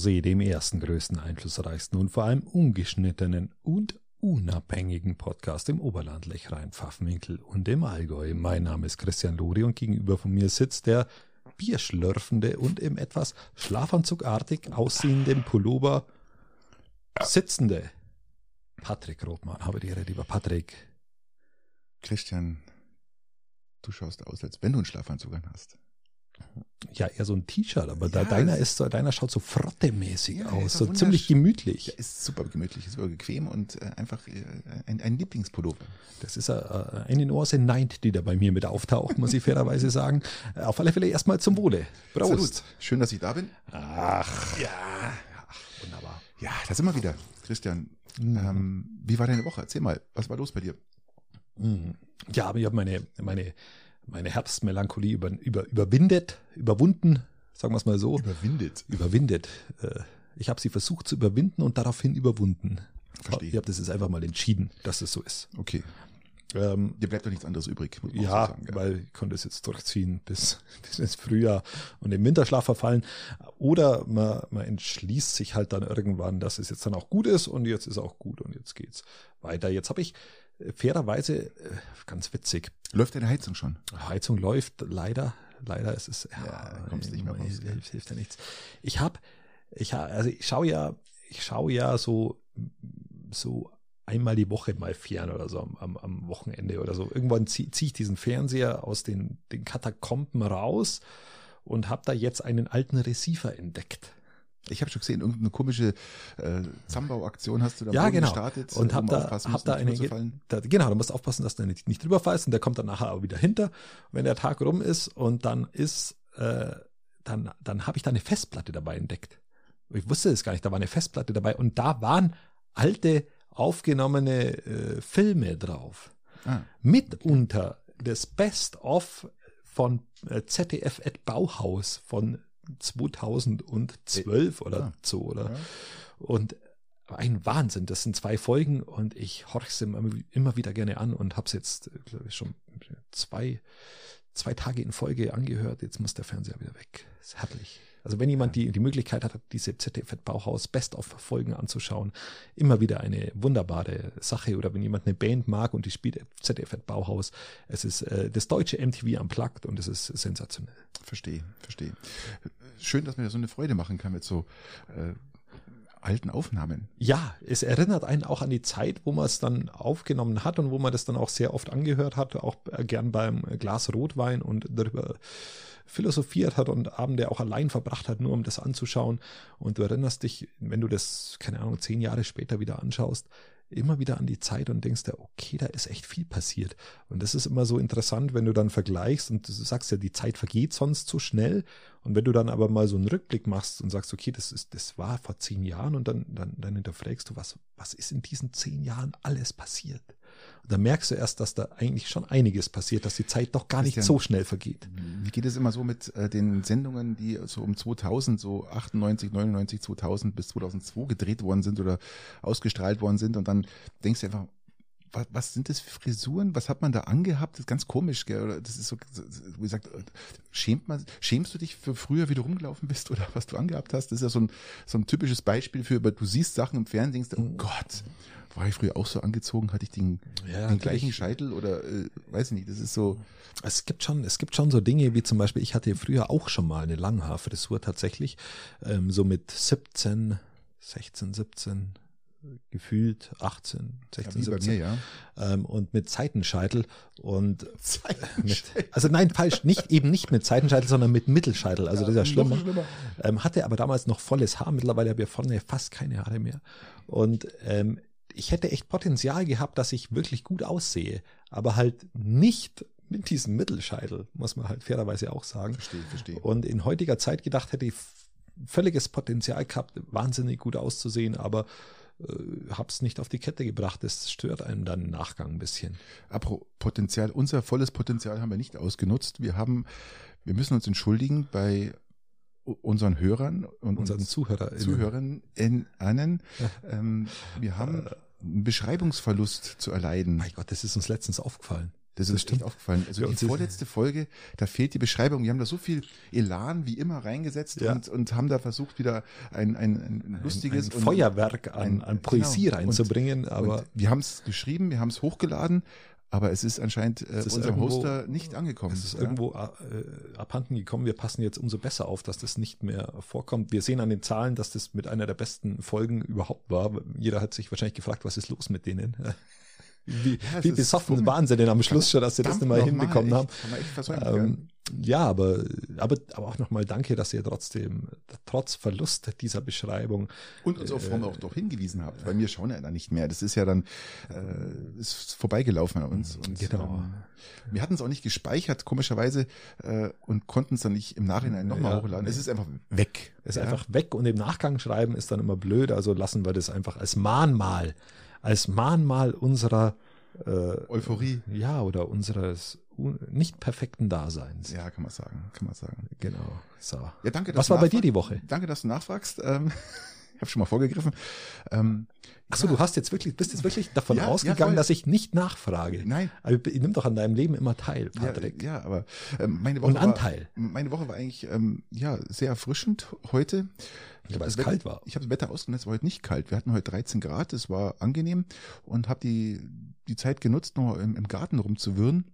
Rosé, dem ersten, größten, einflussreichsten und vor allem ungeschnittenen und unabhängigen Podcast im Oberland, Lechrein, Pfaffenwinkel und im Allgäu. Mein Name ist Christian Lori und gegenüber von mir sitzt der bierschlürfende und im etwas schlafanzugartig aussehenden Pullover sitzende Patrick Rothmann. Habe die Ehre, lieber Patrick. Christian, du schaust aus, als wenn du einen Schlafanzug an hast. Ja, eher so ein T-Shirt, aber Ja, da, deiner ist so, deiner schaut so frottemäßig Ja, aus, so ziemlich gemütlich. Ja, ist super gemütlich, ist super bequem und äh, einfach äh, ein, ein Lieblingspullover. Das ist äh, eine Nuance Neid, die da bei mir mit auftaucht, muss ich fairerweise sagen. Äh, Auf alle Fälle erstmal zum Wohle. Prost. Salut, schön, dass ich da bin. Ach, Ja, wunderbar. ja, da sind wir wieder. Christian, ähm, wie war deine Woche? Erzähl mal, was war los bei dir? Mhm. Ja, aber ich habe meine, meine, meine Herbstmelancholie über, über, überwindet, überwunden, sagen wir es mal so. Überwindet. Überwindet. Äh, Ich habe sie versucht zu überwinden und daraufhin überwunden. Verstehe. Ich habe das jetzt einfach mal entschieden, dass es so ist. Okay, Ähm, dir bleibt doch nichts anderes übrig. Ja, so sagen, gell? weil ich konnte es jetzt durchziehen bis, bis ins Frühjahr und im Winterschlaf verfallen. Oder man, man entschließt sich halt dann irgendwann, dass es jetzt dann auch gut ist und jetzt ist auch gut und jetzt geht's weiter. Jetzt habe ich fairerweise, äh, ganz witzig, Läuft deine Heizung schon? Heizung läuft leider, leider ist es, Ja, kommst nicht mehr raus, hilft, hilft, ja nichts. Ich habe, ich ha, also ich schaue ja, ich schaue ja so, so einmal die Woche mal fern oder so am, am, am Wochenende oder so. Irgendwann ziehe zieh ich diesen Fernseher aus den, den Katakomben raus und habe da jetzt einen alten Receiver entdeckt. Ich habe schon gesehen, irgendeine komische äh, Zambau-Aktion hast du da Ja, genau. gestartet. Und hab man da, hab muss, da nicht eine, da, genau, du musst aufpassen, dass du nicht, nicht drüber fallst und der kommt dann nachher aber wieder hinter, wenn der Tag rum ist und dann ist, äh, dann, dann habe ich da eine Festplatte dabei entdeckt. Ich wusste es gar nicht, da war eine Festplatte dabei und da waren alte aufgenommene äh, Filme drauf. Ah, Mitunter das Best-of von äh, ZDF at Bauhaus von 2012 oder ah. so, oder? Ja. Und ein Wahnsinn, das sind zwei Folgen und ich horche sie immer, immer wieder gerne an und habe es jetzt, glaube ich, schon zwei, zwei Tage in Folge angehört. Jetzt muss der Fernseher wieder weg. ist herrlich. Also wenn jemand die, die Möglichkeit hat, diese ZDF Bauhaus Best-of-Folgen anzuschauen, immer wieder eine wunderbare Sache. Oder wenn jemand eine Band mag und die spielt ZDF Bauhaus, es ist äh, das deutsche MTV unplugged und es ist sensationell. verstehe, verstehe. Schön, dass man da so eine Freude machen kann mit so äh, alten Aufnahmen. Ja, es erinnert einen auch an die Zeit, wo man es dann aufgenommen hat und wo man das dann auch sehr oft angehört hat, auch äh, gern beim Glas Rotwein und darüber philosophiert hat und Abende auch allein verbracht hat, nur um das anzuschauen. Und du erinnerst dich, wenn du das, keine Ahnung, zehn Jahre später wieder anschaust, immer wieder an die Zeit und denkst dir, okay, da ist echt viel passiert. Und das ist immer so interessant, wenn du dann vergleichst und du sagst ja, die Zeit vergeht sonst so schnell. Und wenn du dann aber mal so einen Rückblick machst und sagst, okay, das ist, das war vor zehn Jahren und dann, dann, dann hinterfragst du, was, was ist in diesen zehn Jahren alles passiert? Und dann merkst du erst, dass da eigentlich schon einiges passiert, dass die Zeit doch gar nicht Christian, so schnell vergeht. Wie geht es immer so mit äh, den Sendungen, die so um 2000, so 98, 99, 2000 bis 2002 gedreht worden sind oder ausgestrahlt worden sind und dann denkst du einfach, was, was sind das für Frisuren? Was hat man da angehabt? Das ist ganz komisch, gell? Oder das ist so, wie gesagt, schämt man, schämst du dich für früher, wie du rumgelaufen bist oder was du angehabt hast? Das ist ja so ein, so ein typisches Beispiel für, du siehst Sachen im Fernsehen, denkst, oh Gott, war ich früher auch so angezogen? Hatte ich den, Ja, den gleichen. Scheitel oder, äh, weiß ich nicht, das ist so, Es gibt schon, es gibt schon so Dinge wie zum Beispiel, ich hatte früher auch schon mal eine Langhaarfrisur tatsächlich, ähm, so mit 17, 16, 17, gefühlt 18, 16, wie bei 17. mir, ja. ähm, und mit Seitenscheitel und mit, also nein, falsch, nicht eben nicht mit Seitenscheitel, sondern mit Mittelscheitel, also das ist ja schlimmer. noch schlimmer. Ähm, hatte aber damals noch volles Haar, mittlerweile habe ich vorne fast keine Haare mehr und ähm, ich hätte echt Potenzial gehabt, dass ich wirklich gut aussehe, aber halt nicht mit diesem Mittelscheitel, muss man halt fairerweise auch sagen. Verstehe, verstehe. Und in heutiger Zeit gedacht hätte ich völliges Potenzial gehabt, wahnsinnig gut auszusehen, aber äh, hab's nicht auf die Kette gebracht. Das stört einen dann im Nachgang ein bisschen. Apro Potenzial, unser volles Potenzial haben wir nicht ausgenutzt. Wir haben, wir müssen uns entschuldigen bei unseren Hörern und Unseren uns Zuhörer. Zuhörern in einen. Ähm, wir haben einen Beschreibungsverlust zu erleiden. Mein Gott, das ist uns letztens aufgefallen. Das ist echt aufgefallen. Also die vorletzte Folge, da fehlt die Beschreibung. Wir haben da so viel Elan wie immer reingesetzt Ja. und, und haben da versucht, wieder ein, ein, ein lustiges ein und Feuerwerk an, ein- an Poesie genau. reinzubringen, Und, aber und wir haben es geschrieben, wir haben es hochgeladen, aber es ist anscheinend äh, Es ist unserem irgendwo- Hoster nicht angekommen. es ist Ja. irgendwo äh, abhanden gekommen. Wir passen jetzt umso besser auf, dass das nicht mehr vorkommt. Wir sehen an den Zahlen, dass das mit einer der besten Folgen überhaupt war. Jeder hat sich wahrscheinlich gefragt, was ist los mit denen? Wie, es wie besoffen waren sie denn am Schluss schon, dass sie das nicht mal hinbekommen haben? echt, Ähm, ja, aber, aber, aber auch nochmal danke, dass ihr trotzdem, trotz Verlust dieser Beschreibung, Und uns auf Form auch doch hingewiesen habt, weil wir schauen ja da nicht mehr. Das ist ja dann äh, ist vorbeigelaufen an uns. Und, Genau. Ähm, wir hatten es auch nicht gespeichert, komischerweise, äh, und konnten es dann nicht im Nachhinein nochmal Ja, hochladen. Es ist einfach weg. ist Ja. einfach weg und im Nachgang schreiben ist dann immer blöd, also lassen wir das einfach als Mahnmal, als Mahnmal unserer äh, Euphorie. ja, oder unseres un- nicht perfekten Daseins. Ja, kann man sagen, kann man sagen. Genau. So. Ja, danke. Was du war bei dir die Woche? Danke, dass du nachfragst. Ähm, ich habe schon mal vorgegriffen. Ähm, Achso, ja, du hast jetzt wirklich, bist jetzt wirklich davon Ja, ja, ausgegangen, voll. dass ich nicht nachfrage. Nein. Aber nimm doch an deinem Leben immer teil, Ja, Patrick. ja, aber ähm, meine Woche Und Anteil. War, meine Woche war eigentlich ähm, ja sehr erfrischend heute. Ja, weil es Wetter- kalt war. Ich habe das Wetter ausgenutzt, es war heute nicht kalt. Wir hatten heute 13 Grad, es war angenehm und habe die die Zeit genutzt, noch im, im Garten rumzuwirren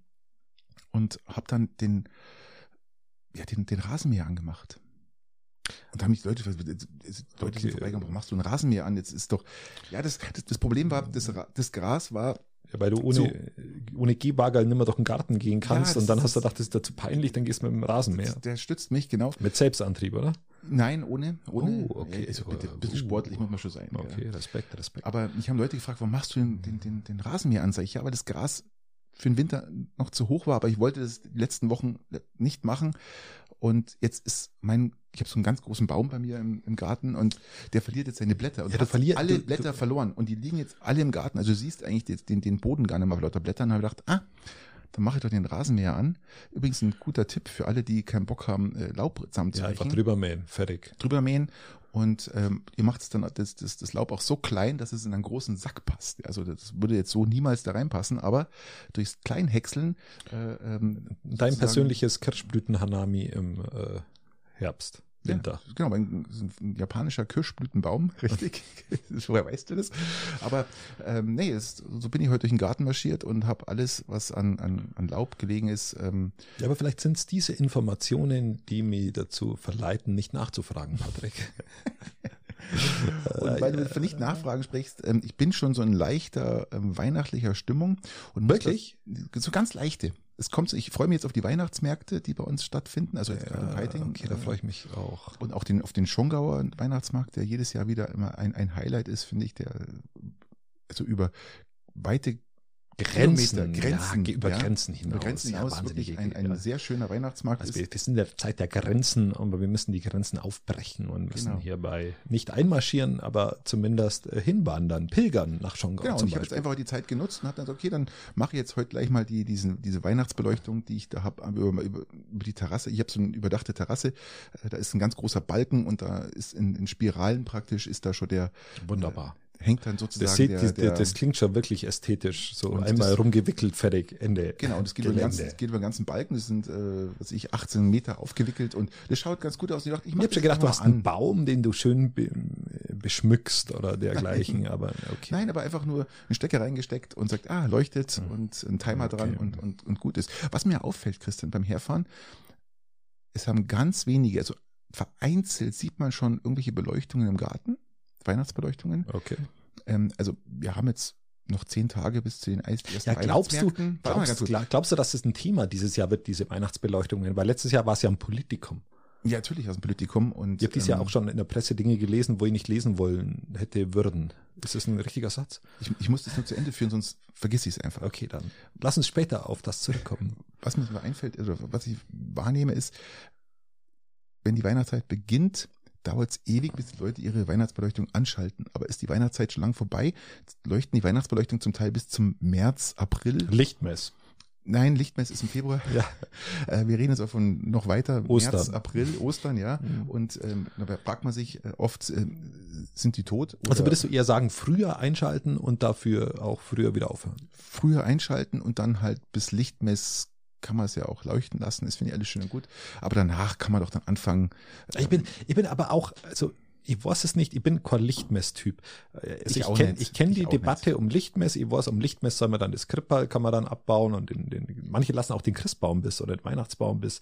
und habe dann den ja den den Rasenmäher angemacht. Und da haben mich Leute, Leute Okay. sind vorbeigegangen, warum machst du ein Rasenmäher an? Jetzt ist doch, ja, das, das, das Problem war, das, das Gras war Ja, weil du ohne, So. ohne Gehbagel nimmer durch den Garten gehen kannst das und dann hast du gedacht, das ist dazu peinlich, dann gehst du mit dem Rasenmäher. Das, der stützt mich genau. Mit Selbstantrieb, oder? Nein, ohne. ohne. Oh, okay. Ja, Also bitte, ein bisschen Uh. sportlich muss man schon sein. Okay, Ja. Respekt, Respekt. Aber mich haben Leute gefragt, warum machst du den, den, den, den Rasenmäher an? Sag ich, ja, weil das Gras für den Winter noch zu hoch war, aber ich wollte das die letzten Wochen nicht machen. Und jetzt ist mein, ich habe so einen ganz großen Baum bei mir im, im Garten und der verliert jetzt seine Blätter. Und Ja, du hat verlier- alle du- Blätter du- verloren und die liegen jetzt alle im Garten. Also du siehst eigentlich den, den, den Boden gar nicht mehr lauter Blättern. habe ich gedacht, ah, dann mache ich doch den Rasenmäher an. Übrigens ein guter Tipp für alle, die keinen Bock haben, äh, Laub ja, zusammenzureichen einfach drüber mähen, fertig. drüber mähen und ähm, ihr macht es dann das, das, das Laub auch so klein, dass es in einen großen Sack passt. Also das würde jetzt so niemals da reinpassen, aber durchs Kleinhäckseln äh, ähm, Dein persönliches Kirschblüten-Hanami im äh, Herbst, Winter. Ja, genau, ein, ein japanischer Kirschblütenbaum, richtig. Woher weißt du das? Aber ähm, nee, es, so bin ich heute durch den Garten marschiert und habe alles, was an, an, an Laub gelegen ist, ähm, Ja, aber vielleicht sind es diese Informationen, die mich dazu verleiten, nicht nachzufragen, Patrick. Und weil du von nicht nachfragen sprichst, ähm, ich bin schon so in leichter ähm, weihnachtlicher Stimmung. Und Wirklich? Das, so ganz leichte. Es kommt, ich freue mich jetzt auf die Weihnachtsmärkte, die bei uns stattfinden. Also jetzt Ja, Peiting. okay, da freue ich mich auch. Und auch den, auf den Schongauer Weihnachtsmarkt, der jedes Jahr wieder immer ein, ein Highlight ist, finde ich, der also über weite Grenzen, Grenzen, ja, über ja, Grenzen hinaus. über Grenzen ja, hinaus wahnsinnig wirklich ein, ein ja. sehr schöner Weihnachtsmarkt Also ist. wir, wir sind in der Zeit der Grenzen, aber wir müssen die Grenzen aufbrechen und müssen Genau. hierbei nicht einmarschieren, aber zumindest äh, hinwandern, pilgern nach Schongau Genau, und ich habe jetzt einfach die Zeit genutzt und habe dann gesagt, okay, dann mache ich jetzt heute gleich mal die, diesen, diese Weihnachtsbeleuchtung, die ich da habe, über, über, über die Terrasse. Ich habe so eine überdachte Terrasse, äh, da ist ein ganz großer Balken und da ist in, in Spiralen praktisch, ist da schon der, Wunderbar. Hängt dann sozusagen Das, sieht, der, das, der, das klingt schon wirklich ästhetisch. So einmal das- rumgewickelt, fertig, Ende. Genau, und es geht, über den, ganzen, geht über den ganzen Balken, das sind, äh, was ich, 18 Meter aufgewickelt und das schaut ganz gut aus. Und ich dachte, ich, Ich habe schon das gedacht, du hast mal einen Baum, den du schön be beschmückst oder dergleichen, aber okay. Nein, aber einfach nur einen Stecker reingesteckt und sagt, ah, leuchtet und ein Timer Okay. dran und, und, und gut ist. Was mir auffällt, Christian, beim Herfahren, es haben ganz wenige, also vereinzelt sieht man schon irgendwelche Beleuchtungen im Garten, Weihnachtsbeleuchtungen. Okay. Ähm, also wir haben jetzt noch zehn Tage bis zu den ersten Ja, glaubst du, glaubst, glaub, glaubst du, dass das ein Thema dieses Jahr wird, diese Weihnachtsbeleuchtungen? Weil letztes Jahr war es ja ein Politikum. Ja, natürlich aus dem Politikum und Ich habe dieses Jahr ähm, auch schon in der Presse Dinge gelesen, wo ich nicht lesen wollen hätte würden. Ist das ein richtiger Satz? ich, ich muss das nur zu Ende führen, sonst vergiss ich es einfach. Okay, dann lass uns später auf das zurückkommen. was mir einfällt, also was ich wahrnehme, ist, wenn die Weihnachtszeit beginnt, dauert es ewig, bis die Leute ihre Weihnachtsbeleuchtung anschalten. Aber ist die Weihnachtszeit schon lang vorbei, leuchten die Weihnachtsbeleuchtungen zum Teil bis zum März, April. Lichtmess. Nein, Lichtmess ist im Februar. Ja. Äh, wir reden jetzt auch von noch weiter, Ostern. März, April, Ostern, ja. Mhm. Und ähm, da fragt man sich äh, oft, äh, sind die tot? Also Oder würdest du eher sagen, früher einschalten und dafür auch früher wieder aufhören? früher einschalten und dann halt bis Lichtmess kann man es ja auch leuchten lassen, das finde ich alles schön und gut. Aber danach kann man doch dann anfangen. äh, Ich bin, ich bin aber auch, also ich weiß es nicht, ich bin kein Lichtmess-Typ. Also Ich ich kenne nicht. kenn die Debatte um Lichtmess, ich weiß, um Lichtmess soll man dann das Krippal, kann man dann abbauen und den, den, manche lassen auch den Christbaum bis oder den Weihnachtsbaum bis,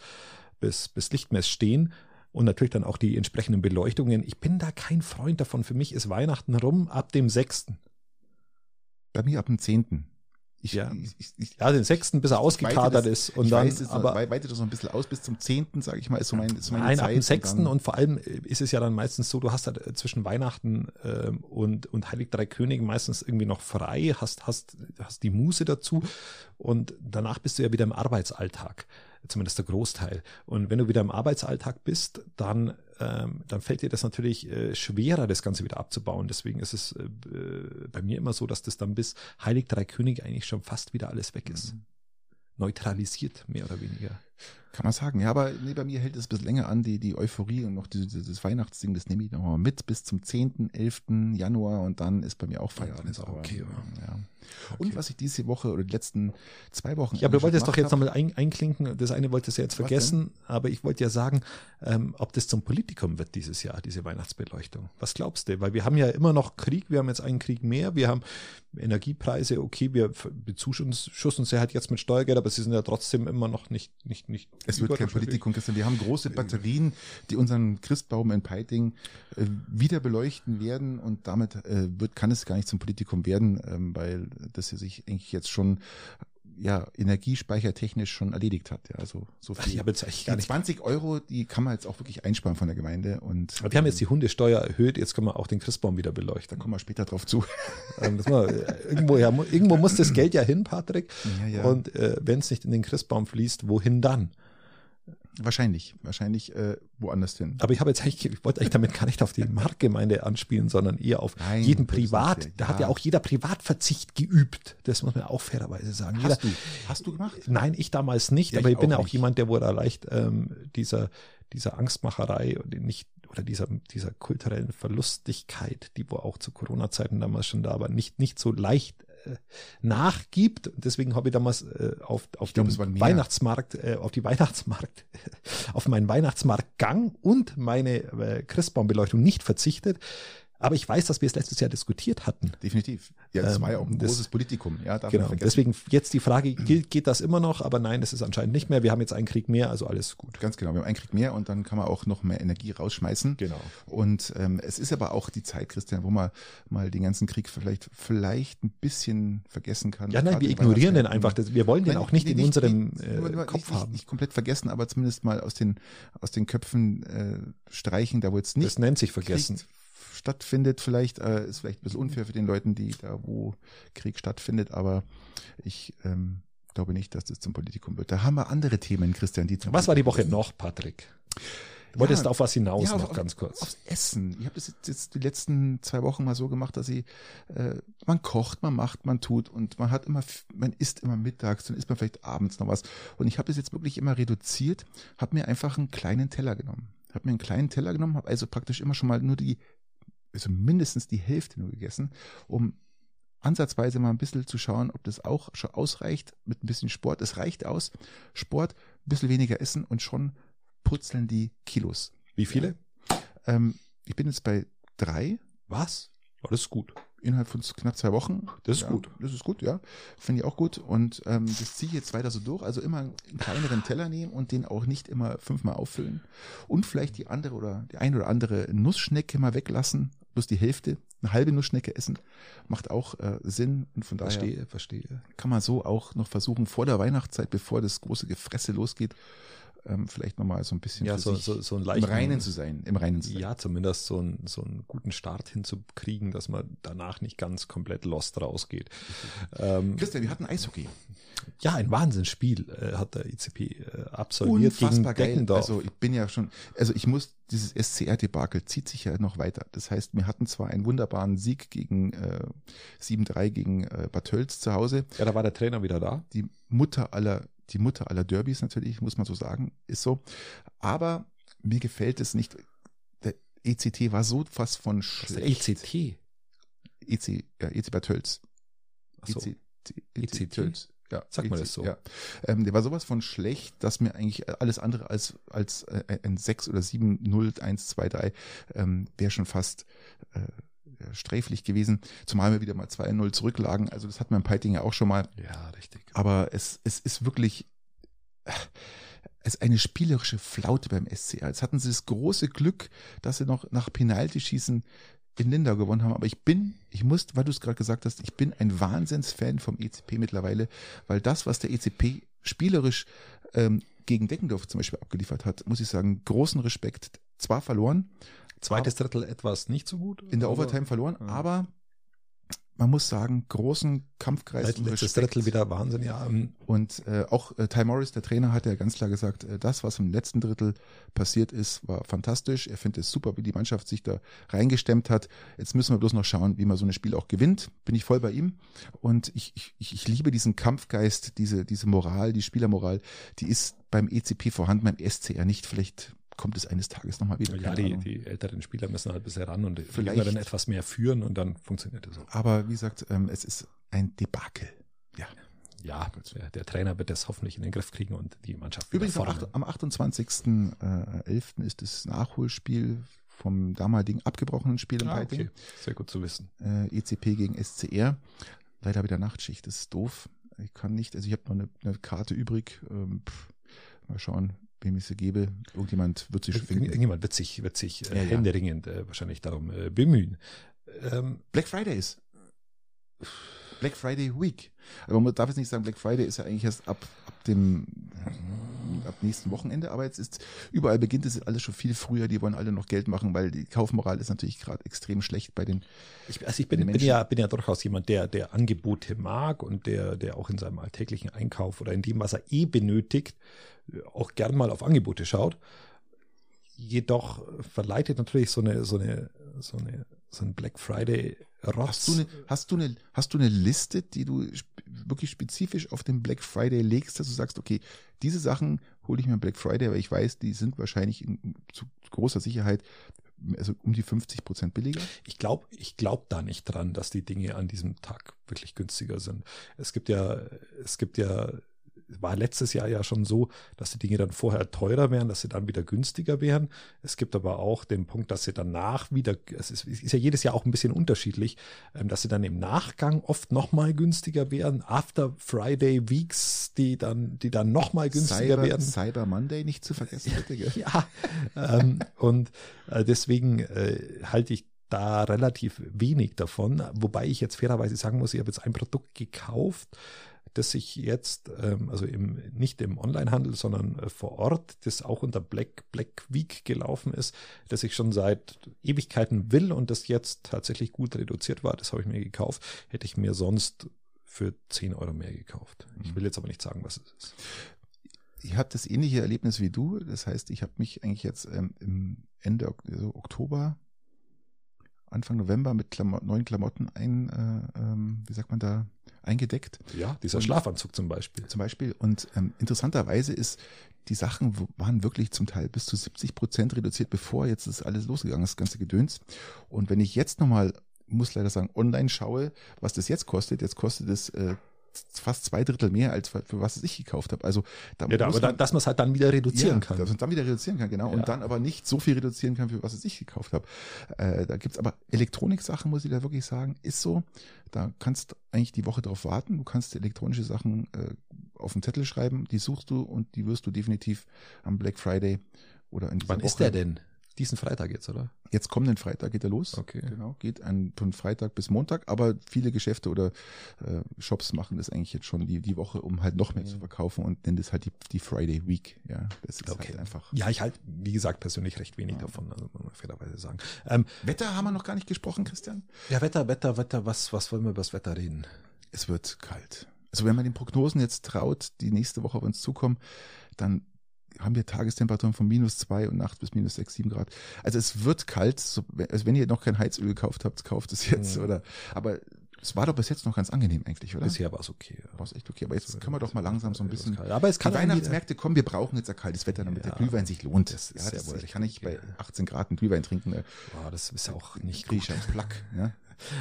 bis, bis Lichtmess stehen und natürlich dann auch die entsprechenden Beleuchtungen. Ich bin da kein Freund davon. Für mich ist Weihnachten rum ab dem 6. Bei mir ab dem 10. Ich, Ja. ich, ich, Ja, den 6. bis er ausgekadert das- ist und dann, weiß, aber wei- weitet das noch ein bisschen aus bis zum 10., sage ich mal, ist so, mein, ist so meine Nein, Zeit. ab dem 6. dann- Und, vor allem ist es ja dann meistens so, du hast halt äh, zwischen Weihnachten ähm, und, und Heilig Drei Könige meistens irgendwie noch frei, hast, hast, hast die Muße dazu und danach bist du ja wieder im Arbeitsalltag, zumindest der Großteil. Und wenn du wieder im Arbeitsalltag bist, dann, ähm, dann fällt dir das natürlich äh, schwerer, das Ganze wieder abzubauen. Deswegen ist es äh, bei mir immer so, dass das dann bis Heilig Drei Könige eigentlich schon fast wieder alles weg ist. Mhm. Neutralisiert, mehr oder weniger. Kann man sagen. Ja, aber nee, bei mir hält es ein bisschen länger an, die, die Euphorie und noch die, dieses Weihnachtsding, das nehme ich noch mal mit bis zum 10., 11. Januar und dann ist bei mir auch Feierabend. ist auch okay, ja. Und was ich diese Woche oder die letzten zwei Wochen. Ja, aber du wolltest doch gemacht jetzt nochmal ein, einklinken. Das eine wolltest du jetzt vergessen, aber ich wollte ja sagen, ähm, ob das zum Politikum wird dieses Jahr, diese Weihnachtsbeleuchtung. Was glaubst du? Weil wir haben ja immer noch Krieg, wir haben jetzt einen Krieg mehr, wir haben Energiepreise, okay, wir bezuschussen sie halt jetzt mit Steuergeld, aber sie sind ja trotzdem immer noch nicht, nicht, nicht. Es wird kein. Politikum, Christian. Wir haben große Batterien, die unseren Christbaum in Peiting äh, wieder beleuchten werden und damit äh, wird, kann es gar nicht zum Politikum werden, ähm, weil das hier sich eigentlich jetzt schon ja, energiespeichertechnisch schon erledigt hat. Ja, also so viel. ich habe jetzt eigentlich gar nicht. 20 Euro, die kann man jetzt auch wirklich einsparen von der Gemeinde und Aber Wir haben jetzt die Hundesteuer erhöht, jetzt können wir auch den Christbaum wieder dann beleuchten. kommen wir später drauf zu. Ähm, mal, äh, irgendwo, ja, irgendwo muss das Geld ja hin, Patrick. Ja, ja. Und äh, wenn es nicht in den Christbaum fließt, wohin dann? Wahrscheinlich, wahrscheinlich äh, woanders hin. Aber ich habe jetzt eigentlich, ich wollte eigentlich damit gar nicht auf die Marktgemeinde anspielen, sondern eher auf Nein, jeden Privat. nicht, Da ja. hat ja auch jeder Privatverzicht geübt. Das muss man auch fairerweise sagen. Jeder, Hast du, hast du gemacht? Nein, ich damals nicht, Ja, aber ich ich bin auch auch nicht. jemand, der wurde leicht ähm, dieser, dieser Angstmacherei und nicht oder dieser, dieser kulturellen Verlustigkeit, die wo auch zu Corona-Zeiten damals schon da war, nicht, nicht so leicht nachgibt. Und deswegen habe ich damals äh, auf, auf glaub, dem es waren mehr. Weihnachtsmarkt, äh, auf die Weihnachtsmarkt, auf meinen Weihnachtsmarktgang und meine äh, Christbaumbeleuchtung nicht verzichtet. Aber ich weiß, dass wir es letztes Jahr diskutiert hatten. Definitiv. Ja, das Ähm, war ja auch ein das- großes Politikum. Ja, Genau. Deswegen jetzt die Frage, gilt, geht das immer noch? Aber nein, das ist anscheinend nicht mehr. Wir haben jetzt einen Krieg mehr, also alles gut. Ganz genau. Wir haben einen Krieg mehr und dann kann man auch noch mehr Energie rausschmeißen. Genau. Und ähm, es ist aber auch die Zeit, Christian, wo man mal den ganzen Krieg vielleicht vielleicht ein bisschen vergessen kann. Ja, nein, wir ignorieren den einfach. Wir wollen den Nein, auch nicht nee, in unserem nicht, äh, Kopf nicht, haben. Nicht komplett vergessen, aber zumindest mal aus den aus den Köpfen äh, streichen, da wo jetzt nicht das nennt sich vergessen. Krieg stattfindet. Vielleicht äh, ist vielleicht ein bisschen unfair für den Leuten, die da wo Krieg stattfindet, aber ich ähm, glaube nicht, dass das zum Politikum wird. Da haben wir andere Themen, Christian. Die zum Was war die Woche noch, Patrick? Du wolltest auf was hinaus ja, noch auf- ganz kurz. Aufs Essen. Ich habe das jetzt, jetzt die letzten zwei Wochen mal so gemacht, dass ich, äh, man kocht, man macht, man tut und man hat immer, man isst immer mittags, dann isst man vielleicht abends noch was. Und ich habe das jetzt wirklich immer reduziert, habe mir einfach einen kleinen Teller genommen. Habe mir einen kleinen Teller genommen, habe also praktisch immer schon mal nur die, also mindestens die Hälfte nur gegessen, um ansatzweise mal ein bisschen zu schauen, ob das auch schon ausreicht mit ein bisschen Sport. Es reicht aus. Sport, ein bisschen weniger essen und schon purzeln die Kilos. Wie viele? Ähm, ich bin jetzt bei drei Was? Oh, das ist gut. innerhalb von knapp zwei Wochen. Das ist ja, gut. Das ist gut, ja. Finde ich auch gut. Und ähm, das ziehe ich jetzt weiter so durch. Also immer einen kleineren Teller nehmen und den auch nicht immer fünfmal auffüllen. Und vielleicht die andere oder die ein oder andere Nussschnecke mal weglassen. Bloß die Hälfte, eine halbe Nussschnecke essen. Macht auch äh, Sinn. Und von daher Verstehe, verstehe. kann man so auch noch versuchen, vor der Weihnachtszeit, bevor das große Gefresse losgeht, ähm, vielleicht nochmal so ein bisschen ja, so, so, so ein im leichten, Reinen zu sein, im Reinen zu sein. Ja, zumindest so, ein, so einen guten Start hinzukriegen, dass man danach nicht ganz komplett lost rausgeht. Ähm, Christian, wir hatten Eishockey. ja, ein Wahnsinnsspiel äh, hat der ICP äh, absolviert Unfassbar gegen geil. Deckendorf. Also ich bin ja schon, also ich muss, dieses SCR-Debakel zieht sich ja noch weiter. Das heißt, wir hatten zwar einen wunderbaren Sieg gegen äh, 7-3 gegen äh, Bad Tölz zu Hause. ja, da war der Trainer wieder da. Die Mutter aller, die Mutter aller Derbys natürlich, muss man so sagen, ist so. Aber mir gefällt es nicht. Der ECT war so fast von Das ist der schlecht. ECT. EC, ja, EC Bad Tölz. Achso. ECT, ECT? Tölz. Ja, Sagt man das so? Ja. Ähm, der war sowas von schlecht, dass mir eigentlich alles andere als, als äh, ein 6 oder 7, 0, 1, 2, 3 ähm, wäre schon fast äh, sträflich gewesen. Zumal wir wieder mal 2-0 zurücklagen. Also das hat man im Piting ja auch schon mal. Ja, richtig. Aber es, es ist wirklich äh, es ist eine spielerische Flaute beim SCR. Jetzt hatten sie das große Glück, dass sie noch nach Penaltyschießen in Lindau gewonnen haben. Aber ich bin, ich muss, weil du es gerade gesagt hast, ich bin ein Wahnsinnsfan vom ECP mittlerweile, weil das, was der ECP spielerisch ähm, gegen Deckendorf zum Beispiel abgeliefert hat, muss ich sagen, großen Respekt. Zwar verloren, Zweites Drittel etwas nicht so gut. in der aber Overtime verloren, ja. aber man muss sagen, großen Kampfkreis und Letztes. Drittel wieder Wahnsinn, ja. ähm, Und äh, auch äh, Ty Morris, der Trainer, hat ja ganz klar gesagt, äh, das, was im letzten Drittel passiert ist, war fantastisch. Er findet es super, wie die Mannschaft sich da reingestemmt hat. Jetzt müssen wir bloß noch schauen, wie man so ein Spiel auch gewinnt. Bin ich voll bei ihm. Und ich, ich, ich ich liebe diesen Kampfgeist, diese, diese Moral, die Spielermoral, die ist beim ECP vorhanden, beim SCR nicht. Vielleicht kommt es eines Tages nochmal wieder. Ja, die, die älteren Spieler müssen halt bisher ran und die Vielleicht. Jüngeren etwas mehr führen und dann funktioniert es auch. Aber wie gesagt, ähm, es ist ein Debakel. Ja. Ja, der, der Trainer wird das hoffentlich in den Griff kriegen und die Mannschaft wieder Übrigens acht- am 28.11. ist das Nachholspiel vom damaligen abgebrochenen Spiel im Ah, okay. Sehr gut zu wissen. Äh, ECP gegen SCR. Leider wieder Nachtschicht, das ist doof. Ich kann nicht, also ich habe noch eine, eine Karte übrig. Ähm, pff, mal schauen, wem ich sie gebe. Irgendjemand wird sich finden. Irgendjemand wird sich, wird sich äh, Ja, ja. händeringend äh, wahrscheinlich darum äh, bemühen. Ähm, Black Friday ist. Black Friday Week. Aber man darf jetzt nicht sagen, Black Friday ist ja eigentlich erst ab, ab dem ab nächsten Wochenende, aber jetzt ist überall beginnt es alles schon viel früher, die wollen alle noch Geld machen, weil die Kaufmoral ist natürlich gerade extrem schlecht bei den ich, also ich bin, bin, ja, bin ja durchaus jemand, der, der Angebote mag und der, der auch in seinem alltäglichen Einkauf oder in dem, was er eh benötigt, äh, auch gern mal auf Angebote schaut. Jedoch verleitet natürlich so eine, so eine, so eine, so ein Black Friday Rotz. Hast du eine, hast du eine, hast du eine Liste, die du wirklich spezifisch auf den Black Friday legst, dass du sagst, okay, diese Sachen hole ich mir am Black Friday, weil ich weiß, die sind wahrscheinlich in, zu großer Sicherheit also um die 50 Prozent billiger? Ich glaube ich glaub da nicht dran, dass die Dinge an diesem Tag wirklich günstiger sind. Es gibt ja, es gibt ja, war letztes Jahr ja schon so, dass die Dinge dann vorher teurer wären, dass sie dann wieder günstiger wären. Es gibt aber auch den Punkt, dass sie danach wieder, es ist, ist ja jedes Jahr auch ein bisschen unterschiedlich, ähm, dass sie dann im Nachgang oft nochmal günstiger werden. After Friday Weeks, die dann, die dann nochmal günstiger Cyber, werden. Cyber Monday nicht zu vergessen, bitte, gell? Ja, ähm, und äh, deswegen äh, halte ich da relativ wenig davon, wobei ich jetzt fairerweise sagen muss, ich habe jetzt ein Produkt gekauft, das ich jetzt, ähm, also im, nicht im Onlinehandel, sondern äh, vor Ort, das auch unter Black, Black Week gelaufen ist, das ich schon seit Ewigkeiten will und das jetzt tatsächlich gut reduziert war, das habe ich mir gekauft, hätte ich mir sonst für 10 Euro mehr gekauft. Ich will jetzt aber nicht sagen, was es ist. Ich habe das ähnliche Erlebnis wie du. Das heißt, ich habe mich eigentlich jetzt ähm, im Ende also Oktober, Anfang November mit Klamo neuen Klamotten ein, äh, ähm, wie sagt man da, eingedeckt. Ja, dieser Und- Schlafanzug zum Beispiel. Zum Beispiel. Und ähm, interessanterweise ist, die Sachen waren wirklich zum Teil bis zu 70 Prozent reduziert, bevor jetzt das alles losgegangen ist, das ganze Gedöns. Und wenn ich jetzt nochmal, muss leider sagen, online schaue, was das jetzt kostet, jetzt kostet es äh, fast zwei Drittel mehr, als für, für was es ich gekauft habe. Also da Ja, aber man, dass man es halt dann wieder reduzieren ja, kann. Dass man dann wieder reduzieren kann, genau. Ja. Und dann aber nicht so viel reduzieren kann, für was es ich gekauft habe. Äh, da gibt's aber Elektroniksachen, muss ich da wirklich sagen, ist so. Da kannst du eigentlich die Woche drauf warten. Du kannst elektronische Sachen äh, auf den Zettel schreiben, die suchst du und die wirst du definitiv am Black Friday oder in dieser Wann Woche. ist der denn? Diesen Freitag jetzt, oder? Jetzt kommenden Freitag geht er los. Okay. Genau, geht ein, von Freitag bis Montag, aber viele Geschäfte oder äh, Shops machen das eigentlich jetzt schon die, die Woche, um halt noch mehr zu verkaufen und nennen das halt die, die Friday Week. Ja, das ist Okay. halt einfach. Ja, ich halt, wie gesagt, persönlich recht wenig davon, also muss man fairerweise sagen. Ähm, Wetter haben wir noch gar nicht gesprochen, Christian. ja, Wetter, Wetter, Wetter, was, was wollen wir über das Wetter reden? Es wird kalt. Also wenn man den Prognosen jetzt traut, die nächste Woche auf uns zukommen, dann haben wir Tagestemperaturen von minus zwei und Nacht bis minus sechs, sieben Grad. Also es wird kalt. So, also wenn ihr noch kein Heizöl gekauft habt, kauft es jetzt. Mhm. Oder aber es war doch bis jetzt noch ganz angenehm eigentlich, oder? Bisher war es okay. ja. War es echt okay. Aber jetzt können wir doch mal langsam so ein bisschen. Aber es kann die Weihnachtsmärkte kommen, wir brauchen jetzt ein kaltes Wetter, damit Ja, der Glühwein sich lohnt. das ist ja, sehr das, wohl ich kann nicht bei richtig, ja. 18 Grad einen Glühwein trinken. Ne? Boah, das ist ja auch nicht Krieg gut. Plack. Ja?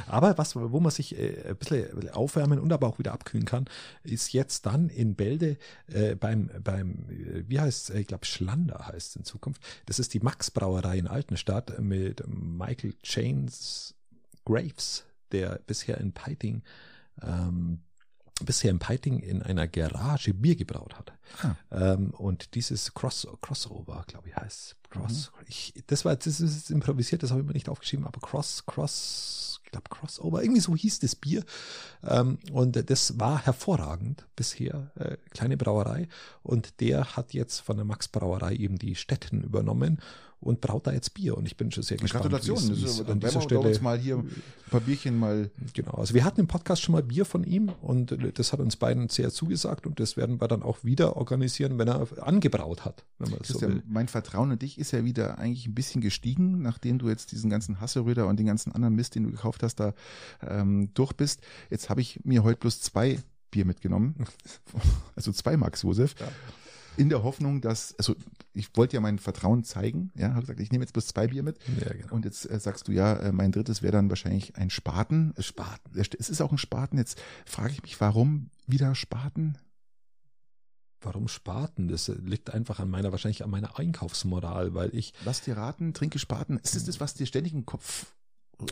Aber was, wo man sich äh, ein bisschen aufwärmen und aber auch wieder abkühlen kann, ist jetzt dann in Bälde äh, beim, beim, äh, wie heißt es, ich glaube Schlander heißt es in Zukunft. Das ist die Max Brauerei in Altenstadt mit Michael James Graves, der bisher in Peiting ähm, bisher in Peiting in einer Garage Bier gebraut hat. Ah. Ähm, und dieses Cross, Crossover, glaube ich, heißt Cross. Ich, das war, das ist improvisiert, das habe ich mir nicht aufgeschrieben, aber Cross, Cross, glaube Crossover, irgendwie so hieß das Bier. Ähm, und das war hervorragend bisher, äh, kleine Brauerei. Und der hat jetzt von der Max Brauerei eben die Städten übernommen und braut da jetzt Bier. Und ich bin schon sehr gespannt. Gratulation. wie es- Das wie ist es aber- an dieser wir doch uns Stelle mal hier ein paar Bierchen mal Genau, also wir hatten im Podcast schon mal Bier von ihm und das hat uns beiden sehr zugesagt und das werden wir dann auch wieder organisieren, wenn er angebraut hat, das so Christian, will. mein Vertrauen in dich ist ja wieder eigentlich ein bisschen gestiegen, nachdem du jetzt diesen ganzen Hasseröder und den ganzen anderen Mist, den du gekauft hast, da ähm, durch bist. Jetzt habe ich mir heute bloß zwei Bier mitgenommen, also zwei Max Josef, Ja. In der Hoffnung, dass, also ich wollte ja mein Vertrauen zeigen, ja, habe gesagt, ich nehme jetzt bloß zwei Bier mit. Ja, genau. Und jetzt äh, sagst du ja, äh, mein drittes wäre dann wahrscheinlich ein Spaten. Es- Spaten. Es ist auch ein Spaten. Jetzt frage ich mich, warum wieder Spaten? Warum Spaten? Das liegt einfach an meiner, wahrscheinlich an meiner Einkaufsmoral, weil ich Lass dir raten, trinke Spaten. Ist das das, was dir ständig im Kopf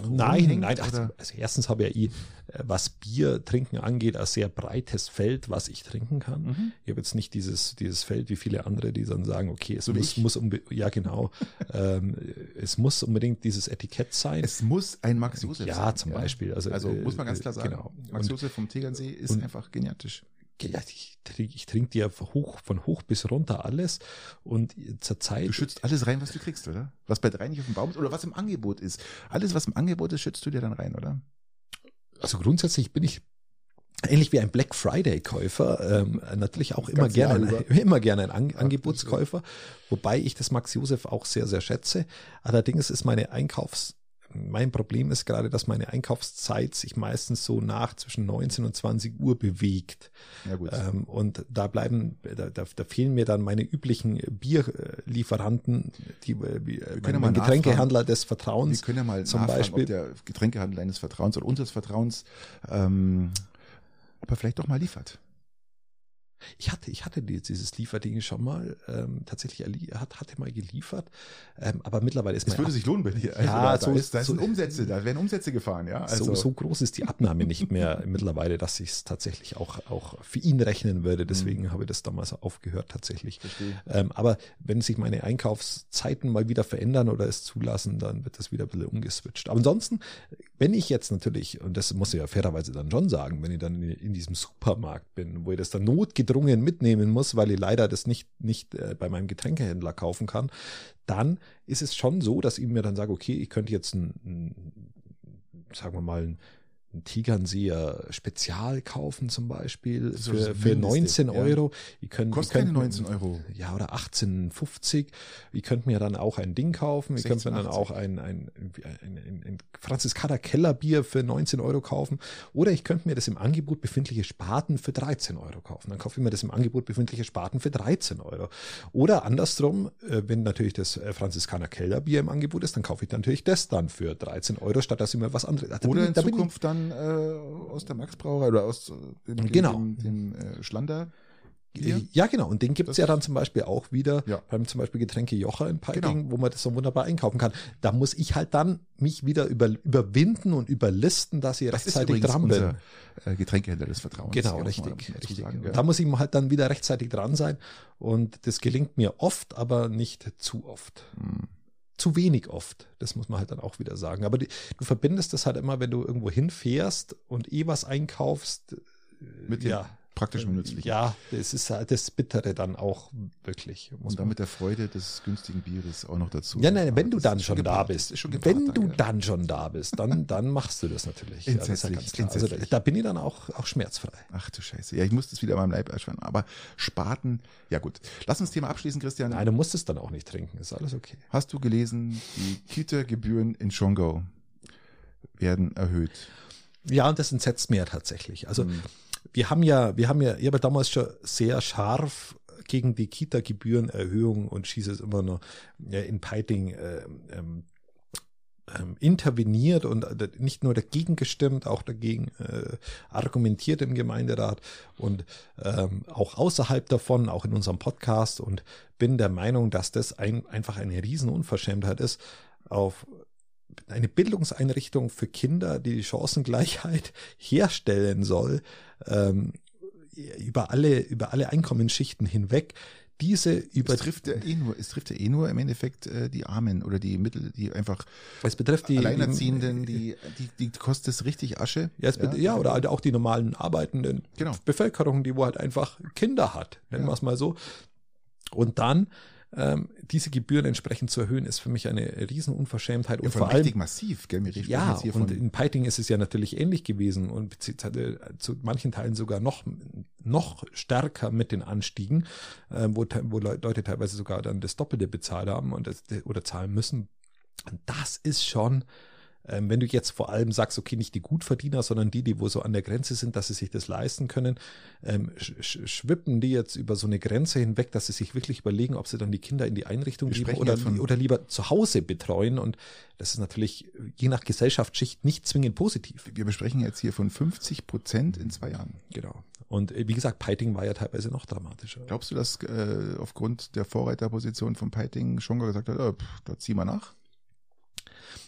Nein, nein, ach, oder? also erstens habe ich ja äh, was Bier trinken angeht, ein sehr breites Feld, was ich trinken kann. Mhm. Ich habe jetzt nicht dieses, dieses Feld wie viele andere, die dann sagen, okay, es So muss, muss ja genau, ähm, es muss unbedingt dieses Etikett sein. Es muss ein Max Josef ja, sein. zum Beispiel. Also, Also äh, muss man ganz klar sagen, Genau. Max Josef vom Tegernsee ist und- einfach geniatisch. Ich trinke ich trink dir von hoch, von hoch bis runter alles und zur Zeit Du schützt alles rein, was du kriegst, oder? Was bei drei nicht auf dem Baum ist oder was im Angebot ist. Alles, was im Angebot ist, schützt du dir dann rein, oder? Also grundsätzlich bin ich ähnlich wie ein Black Friday Käufer, ähm, natürlich auch immer gerne, über. immer gerne ein An Angebotskäufer, wobei ich das Max Josef auch sehr, sehr schätze. Allerdings ist meine Einkaufs, mein Problem ist gerade, dass meine Einkaufszeit sich meistens so nach zwischen 19 und 20 Uhr bewegt. Ja gut. Ähm, und da bleiben, da, da, da fehlen mir dann meine üblichen Bierlieferanten, die, äh, äh, können mein, mein nachfragen. Getränkehändler des Wir Vertrauens. können ja mal zum Beispiel- ob der Getränkehandel deines Vertrauens oder unseres Vertrauens, ähm, ob er vielleicht doch mal liefert. Ich hatte, ich hatte die- dieses Lieferding schon mal ähm, tatsächlich hat, hatte mal geliefert, ähm, aber mittlerweile ist Es mein würde sich lohnen bei dir. Also Ja, da, so da, ist- da so- sind Umsätze, da werden Umsätze gefahren, ja. Also so, so groß ist die Abnahme nicht mehr mittlerweile, dass ich es tatsächlich auch, auch für ihn rechnen würde. Deswegen habe ich das damals aufgehört tatsächlich. Ähm, aber wenn sich meine Einkaufszeiten mal wieder verändern oder es zulassen, dann wird das wieder ein bisschen umgeswitcht. Aber ansonsten, wenn ich jetzt natürlich, und das muss ich ja fairerweise dann schon sagen, wenn ich dann in, in diesem Supermarkt bin, wo ich das dann notgedrungen mitnehmen muss, weil ich leider das nicht, nicht äh, bei meinem Getränkehändler kaufen kann, dann ist es schon so, dass ich mir dann sage, okay, ich könnte jetzt ein, ein sagen wir mal, ein ein Tegernseer Spezial kaufen zum Beispiel so für, für Mindeste, 19 ja. Euro. Ihr könnt, Kostet ihr könnt, keine 19 Euro. Ja, oder 18,50. Ihr könnt mir dann auch ein Ding kaufen. Ihr könnt mir dann 16,80. auch ein, ein, ein, ein, ein Franziskaner Kellerbier für 19 Euro kaufen. Oder ich könnte mir das im Angebot befindliche Spaten für 13 Euro kaufen. Dann kaufe ich mir das im Angebot befindliche Spaten für 13 Euro. Oder andersrum, äh, wenn natürlich das äh, Franziskaner Kellerbier im Angebot ist, dann kaufe ich natürlich das dann für 13 Euro, statt dass ich mir was anderes. Da Oder in bin ich- Zukunft dann äh, aus der Max Brauerei oder aus äh, dem, Genau. dem, dem äh, Schlander. Bier. Ja, genau. Und den gibt's Das ja dann zum Beispiel auch wieder Ja. beim zum Beispiel Getränke Jocher in Peiting, Genau. wo man das so wunderbar einkaufen kann. Da muss ich halt dann mich wieder über, überwinden und überlisten, dass ich Das rechtzeitig dran unser bin. äh, Getränkehändler des Vertrauens. Genau, richtig. richtig. Sagen, ja. Da muss ich halt dann wieder rechtzeitig dran sein. Und das gelingt mir oft, aber nicht zu oft. Hm. Zu wenig oft. Das muss man halt dann auch wieder sagen. Aber die, du verbindest das halt immer, wenn du irgendwo hinfährst und eh was einkaufst. Mit ja, praktisch und nützlich. Ja, das ist halt das Bittere dann auch wirklich. und dann mit der Freude des günstigen Bieres auch noch dazu. Ja, nein, wenn du dann schon, schon da bist, schon wenn du ja. dann schon da bist, dann, dann machst du das natürlich. Ja, das ist ja ganz klar. Also da, da, bin ich dann auch, auch schmerzfrei. Ach du Scheiße. Ja, ich muss das wieder meinem Leib erschweren. Aber Spaten, ja gut. Lass uns das Thema abschließen, Christian. Nein, du musst es dann auch nicht trinken. Ist alles okay. Hast du gelesen, die Kita-Gebühren in Schongau werden erhöht? Ja, und das entsetzt mir ja tatsächlich. Also, hm wir haben ja, wir haben ja, ich habe damals schon sehr scharf gegen die Kita-Gebührenerhöhung und schieße es immer noch in Peiting äh, ähm, ähm, interveniert und äh, nicht nur dagegen gestimmt, auch dagegen äh, argumentiert im Gemeinderat und ähm, auch außerhalb davon, auch in unserem Podcast und bin der Meinung, dass das ein, einfach eine Riesenunverschämtheit ist, auf eine Bildungseinrichtung für Kinder, die die Chancengleichheit herstellen soll, ähm, über alle, über alle Einkommensschichten hinweg, diese über es trifft ja eh nur, es trifft ja eh nur im Endeffekt äh, die Armen oder die Mittel, die einfach es betrifft die Alleinerziehenden, die, die, die kostet es richtig Asche. Ja, es ja, ja oder halt auch die normalen arbeitenden genau. Bevölkerung, die wo halt einfach Kinder hat, nennen ja. wir es mal so. Und dann ähm, diese Gebühren entsprechend zu erhöhen, ist für mich eine Riesenunverschämtheit. Ja, und vor allem massiv, gell? Wir ja, jetzt hier und in Peiting ist es ja natürlich ähnlich gewesen und zu manchen Teilen sogar noch, noch stärker mit den Anstiegen, äh, wo, wo Leute teilweise sogar dann das Doppelte bezahlt haben und das, oder zahlen müssen. Und das ist schon ähm, wenn du jetzt vor allem sagst, okay, nicht die Gutverdiener, sondern die, die wo so an der Grenze sind, dass sie sich das leisten können, ähm, sch schwippen die jetzt über so eine Grenze hinweg, dass sie sich wirklich überlegen, ob sie dann die Kinder in die Einrichtung geben oder, oder lieber zu Hause betreuen. Und das ist natürlich je nach Gesellschaftsschicht nicht zwingend positiv. Wir besprechen jetzt hier von 50 Prozent in zwei Jahren. Genau. Und äh, wie gesagt, Peiting war ja teilweise noch dramatischer. Glaubst du, dass äh, aufgrund der Vorreiterposition von Peiting schon gesagt hat, oh, pff, da zieh mal nach?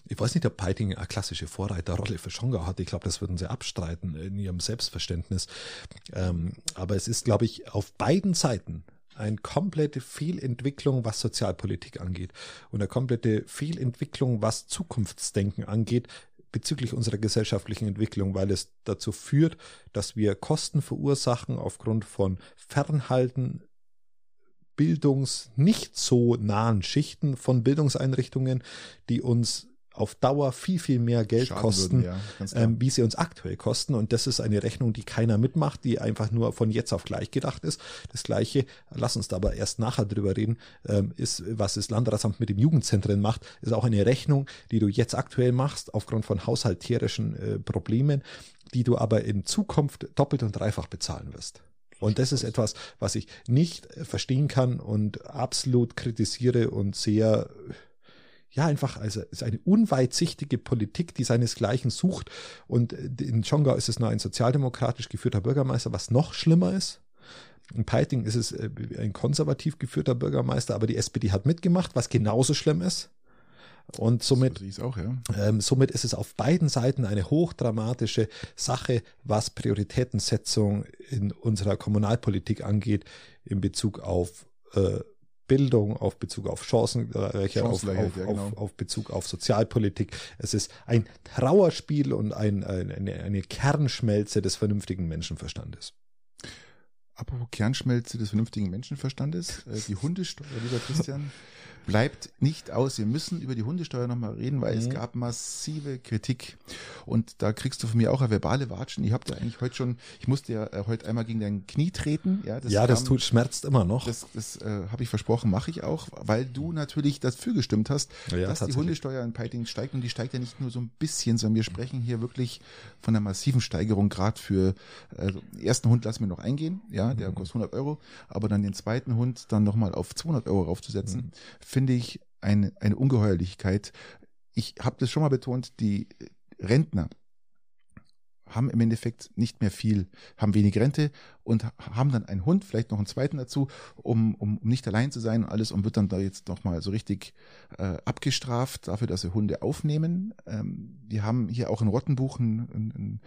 Ich weiß nicht, ob Peiting eine klassische Vorreiterrolle für Schongau hat. Ich glaube, das würden sie abstreiten in ihrem Selbstverständnis. Ähm, aber es ist, glaube ich, auf beiden Seiten eine komplette Fehlentwicklung, was Sozialpolitik angeht und eine komplette Fehlentwicklung, was Zukunftsdenken angeht bezüglich unserer gesellschaftlichen Entwicklung, weil es dazu führt, dass wir Kosten verursachen aufgrund von Fernhalten bildungs nicht so nahen Schichten von Bildungseinrichtungen, die uns auf Dauer viel, viel mehr Geld Schaden kosten, würden, ja, ähm, wie sie uns aktuell kosten. Und das ist eine Rechnung, die keiner mitmacht, die einfach nur von jetzt auf gleich gedacht ist. Das Gleiche, lass uns da aber erst nachher drüber reden, ähm, ist, was das Landratsamt mit dem Jugendzentren macht, ist auch eine Rechnung, die du jetzt aktuell machst, aufgrund von haushalterischen äh, Problemen, die du aber in Zukunft doppelt und dreifach bezahlen wirst. Und das ist etwas, was ich nicht verstehen kann und absolut kritisiere und sehr ja, einfach, also es ist eine unweitsichtige Politik, die seinesgleichen sucht. Und in Chongqing ist es nur ein sozialdemokratisch geführter Bürgermeister, was noch schlimmer ist. In Peiting ist es äh, ein konservativ geführter Bürgermeister, aber die SPD hat mitgemacht, was genauso schlimm ist. Und somit, auch, ja. ähm, somit ist es auf beiden Seiten eine hochdramatische Sache, was Prioritätensetzung in unserer Kommunalpolitik angeht, in Bezug auf äh, Bildung, auf Bezug auf Chancengleichheit, auf, auf, ja, genau. auf, auf, Bezug auf Sozialpolitik. Es ist ein Trauerspiel und ein, eine, eine Kernschmelze des vernünftigen Menschenverstandes. Apropos Kernschmelze des vernünftigen Menschenverstandes, äh, die Hundesteuer, lieber Christian, bleibt nicht aus. Wir müssen über die Hundesteuer nochmal reden, weil mhm. es gab massive Kritik. Und da kriegst du von mir auch eine verbale Watschen. Ich habe da eigentlich heute schon, ich musste ja äh, heute einmal gegen dein Knie treten. Ja, das, ja, das kam, tut, schmerzt immer noch. Das, das äh, habe ich versprochen, mache ich auch, weil du natürlich dafür gestimmt hast, ja, dass die Hundesteuer in Peiting steigt. Und die steigt ja nicht nur so ein bisschen, sondern wir sprechen hier wirklich von einer massiven Steigerung, gerade für äh, ersten Hund lassen wir noch eingehen, ja, der mhm. kostet 100 Euro, aber dann den zweiten Hund dann nochmal auf 200 Euro raufzusetzen, mhm finde ich eine, eine Ungeheuerlichkeit. Ich habe das schon mal betont, die Rentner haben im Endeffekt nicht mehr viel, haben wenig Rente und haben dann einen Hund, vielleicht noch einen zweiten dazu, um, um, um nicht allein zu sein und alles und wird dann da jetzt nochmal so richtig äh, abgestraft dafür, dass sie Hunde aufnehmen. Ähm, wir haben hier auch in Rottenbuch ein, ein,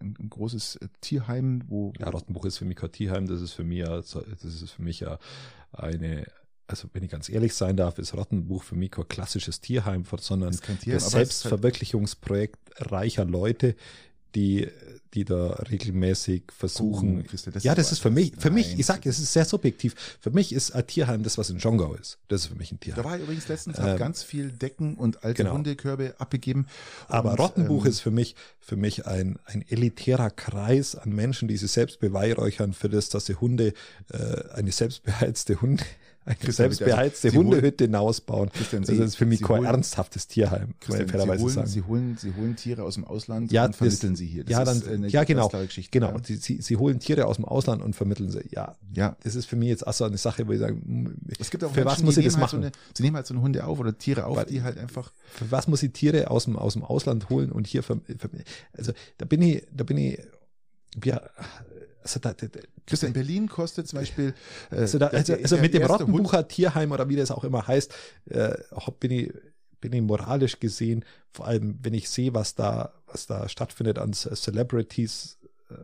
ein, großes Tierheim, wo. Ja, Rottenbuch ist für mich kein Tierheim, das ist für mich ja, das ist für mich ja eine also wenn ich ganz ehrlich sein darf, ist Rottenbuch für mich kein klassisches Tierheim, sondern Tierheim, das halt- Selbstverwirklichungsprojekt reicher Leute, die, die da regelmäßig versuchen. Oh, das ja, das ist für mich, für mich, ich sag, es ist sehr subjektiv. Für mich ist ein Tierheim das, was in Jongau ist. Das ist für mich ein Da Tierheim. war ich übrigens letztens, habe ganz viel Decken und alte genau. Hundekörbe abgegeben. Aber und, Rottenbuch ähm, ist für mich, für mich ein, ein elitärer Kreis an Menschen, die sich selbst beweihräuchern für das, dass sie Hunde, äh, eine selbstbeheizte Hunde, eine selbstbeheizte Sie holen- Hundehytte hinausbauen. Das Sie- ist für mich Sie kein holen- ernsthaftes Tierheim, Christian, sie, holen, sagen. sie, holen, sie holen Tiere aus dem Ausland ja, und vermitteln das, sie hier. Das ja, ist dann, eine ja, genau, genau. Ja. Sie, sie, sie holen Tiere aus dem Ausland und vermitteln sie. Ja, Ja. das ist für mich jetzt auch so eine Sache, wo ich sage, hm, Es gibt auch für Menschen, was muss ich das halt machen? So eine, sie nehmen halt so eine Hunde auf oder Tiere auf, Weil- die halt einfach für was muss ich Tiere aus dem, aus dem Ausland holen und hier ver, ver, also da bin ich, da bin ich, ja, also da, da, Christian, in Berlin kostet zum Beispiel äh, also, da, also, also mit dem Hund- Rottenbucher Tierheim oder wie das auch immer heißt, äh, bin ich, bin ich moralisch gesehen, vor allem wenn ich sehe, was da, was da stattfindet an Ce- Celebrities, äh,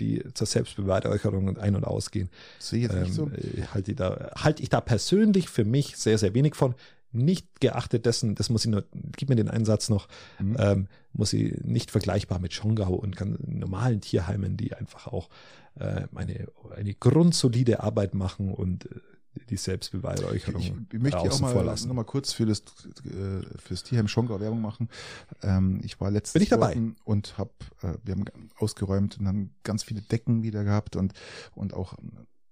die zur Selbstbeweihräucherung ein- und ausgehen, Sehe jetzt nicht so. ähm, halte ich da, halte ich da persönlich für mich sehr, sehr wenig von. Nicht geachtet dessen, das muss ich nur, gib mir den Einsatz noch, Mhm. ähm, muss ich nicht vergleichbar mit Schongau und normalen Tierheimen, die einfach auch äh, eine, eine grundsolide Arbeit machen und äh, die Selbstbeweihräucherung Ich, ich möchte auch mal, vor lassen. noch mal kurz für das, äh, fürs Tierheim Schongau Werbung machen. Ähm, ich war letztens Bin ich dabei? und hab, äh, wir haben ausgeräumt und haben ganz viele Decken wieder gehabt und, und auch,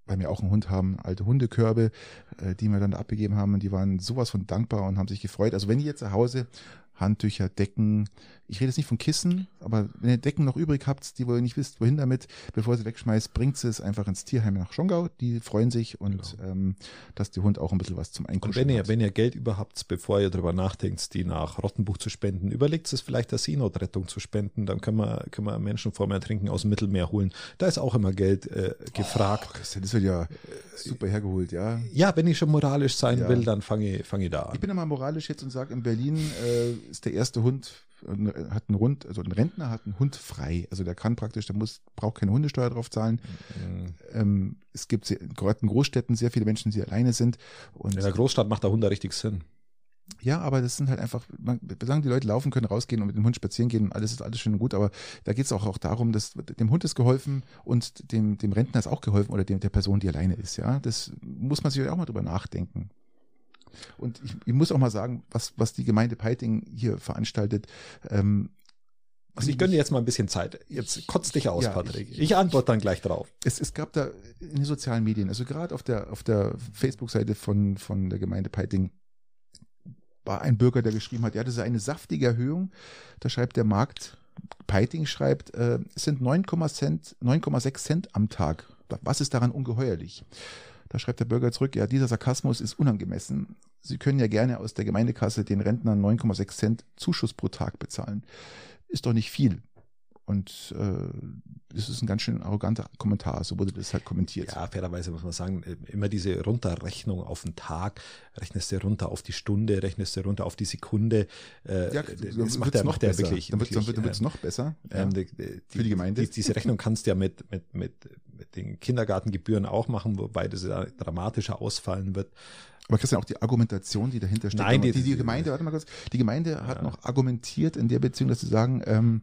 weil wir auch einen Hund haben, alte Hundekörbe, äh, die wir dann da abgegeben haben und die waren sowas von dankbar und haben sich gefreut. Also wenn ihr jetzt zu Hause Handtücher, Decken, ich rede jetzt nicht von Kissen, aber wenn ihr Decken noch übrig habt, die wo ihr nicht wisst, wohin damit, bevor ihr sie wegschmeißt, bringt sie es einfach ins Tierheim nach Schongau. Die freuen sich und ähm, dass die Hund auch ein bisschen was zum Und Einkuscheln wenn ihr, hat. wenn ihr Geld über habt, bevor ihr darüber nachdenkt, die nach Rottenbuch zu spenden, überlegt es vielleicht der Seenotrettung zu spenden, dann können wir, können wir Menschen vor dem Ertrinken aus dem Mittelmeer holen. Da ist auch immer Geld äh, gefragt. Oh, Christian, das wird ja super hergeholt, ja. Ja, wenn ich schon moralisch sein Ja. will, dann fange ich, fange ich da an. Ich bin immer moralisch jetzt und sage, in Berlin äh, ist der erste Hund, äh, hat einen Hund, also ein Rentner hat einen Hund frei. Also der kann praktisch, der muss, braucht keine Hundesteuer drauf zahlen. Mhm. Ähm, es gibt sehr, gerade in Großstädten sehr viele Menschen, die alleine sind. Und In der Großstadt macht der Hund da richtig Sinn. Ja, aber das sind halt einfach, man, solange die Leute laufen können, rausgehen und mit dem Hund spazieren gehen und alles ist alles schön und gut, aber da geht es auch, auch darum, dass dem Hund ist geholfen und dem, dem Rentner ist auch geholfen oder dem, der Person, die alleine ist, ja. Das muss man sich auch mal drüber nachdenken. Und ich, ich muss auch mal sagen, was, was die Gemeinde Peiting hier veranstaltet, ähm, Also ich gönne dir jetzt mal ein bisschen Zeit. Jetzt kotz dich aus, Ja, Patrick. ich- Ich, antworte dann gleich drauf. es, es gab da in den sozialen Medien, also gerade auf der, auf der Facebook-Seite von, von der Gemeinde Peiting, war ein Bürger, der geschrieben hat, ja, das ist eine saftige Erhöhung. Da schreibt der Markt, Peiting schreibt, äh, es sind 9,6 Cent, 9,6 Cent am Tag. Was ist daran ungeheuerlich? Da schreibt der Bürger zurück, ja, dieser Sarkasmus ist unangemessen. Sie können ja gerne aus der Gemeindekasse den Rentnern 9,6 Cent Zuschuss pro Tag bezahlen. Ist doch nicht viel. Und äh, das ist ein ganz schön arroganter Kommentar, so wurde das halt kommentiert. Ja, fairerweise muss man sagen, äh, immer diese Runterrechnung auf den Tag, rechnest du runter auf die Stunde, rechnest du runter auf die Sekunde. Äh, Ja, das macht der, noch macht der besser. wirklich. Dann wird es wirklich, noch besser. äh, Ja. ähm, die, Für die Gemeinde. Die, diese Rechnung kannst du ja mit, mit, mit, mit den Kindergartengebühren auch machen, wobei das ja dramatischer ausfallen wird. Aber Christian, auch die Argumentation, die dahinter steht. Nein, die, die- die, Gemeinde, warte mal kurz, die Gemeinde hat noch argumentiert in der Beziehung, dass sie sagen, ähm,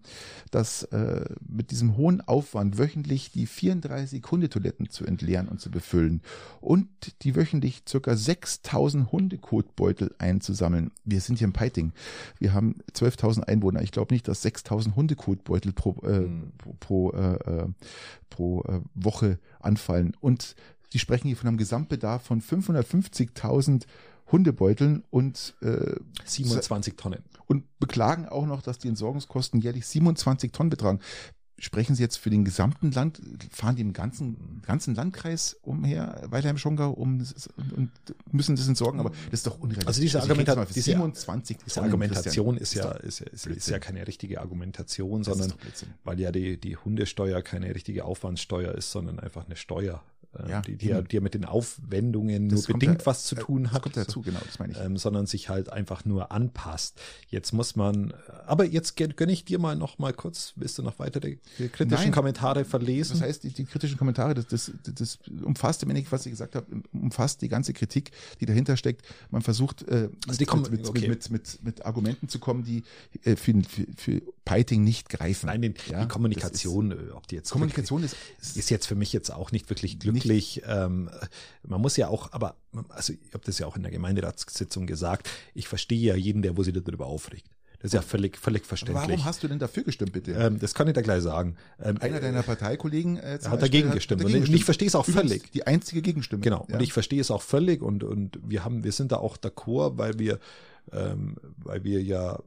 dass äh, mit diesem hohen Aufwand wöchentlich die 34 Hundetoiletten zu entleeren und zu befüllen und die wöchentlich circa 6000 Hundekotbeutel einzusammeln. Wir sind hier im Peiting. Wir haben 12.000 Einwohner. Ich glaube nicht, dass 6000 Hundekotbeutel pro, äh, Hm. pro, pro, äh, äh, pro äh, Woche anfallen. Und die sprechen hier von einem Gesamtbedarf von 550.000 Hundebeuteln und, äh, 27 Tonnen. und beklagen auch noch, dass die Entsorgungskosten jährlich 27 Tonnen betragen. Sprechen Sie jetzt für den gesamten Land, fahren die im ganzen, ganzen Landkreis umher, weiter im Schongau, um, und müssen das entsorgen, aber das ist doch unrealistisch. Also diese rede Argumenta- diese- 27 Diese Argumentation ist ja, ist, ja- ist, ist ja keine richtige Argumentation, das sondern weil ja die, die Hundesteuer keine richtige Aufwandssteuer ist, sondern einfach eine Steuer. Äh, Ja, die, die, ja, die ja mit den Aufwendungen nur Das kommt bedingt da- was zu äh, tun das hat. kommt dazu, genau, das meine ich. Ähm, sondern sich halt einfach nur anpasst. Jetzt muss man, aber jetzt gön- gönne ich dir mal noch mal kurz, willst du noch weitere kritischen Nein. Kommentare verlesen? Das heißt, die, die kritischen Kommentare, das, das, das umfasst, wenn ich, was ich gesagt habe, umfasst die ganze Kritik, die dahinter steckt. Man versucht äh, Also mit, mit, okay. mit, mit, mit Argumenten zu kommen, die äh, für, für, für Piting nicht greifen. Nein, den, Ja, die Kommunikation, äh, ob die jetzt ist, Kommunikation ist, ist jetzt für mich jetzt auch nicht wirklich glücklich. Ähm, man muss ja auch, aber also ich habe das ja auch in der Gemeinderatssitzung gesagt. Ich verstehe ja jeden, der wo sich darüber aufregt. Das ist ja völlig, völlig verständlich. warum hast du denn dafür gestimmt, bitte? ähm, das kann ich da gleich sagen. Ähm, Einer deiner Parteikollegen äh, hat dagegen gestimmt. dagegen Und ich verstehe es auch Übrigens völlig. Die einzige Gegenstimme. Genau. Ja. Und ich verstehe es auch völlig und, und wir haben, wir sind da auch d'accord, weil wir, ähm, weil wir ja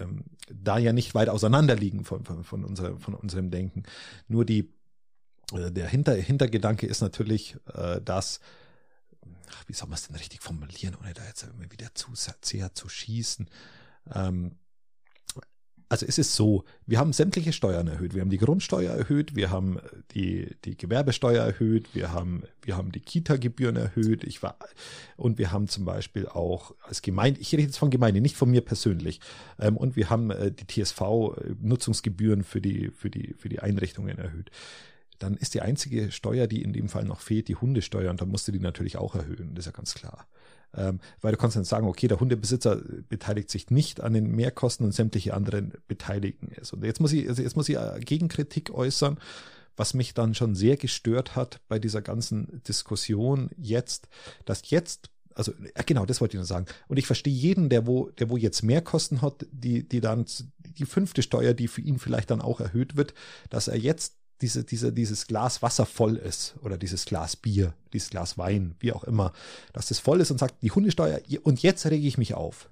ähm, da ja nicht weit auseinander liegen von, von, von, unser, von unserem Denken. Nur die, äh, der Hinter, Hintergedanke ist natürlich, äh, dass, ach, wie soll man es denn richtig formulieren, ohne da jetzt immer wieder zu sehr zu schießen. Ähm, also es ist so, wir haben sämtliche Steuern erhöht. Wir haben die Grundsteuer erhöht, wir haben die, die Gewerbesteuer erhöht, wir haben, wir haben die Kita-Gebühren erhöht. Ich war, und wir haben zum Beispiel auch als Gemeinde, ich rede jetzt von Gemeinde, nicht von mir persönlich, ähm, und wir haben äh, die TSV-Nutzungsgebühren für die, für die, für die Einrichtungen erhöht. Dann ist die einzige Steuer, die in dem Fall noch fehlt, die Hundesteuer, und da musste die natürlich auch erhöhen, das ist ja ganz klar. Ähm, weil du kannst dann sagen, okay, der Hundebesitzer beteiligt sich nicht an den Mehrkosten und sämtliche anderen beteiligen es. Und jetzt muss ich, also jetzt muss ich äh, Gegenkritik äußern, was mich dann schon sehr gestört hat bei dieser ganzen Diskussion jetzt, dass jetzt also äh, genau, das wollte ich nur sagen. Und ich verstehe jeden, der wo, der wo jetzt mehr Kosten hat, die, die dann die fünfte Steuer, die für ihn vielleicht dann auch erhöht wird, dass er jetzt diese, diese, dieses Glas Wasser voll ist oder dieses Glas Bier, dieses Glas Wein, wie auch immer, dass das voll ist und sagt, die Hundesteuer, und jetzt rege ich mich auf.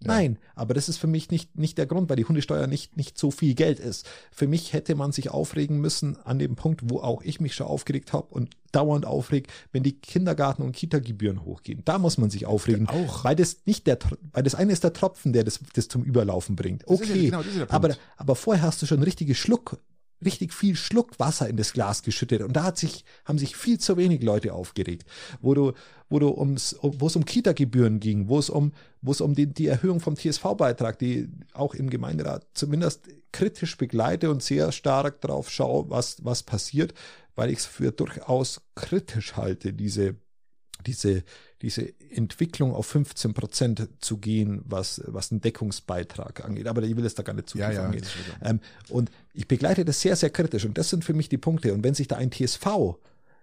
Ja. Nein, aber das ist für mich nicht, nicht der Grund, weil die Hundesteuer nicht, nicht so viel Geld ist. Für mich hätte man sich aufregen müssen an dem Punkt, wo auch ich mich schon aufgeregt habe und dauernd aufreg, wenn die Kindergarten- und Kita-Gebühren hochgehen. Da muss man sich aufregen. Auch. Weil das nicht der, weil das eine ist der Tropfen, der das, das zum Überlaufen bringt. Ja- Okay. genau, der Punkt. aber, aber vorher hast du schon richtige Schluck, richtig viel Schluck Wasser in das Glas geschüttet. Und da hat sich, haben sich viel zu wenig Leute aufgeregt. Wo du, wo du ums, wo es um Kita-Gebühren ging, wo es um, wo es um die, die Erhöhung vom TSV-Beitrag, die auch im Gemeinderat zumindest kritisch begleite und sehr stark drauf schaue, was, was passiert, weil ich es für durchaus kritisch halte, diese, diese, diese Entwicklung auf 15 Prozent zu gehen, was, was einen Deckungsbeitrag angeht. Aber ich will es da gar nicht zu Ja, ja, angehen. Ähm, und ich begleite das sehr, sehr kritisch. Und das sind für mich die Punkte. Und wenn sich da ein TSV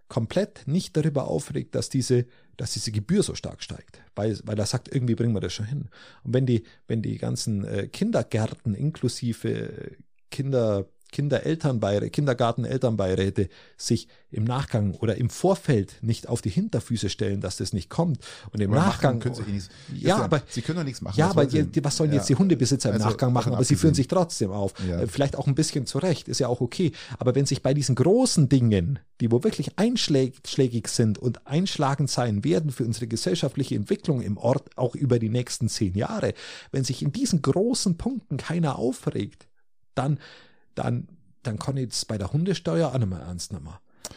komplett nicht darüber aufregt, dass diese, dass diese Gebühr so stark steigt, weil, weil er sagt, irgendwie bringen wir das schon hin. Und wenn die, wenn die ganzen äh, Kindergärten inklusive äh, Kinder, Kinderelternbeiräte, Kindergartenelternbeiräte sich im Nachgang oder im Vorfeld nicht auf die Hinterfüße stellen, dass das nicht kommt. Und im Aber Nachgang können sie eh nichts. Ja, aber sie können doch nichts machen. ja, was aber die, was sollen Ja. jetzt die Hundebesitzer im Also, Nachgang machen? Aber sie führen abgesehen. sich trotzdem auf. Ja. Äh, Vielleicht auch ein bisschen zurecht, ist ja auch okay. Aber wenn sich bei diesen großen Dingen, die wo wirklich einschlägig sind und einschlagend sein werden für unsere gesellschaftliche Entwicklung im Ort, auch über die nächsten zehn Jahre, wenn sich in diesen großen Punkten keiner aufregt, dann, dann, dann kann ich es bei der Hundesteuer auch nicht mehr ernst nehmen.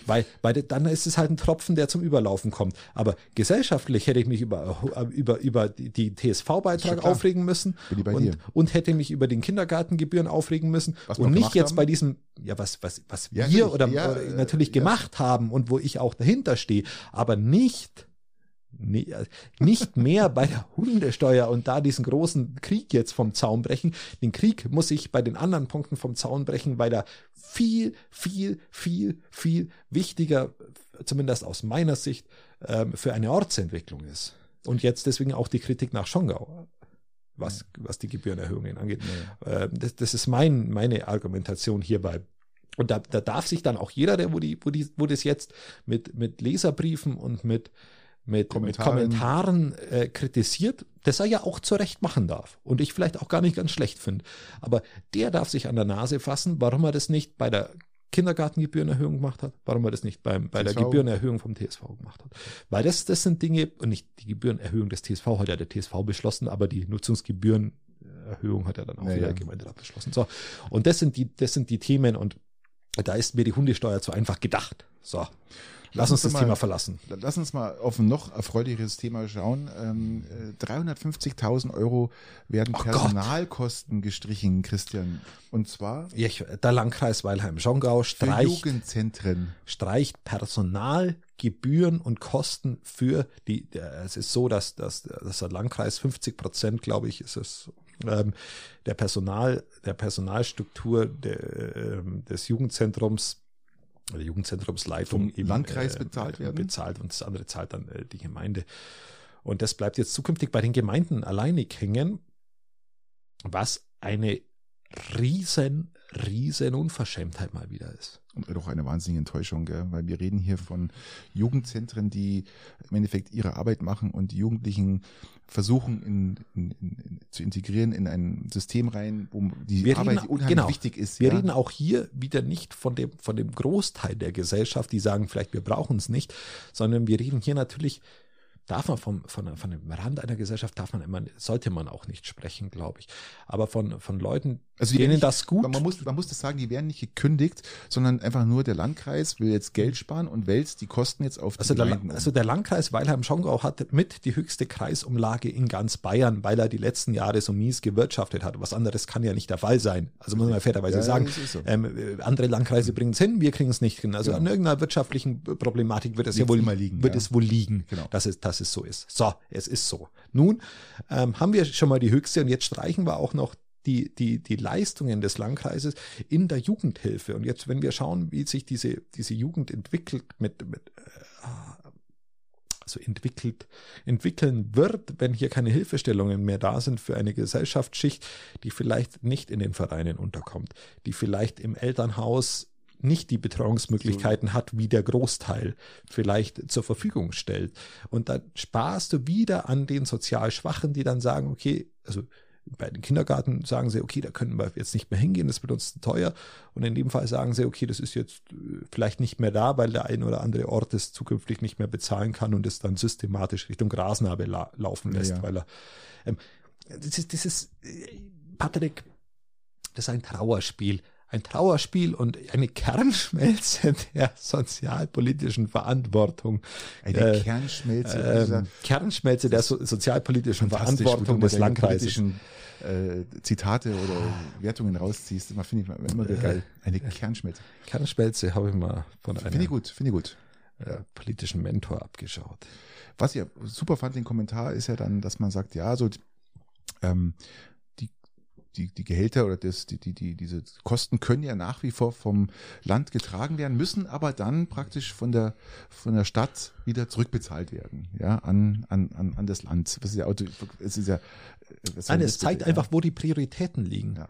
Weil, weil dann ist es halt ein Tropfen, der zum Überlaufen kommt. Aber gesellschaftlich hätte ich mich über, über, über die TSV-Beitrag aufregen müssen und, und hätte mich über den Kindergartengebühren aufregen müssen Was und nicht jetzt haben. bei diesem, ja, was, was, was Ja, wir oder, Ja, oder natürlich ja. gemacht haben und wo ich auch dahinter stehe, aber nicht, nicht mehr bei der Hundesteuer und da diesen großen Krieg jetzt vom Zaun brechen. Den Krieg muss ich bei den anderen Punkten vom Zaun brechen, weil da viel, viel, viel, viel wichtiger, zumindest aus meiner Sicht, ähm, für eine Ortsentwicklung ist. Und jetzt deswegen auch die Kritik nach Schongau, was, was die Gebührenerhöhungen angeht. Ähm, das, das ist mein, meine Argumentation hierbei. Und da, da darf sich dann auch jeder, der wo die, wo die, wo das jetzt mit, mit Leserbriefen und mit, mit Kommentaren. mit Kommentaren äh, kritisiert, das er ja auch zu Recht machen darf. Und ich vielleicht auch gar nicht ganz schlecht finde. Aber der darf sich an der Nase fassen, warum er das nicht bei der Kindergartengebührenerhöhung gemacht hat, warum er das nicht beim, bei der TSV. Gebührenerhöhung vom TSV gemacht hat. Weil das, das sind Dinge, und nicht die Gebührenerhöhung des TSV hat ja der TSV beschlossen, aber die Nutzungsgebührenerhöhung hat er dann auch Ja, wieder ja. der Gemeinderat beschlossen. So. Und das sind die, das sind die Themen und da ist mir die Hundesteuer zu einfach gedacht. So. Lass uns das mal, Thema verlassen. Lass uns mal auf ein noch erfreulicheres Thema schauen. Ähm, 350.000 Euro werden oh Personalkosten Gott. gestrichen, Christian. Und zwar? Ich, der Landkreis Weilheim-Schongau streicht, Jugendzentren. streicht Personalgebühren und Kosten für die, es ist so, dass, dass, dass der Landkreis 50 Prozent, glaube ich, ist es, ähm, der Personal, der Personalstruktur der, äh, des Jugendzentrums der Jugendzentrumsleitung im Landkreis äh, bezahlt werden. Bezahlt und das andere zahlt dann äh, die Gemeinde. Und das bleibt jetzt zukünftig bei den Gemeinden alleinig hängen, was eine riesen, riesen Unverschämtheit mal wieder ist. Und doch eine wahnsinnige Enttäuschung, gell? weil wir reden hier von Jugendzentren, die im Endeffekt ihre Arbeit machen und die Jugendlichen versuchen in, in, in, zu integrieren in ein System rein, wo die wir Arbeit reden, unheimlich genau, wichtig ist. Wir ja? reden auch hier wieder nicht von dem, von dem Großteil der Gesellschaft, die sagen, vielleicht wir brauchen es nicht, sondern wir reden hier natürlich darf man vom, von, von dem Rand einer Gesellschaft darf man immer, sollte man auch nicht sprechen, glaube ich. Aber von, von Leuten, also denen nicht, das gut. Man muss, man muss das sagen, die werden nicht gekündigt, sondern einfach nur der Landkreis will jetzt Geld sparen und wälzt die Kosten jetzt auf die also Gemeinden. Der, also der Landkreis Weilheim-Schongau hat mit die höchste Kreisumlage in ganz Bayern, weil er die letzten Jahre so mies gewirtschaftet hat. Was anderes kann ja nicht der Fall sein. Also muss man fairerweise ja, sagen, so. ähm, andere Landkreise bringen es hin, wir kriegen es nicht hin. Also genau. an irgendeiner wirtschaftlichen Problematik wird es ja wohl, liegen, wird ja. es wohl liegen, genau. dass, es, dass es so ist. So, es ist so. Nun ähm, haben wir schon mal die höchste und jetzt streichen wir auch noch die, die, die Leistungen des Landkreises in der Jugendhilfe. Und jetzt, wenn wir schauen, wie sich diese, diese Jugend entwickelt mit, mit äh, also entwickelt, entwickeln wird, wenn hier keine Hilfestellungen mehr da sind für eine Gesellschaftsschicht, die vielleicht nicht in den Vereinen unterkommt, die vielleicht im Elternhaus nicht die Betreuungsmöglichkeiten hat, wie der Großteil vielleicht zur Verfügung stellt. Und dann sparst du wieder an den sozial Schwachen, die dann sagen, okay, also bei den Kindergarten sagen sie, okay, da können wir jetzt nicht mehr hingehen, das wird uns zu teuer. Und in dem Fall sagen sie, okay, das ist jetzt äh, vielleicht nicht mehr da, weil der ein oder andere Ort es zukünftig nicht mehr bezahlen kann und es dann systematisch Richtung Grasnarbe la laufen lässt, ja, ja. weil er, ähm, das ist, das ist, äh, Patrick, das ist ein Trauerspiel ein Trauerspiel und eine Kernschmelze der sozialpolitischen Verantwortung. Eine äh, Kernschmelze. Äh, Kernschmelze der so, sozialpolitischen Verantwortung des Landkreises. Äh, Zitate oder Wertungen rausziehst, immer finde ich immer wieder geil. Eine Kernschmelze. Kernschmelze habe ich mal von einem finde ich gut, finde ich gut. Äh, politischen Mentor abgeschaut. Was ich super fand, den Kommentar ist ja dann, dass man sagt, ja, so ähm, die, die Gehälter oder das, die, die, die, diese Kosten können ja nach wie vor vom Land getragen werden, müssen aber dann praktisch von der, von der Stadt wieder zurückbezahlt werden, ja, an, an, an, an das Land. Das ist ja, Auto, es ist ja, Nein, es zeigt bitte, einfach, wo die Prioritäten liegen. Ja.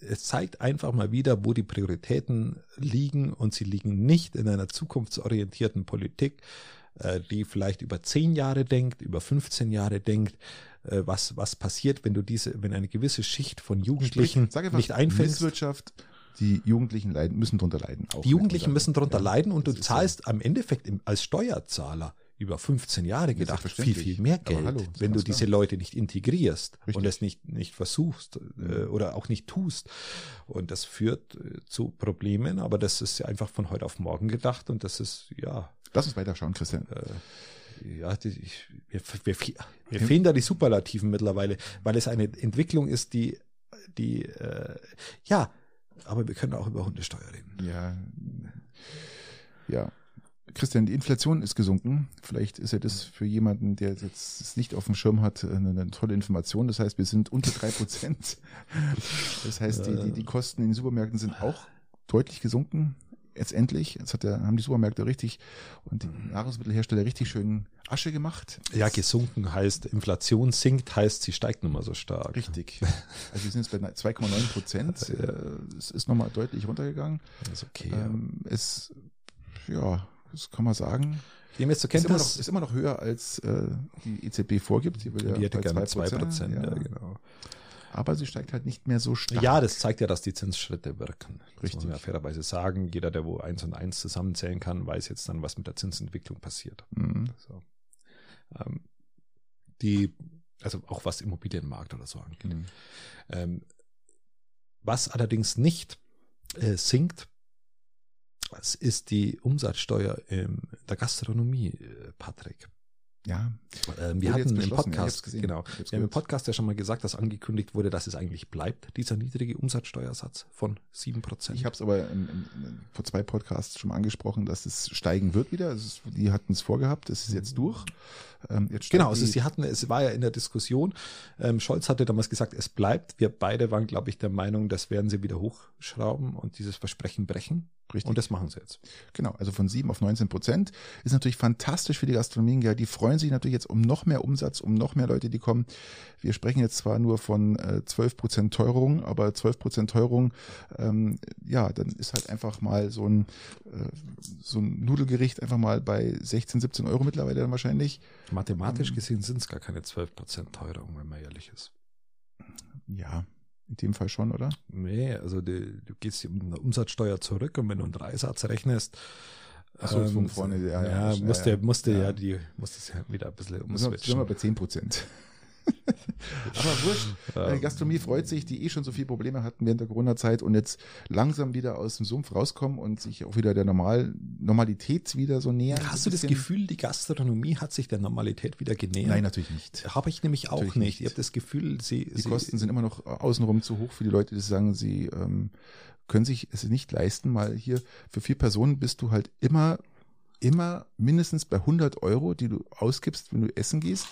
Es zeigt einfach mal wieder, wo die Prioritäten liegen und sie liegen nicht in einer zukunftsorientierten Politik, äh, die vielleicht über zehn Jahre denkt, über 15 Jahre denkt, äh, was, was passiert, wenn du diese, wenn eine gewisse Schicht von Jugendlichen Sprich, einfach, nicht einfällst. Misswirtschaft, die Jugendlichen leiden, müssen drunter leiden. die Jugendlichen müssen drunter ja, leiden und du zahlst so. am Endeffekt als Steuerzahler über 15 Jahre gedacht viel, viel mehr Geld, hallo, wenn du diese Leute nicht integrierst Richtig. und es nicht, nicht versuchst äh, oder auch nicht tust. Und das führt äh, zu Problemen, aber das ist einfach von heute auf morgen gedacht und das ist, ja. Lass uns weiterschauen, Christian. Äh, ja, ich, mir, mir, mir fehlen da die Superlativen mittlerweile, weil es eine Entwicklung ist, die, die, äh, ja, aber wir können auch über Hundesteuer reden. Ja, ja. Christian, die Inflation ist gesunken. Vielleicht ist ja das für jemanden, der jetzt das nicht auf dem Schirm hat, eine, eine tolle Information. Das heißt, wir sind unter drei Prozent. Das heißt, die, die, die Kosten in den Supermärkten sind auch deutlich gesunken jetzt endlich, jetzt hat der, haben die Supermärkte richtig und die Nahrungsmittelhersteller richtig schön Asche gemacht. Ja, gesunken heißt, Inflation sinkt, heißt, sie steigt nicht mehr so stark. Richtig. Also wir sind jetzt bei 2,9 Prozent. Äh, es ist nochmal deutlich runtergegangen. Das ist okay. Ähm, ja. Es, ja, das kann man sagen. Dem jetzt zur Kenntnis. Ist immer noch, ist immer noch höher, als äh, die EZB vorgibt. Die, will ja die hätte gerne 2 Prozent. Ja. ja, genau aber sie steigt halt nicht mehr so stark. Ja, das zeigt ja, dass die Zinsschritte wirken. Das Richtig. muss man ja fairerweise sagen. Jeder, der wo eins und eins zusammenzählen kann, weiß jetzt dann, was mit der Zinsentwicklung passiert. Mhm. So. Ähm, die, also auch was Immobilienmarkt oder so angeht. Mhm. Ähm, was allerdings nicht äh, sinkt, Was ist die Umsatzsteuer in der Gastronomie, äh, Patrick? Ja. Ähm, wir hatten im Podcast, genau, wir haben im. Podcast ja schon mal gesagt, dass angekündigt wurde, dass es eigentlich bleibt, dieser niedrige Umsatzsteuersatz von 7%. Ich habe es aber im, im, vor zwei Podcasts schon mal angesprochen, dass es steigen wird wieder. Es ist, die hatten es vorgehabt, das ist jetzt durch. Ähm, jetzt Genau, also sie hatten, es war ja in der Diskussion. Ähm, Scholz hatte damals gesagt, es bleibt. Wir beide waren, glaube ich, der Meinung, das werden sie wieder hochschrauben und dieses Versprechen brechen. Richtig. Und das machen sie jetzt. Genau, also von 7 auf 19 Prozent. Ist natürlich fantastisch für die Gastronomien. Ja, die freuen sich natürlich jetzt um noch mehr Umsatz, um noch mehr Leute, die kommen. Wir sprechen jetzt zwar nur von äh, 12 Prozent Teuerung, aber 12 Prozent Teuerung, ähm, ja, dann ist halt einfach mal so ein, äh, so ein Nudelgericht einfach mal bei 16, 17 Euro mittlerweile dann wahrscheinlich. Mathematisch Ähm. gesehen sind es gar keine 12% Teuerung, wenn man ehrlich ist. Ja, in dem Fall schon, oder? Nee, also die, du gehst der Umsatzsteuer zurück und wenn du einen Dreisatz rechnest, Ach so, von vorne, ja, ja, ja, musste, ja, musste ja, Ja. die, musste es ja wieder ein bisschen wir, sind wir umswitchen. bei 10 Prozent. Aber wurscht, Ähm. Gastronomie freut sich, die eh schon so viele Probleme hatten während der Corona-Zeit und jetzt langsam wieder aus dem Sumpf rauskommen und sich auch wieder der Normal Normalität wieder so nähern. Hast so du das. Gefühl, die Gastronomie hat sich der Normalität wieder genähert? Nein, natürlich nicht. Habe ich nämlich auch Natürlich nicht. nicht. Ich habe das Gefühl, sie, Die sie Kosten sind immer noch außenrum zu hoch für die Leute, die sagen, sie ähm, können sich es nicht leisten, mal hier für vier Personen bist du halt immer, immer mindestens bei 100 Euro, die du ausgibst, wenn du essen gehst.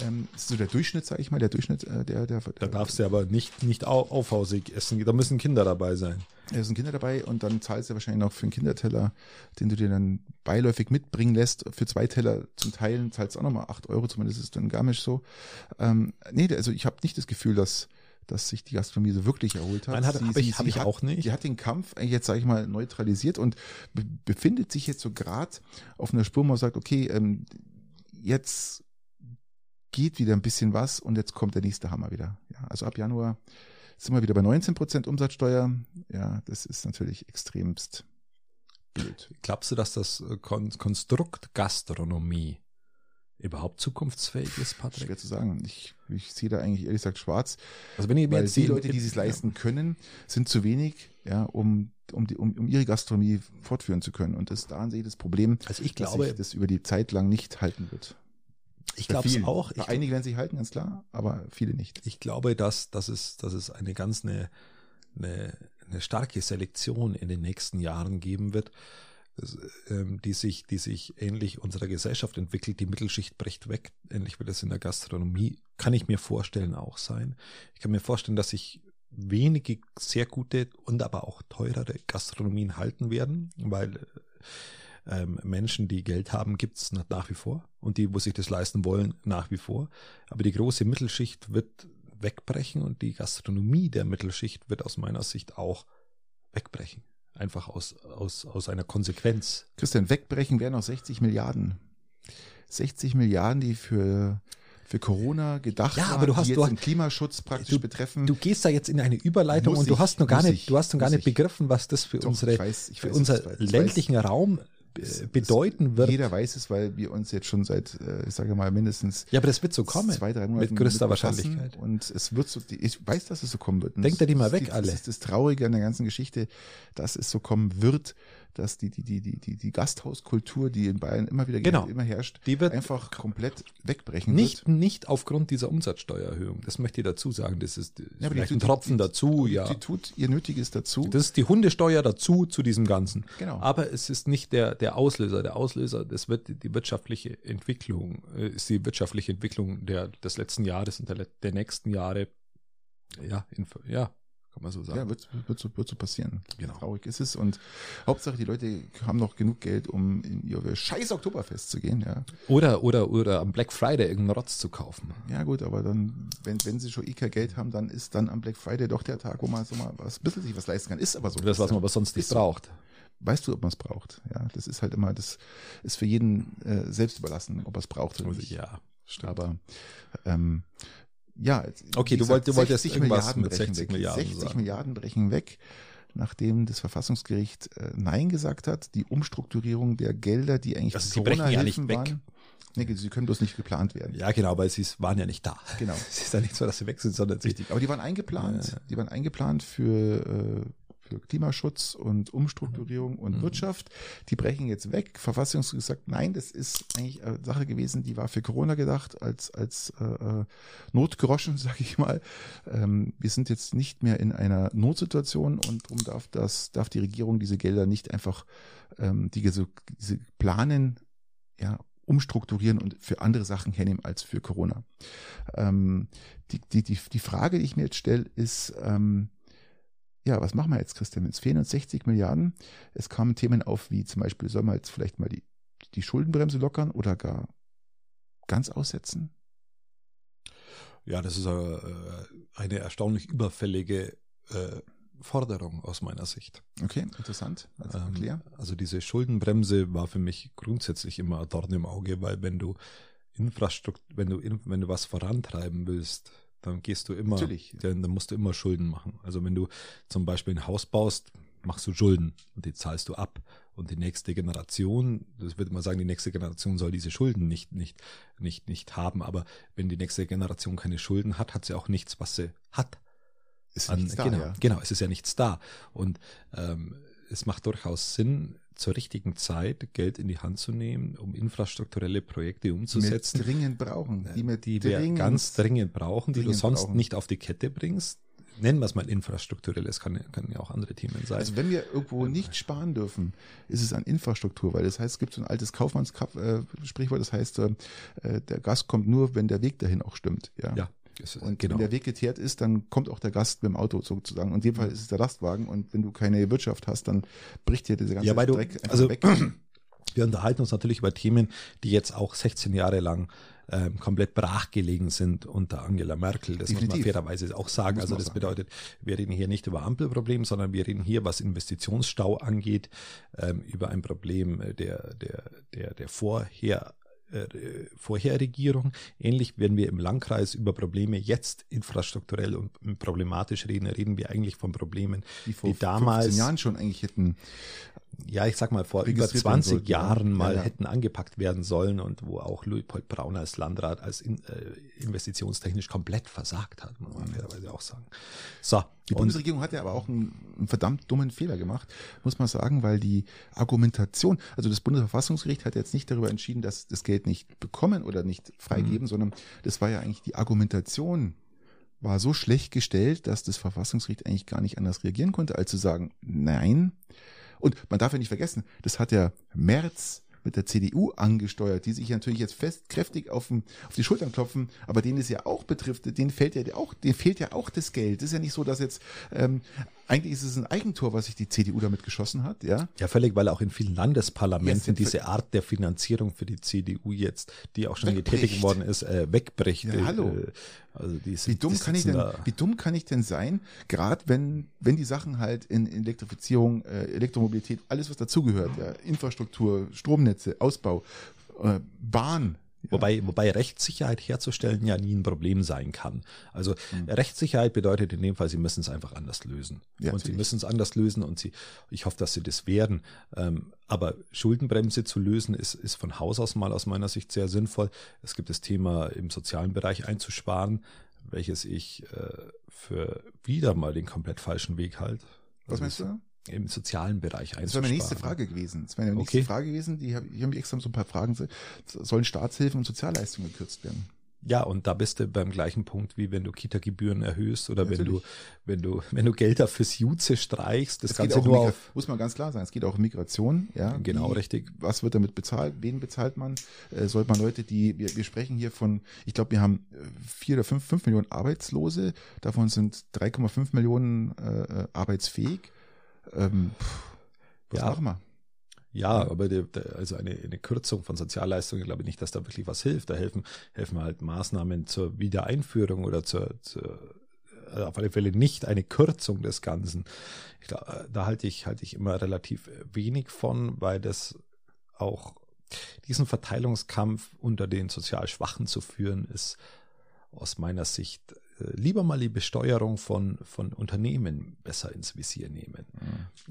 Ähm, das ist so der Durchschnitt, sage ich mal, der Durchschnitt, äh, der, der, Da darfst du aber nicht, nicht au- aufhausig essen. Da müssen Kinder dabei sein. Da sind Kinder dabei und dann zahlst du wahrscheinlich noch für einen Kinderteller, den du dir dann beiläufig mitbringen lässt. Für zwei Teller zum Teilen zahlst du auch nochmal 8 Euro, zumindest ist es dann Garmisch so. Ähm, nee, also ich habe nicht das Gefühl, dass, dass sich die Gastronomie so wirklich erholt hat. Nein, hat- hab ich- hab ich hat, auch nicht. Die hat den Kampf jetzt, sage ich mal, neutralisiert und be befindet sich jetzt so grad auf einer Spur, wo man sagt, okay, ähm, jetzt geht wieder ein bisschen was und jetzt kommt der nächste Hammer wieder. Ja, also ab Januar sind wir wieder bei 19 Prozent Umsatzsteuer. Ja, das ist natürlich extremst blöd. Glaubst du, dass das äh, Kon Konstrukt Gastronomie überhaupt zukunftsfähig ist, Schwer Patrick? zu sagen. Ich, ich sehe da eigentlich ehrlich gesagt schwarz, Also wenn ich mir jetzt die Leute, die sich ja. leisten können, sind zu wenig, ja, um, um, die, um, um ihre Gastronomie fortführen zu können. Und das, daran sehe ich das Problem, Also ich dass glaube, sich das über die Zeit lang nicht halten wird. ich glaube es auch. Ich, einige werden sich halten, ganz klar, aber viele nicht. ich glaube, dass, dass, es, dass es eine ganz eine, eine, eine starke Selektion in den nächsten Jahren geben wird, das, die sich, die sich ähnlich unserer Gesellschaft entwickelt. Die Mittelschicht bricht weg. Ähnlich wird es in der Gastronomie, kann ich mir vorstellen, auch sein. Ich kann mir vorstellen, dass sich wenige sehr gute und aber auch teurere Gastronomien halten werden, weil äh, ähm, Menschen, die Geld haben, gibt es nach wie vor und die, wo sich das leisten wollen, nach wie vor. Aber die große Mittelschicht wird wegbrechen und die Gastronomie der Mittelschicht wird aus meiner Sicht auch wegbrechen. Einfach aus, aus, aus einer Konsequenz. Christian, wegbrechen wären noch 60 Milliarden. 60 Milliarden, die für, für Corona gedacht Ja, aber du hast- die du jetzt hast- den Klimaschutz praktisch Du- betreffen. Du gehst da jetzt in eine Überleitung Muss und du ich, hast noch gar nicht, ich, du hast noch gar nicht ich. begriffen, was das für Doch, unsere, weiß, für weiß, unser ländlichen Raum Es- bedeuten wird. Jeder weiß es, weil wir uns jetzt schon seit, äh, ich sage mal, mindestens Ja, aber das wird so kommen. zwei, drei Monaten mit größter befassen. Wahrscheinlichkeit. Und es wird so, ich weiß, dass es so kommen wird. Und Denkt ihr die mal weg, alle? Das ist das Traurige an der ganzen Geschichte, dass es so kommen wird, dass die, die, die, die, die, die Gasthauskultur, die in Bayern immer wieder Genau. immer herrscht, Die wird einfach komplett wegbrechen nicht, wird. nicht aufgrund dieser Umsatzsteuererhöhung. Das möchte ich dazu sagen. Das ist, Ja, vielleicht ein tut- Tropfen die- dazu, Die, ja. die tut ihr Nötiges dazu. Das ist die Hundesteuer dazu zu diesem Ganzen. Genau. Aber es ist nicht der, der Auslöser. Der Auslöser, das wird die wirtschaftliche Entwicklung, äh, ist die wirtschaftliche Entwicklung der, des letzten Jahres und der, der nächsten Jahre. Ja, in, ja, kann man so sagen. Ja, wird, wird, so, wird so passieren. Genau. Traurig ist es. Und Hauptsache, die Leute haben noch genug Geld, um in ihr scheiß Oktoberfest zu gehen. Ja, Oder, oder, oder am Black Friday irgendeinen Rotz zu kaufen. ja gut, aber dann, wenn, wenn sie schon eh kein Geld haben, dann ist dann am Black Friday doch der Tag, wo man so mal was, ein bisschen sich was leisten kann. Ist aber so. Das, was man aber sonst nicht so. braucht. Weißt du, ob man es braucht? Ja, das ist halt immer, das ist für jeden äh, selbst überlassen, ob er es braucht oder nicht. Ja. Aber ähm, ja, Okay, du wollt- du wolltest 60 irgendwas Milliarden mit brechen 60 weg. Milliarden 60 sagen. Milliarden brechen weg, nachdem das Verfassungsgericht äh, Nein gesagt hat. Die Umstrukturierung der Gelder, die eigentlich Also ja Corona-Hilfen weg. waren. Nee, sie können bloß nicht geplant werden. Ja, genau, weil sie waren ja nicht da. Genau. Es ist ja nicht so, dass sie weg sind, sondern Richtig. Aber die waren eingeplant. Ja, ja. Die waren eingeplant für, äh, für Klimaschutz und Umstrukturierung und Mhm. Wirtschaft. Die brechen jetzt weg. Verfassungsgericht sagt, nein, das ist eigentlich eine Sache gewesen, die war für Corona gedacht, als, als äh, äh, Notgroschen, sage ich mal. Ähm, wir sind jetzt nicht mehr in einer Notsituation und darum darf das, darf die Regierung diese Gelder nicht einfach ähm, die so, diese planen, ja, umstrukturieren und für andere Sachen hernehmen als für Corona. Ähm, die, die, die, die Frage, die ich mir jetzt stelle, ist, ähm, ja, was machen wir jetzt, Christian? Jetzt fehlen uns 60 Milliarden. Es kamen Themen auf, wie zum Beispiel, sollen wir jetzt vielleicht mal die, die Schuldenbremse lockern oder gar ganz aussetzen? Ja, das ist äh, eine erstaunlich überfällige äh, Forderung aus meiner Sicht. Okay, interessant. Also, Ähm, also diese Schuldenbremse war für mich grundsätzlich immer ein Dorn im Auge, weil wenn du Infrastruktur, wenn du wenn du was vorantreiben willst, dann gehst du immer, Natürlich. dann, dann musst du immer Schulden machen. Also wenn du zum Beispiel ein Haus baust, machst du Schulden und die zahlst du ab. Und die nächste Generation, das würde man sagen, die nächste Generation soll diese Schulden nicht, nicht, nicht, nicht haben. Aber wenn die nächste Generation keine Schulden hat, hat sie auch nichts, was sie hat. Ist An, nichts da, genau, ja. genau, es ist ja nichts da. Und ähm, es macht durchaus Sinn, zur richtigen Zeit Geld in die Hand zu nehmen, um infrastrukturelle Projekte Die wir umzusetzen, dringend brauchen. Die, wir die wir dringend, ganz dringend brauchen, die dringend du sonst brauchen. nicht auf die Kette bringst. Nennen wir es mal infrastrukturell, es kann, können ja auch andere Themen sein. Also wenn wir irgendwo nicht sparen dürfen, ist es an Infrastruktur, weil das heißt, es gibt so ein altes Kaufmanns-Sprichwort, das heißt, äh, äh, der Gast kommt nur, wenn der Weg dahin auch stimmt. Ja. ja, ist- Und genau. wenn der Weg geteert ist, dann kommt auch der Gast mit dem Auto sozusagen. Und in dem Fall ist es der Lastwagen. Und wenn du keine Wirtschaft hast, dann bricht dir dieser ganze Ja, weil du- Dreck einfach also- weg. Wir unterhalten uns natürlich über Themen, die jetzt auch 16 Jahre lang ähm, komplett brachgelegen sind unter Angela Merkel. Das muss man Definitiv. fairerweise auch sagen. Also das sagen. bedeutet, wir reden hier nicht über Ampelproblem, sondern wir reden hier, was Investitionsstau angeht, ähm, über ein Problem äh, der, der, der, der Vorher Vorherregierung. Ähnlich, wenn wir im Landkreis über Probleme jetzt infrastrukturell und problematisch reden, reden wir eigentlich von Problemen, Die vor die damals 15 Jahren schon eigentlich hätten. ja, ich sag mal, vor über registriert werden 20 sollten, ja. Jahren mal Ja, ja. hätten angepackt werden sollen und wo auch Luitpold Braun als Landrat als in, äh, investitionstechnisch komplett versagt hat, muss man fairerweise auch sagen. So, Mhm. Die und Bundesregierung hat ja aber auch einen, einen verdammt dummen Fehler gemacht, muss man sagen, weil die Argumentation, also das Bundesverfassungsgericht hat jetzt nicht darüber entschieden, dass das Geld nicht bekommen oder nicht Mhm. freigeben, sondern das war ja eigentlich die Argumentation war so schlecht gestellt, dass das Verfassungsgericht eigentlich gar nicht anders reagieren konnte, als zu sagen, nein. Und man darf ja nicht vergessen, das hat ja Merz mit der CDU angesteuert, die sich natürlich jetzt fest kräftig auf, den, auf die Schultern klopfen, aber denen es ja auch betrifft, denen fällt ja auch, denen fehlt ja auch das Geld. Das ist ja nicht so, dass jetzt ähm, eigentlich ist es ein Eigentor, was sich die CDU damit geschossen hat, ja. ja völlig, weil auch in vielen Landesparlamenten diese Art der Finanzierung für die CDU jetzt, die auch schon Wegbricht. getätigt worden ist, äh, wegbricht. Ja, Äh, hallo. Also die Wie sind, dumm die kann ich denn, da- wie dumm kann ich denn sein, gerade wenn, wenn die Sachen halt in Elektrifizierung, äh, Elektromobilität, alles was dazugehört, ja, Infrastruktur, Stromnetze, Ausbau, äh, Bahn, Wobei, wobei Rechtssicherheit herzustellen ja nie ein Problem sein kann. Also Hm. Rechtssicherheit bedeutet in dem Fall, sie müssen es einfach anders lösen. Ja, und sie müssen es anders lösen und sie, ich hoffe, dass sie das werden. Ähm, aber Schuldenbremse zu lösen, ist, ist von Haus aus mal aus meiner Sicht sehr sinnvoll. Es gibt das Thema im sozialen Bereich einzusparen, welches ich äh, für wieder mal den komplett falschen Weg halte. was meinst du? Im sozialen Bereich Das wäre einzusparen. meine nächste Frage gewesen. Das wäre meine nächste Okay. Frage gewesen. Die hab, ich habe extra so ein paar Fragen. Sollen Staatshilfen und Sozialleistungen gekürzt werden? Ja, und da bist du beim gleichen Punkt, wie wenn du Kita-Gebühren erhöhst oder wenn du, Natürlich. wenn du, wenn du Gelder fürs Juze streichst, das Es geht Ganze auch um nur auf, muss man ganz klar sagen, es geht auch um Migration, ja. Genau, Wie- richtig. Was wird damit bezahlt? Wen bezahlt man? Äh, sollte man Leute, die, wir, wir sprechen hier von, ich glaube, wir haben äh, vier oder fünf, fünf Millionen Arbeitslose, davon sind 3,5 Millionen äh, äh, arbeitsfähig. Ähm, was Ja. machen wir? ja, aber die, also eine, eine Kürzung von Sozialleistungen, glaube ich nicht, dass da wirklich was hilft. Da helfen, helfen halt Maßnahmen zur Wiedereinführung oder zur, zur äh, auf alle Fälle nicht eine Kürzung des Ganzen. Ich glaub, äh, da halte ich, halte ich immer relativ wenig von, weil das auch diesen Verteilungskampf unter den sozial Schwachen zu führen, ist aus meiner Sicht lieber mal die Besteuerung von, von Unternehmen besser ins Visier nehmen.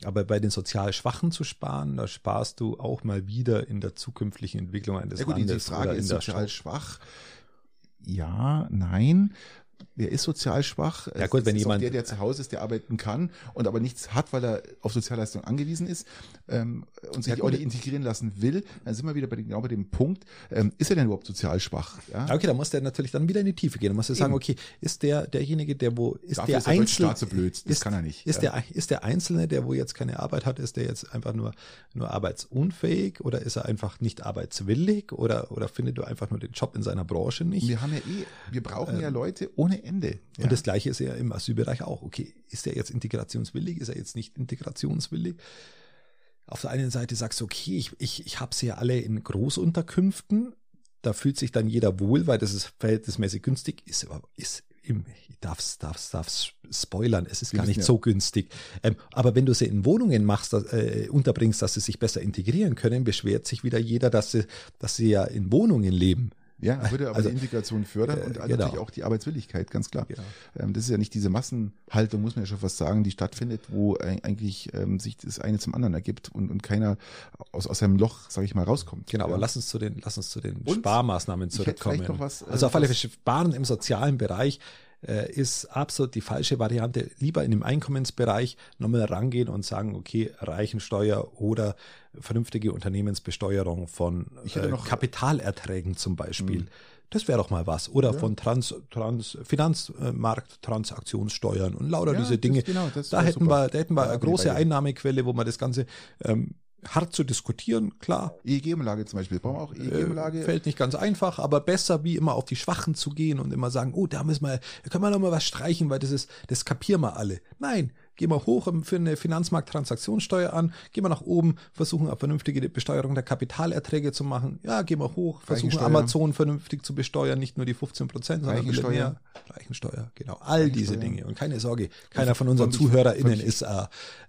Aber bei den sozial Schwachen zu sparen, da sparst du auch mal wieder in der zukünftigen Entwicklung eines Ja gut, die Landes Frage oder in ist der sozial Stadt. schwach. Ja, nein. Wer ist sozial schwach? Ja gut, wenn jemand- der, der zu Hause ist, der arbeiten kann und aber nichts hat, weil er auf Sozialleistung angewiesen ist ähm, und sich Ja, auch nicht integrieren lassen will, dann sind wir wieder bei dem, genau bei dem Punkt, ähm, ist er denn überhaupt sozial schwach? Ja? Okay, da muss der natürlich dann wieder in die Tiefe gehen. Da muss er sagen, okay, ist der derjenige, der wo ist Dafür der ist Einzelne, so blöd. Das ist, kann er nicht. Ist Ja. der ist der Einzelne, der wo jetzt keine Arbeit hat, ist der jetzt einfach nur nur arbeitsunfähig oder ist er einfach nicht arbeitswillig oder oder findet er einfach nur den Job in seiner Branche nicht? Wir haben ja eh, wir brauchen ja Leute ohne Ende. Ja. Und das gleiche ist ja im Asylbereich auch. Okay, ist er jetzt integrationswillig, ist er jetzt nicht integrationswillig? Auf der einen Seite sagst du, okay, ich, ich, ich habe sie ja alle in Großunterkünften. Da fühlt sich dann jeder wohl, weil das ist verhältnismäßig günstig. Ist aber, ist im, ich darf's, darf's, darf's spoilern. Es ist gar nicht ja. so günstig. Ähm, aber wenn du sie in Wohnungen machst, äh, unterbringst, dass sie sich besser integrieren können, beschwert sich wieder jeder, dass sie, dass sie ja in Wohnungen leben. Ja, würde aber Also, die Integration fördern äh, und genau. natürlich auch die Arbeitswilligkeit, ganz klar. Genau. Ähm, das ist ja nicht diese Massenhaltung, muss man ja schon fast sagen, die stattfindet, wo eigentlich ähm, sich das eine zum anderen ergibt und, und keiner aus, aus seinem Loch, sage ich mal, rauskommt. Genau, aber ja. lass uns zu den, lass uns zu den Und Sparmaßnahmen zurückkommen. was, äh, also auf alle Fälle, Sparen im sozialen Bereich ist absolut die falsche Variante. Lieber in dem Einkommensbereich nochmal rangehen und sagen, okay, Reichensteuer oder vernünftige Unternehmensbesteuerung von äh, Kapitalerträgen zum Beispiel. Mhm. Das wäre doch mal was. Oder von Trans, Trans, Finanzmarkttransaktionssteuern und lauter Ja, diese das- Dinge. genau, das da hätten super. wir, da hätten wir Da eine große. Einnahmequelle, wo man das Ganze ähm, hart zu diskutieren, klar, EEG-Umlage zum Beispiel. Brauchen wir auch EEG-Umlage? äh, fällt nicht ganz einfach, aber besser wie immer auf die Schwachen zu gehen und immer sagen, oh, da müssen wir, da können wir noch mal was streichen, weil das ist, das kapieren wir alle. Nein, gehen wir hoch für eine Finanzmarkttransaktionssteuer an, gehen wir nach oben, versuchen eine vernünftige Besteuerung der Kapitalerträge zu machen. Ja, gehen wir hoch, versuchen. Amazon vernünftig zu besteuern, nicht nur die 15 Prozent, sondern Reichensteuer. mehr. Reichensteuer, genau. All diese. Dinge. Und keine Sorge, keiner von unseren ZuhörerInnen ist äh,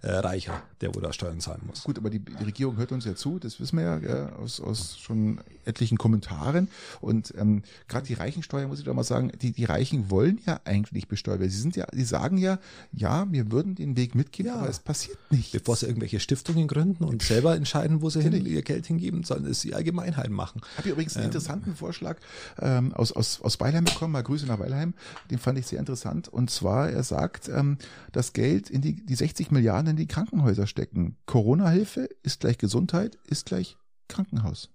äh, reicher, der wo da Steuern zahlen muss. Gut, aber die, die Regierung hört uns ja zu, das wissen wir ja, ja aus, aus schon etlichen Kommentaren. Und ähm, gerade die Reichensteuer, muss ich doch mal sagen, die, die Reichen wollen ja eigentlich besteuert werden. Sie sind ja, die sagen ja, ja, wir würden den Weg mitgehen, Ja. aber es passiert nicht. Bevor sie irgendwelche Stiftungen gründen und selber entscheiden, wo sie hin ihr Geld hingeben, sollen es die Allgemeinheit machen. Habe ich übrigens einen interessanten Vorschlag ähm, aus, aus, aus Weilheim bekommen, mal Grüße nach Weilheim, den fand ich sehr interessant. Und zwar, er sagt, ähm, das Geld in die, die 60 Milliarden in die Krankenhäuser stecken. Corona-Hilfe ist gleich Gesundheit, ist gleich Krankenhaus.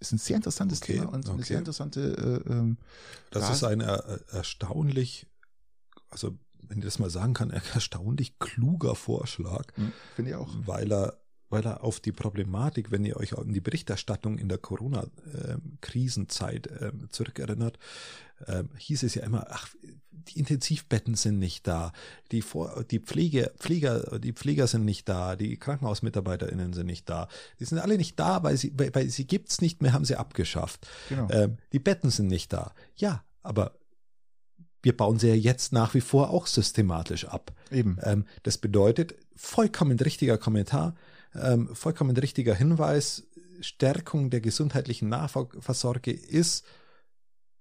Ist ein sehr interessantes Okay, Thema und eine okay. sehr interessante äh, ähm, Das Ras- ist ein er, erstaunlich, also wenn ich das mal sagen kann, ein erstaunlich kluger Vorschlag, hm, finde ich auch. weil er, weil er auf die Problematik, wenn ihr euch an die Berichterstattung in der Corona-Krisenzeit ähm, zurückerinnert, ähm, hieß es ja immer, ach, die Intensivbetten sind nicht da, die, Vor die Pflege, Pfleger, die Pfleger sind nicht da, die KrankenhausmitarbeiterInnen sind nicht da. Die sind alle nicht da, weil sie, weil, weil sie gibt's nicht mehr, haben sie abgeschafft. Genau. Ähm, die Betten sind nicht da. Ja, aber wir bauen sie ja jetzt nach wie vor auch systematisch ab. Eben. Ähm, das bedeutet, vollkommen richtiger Kommentar, ähm, vollkommen richtiger Hinweis, Stärkung der gesundheitlichen Nachversorge ist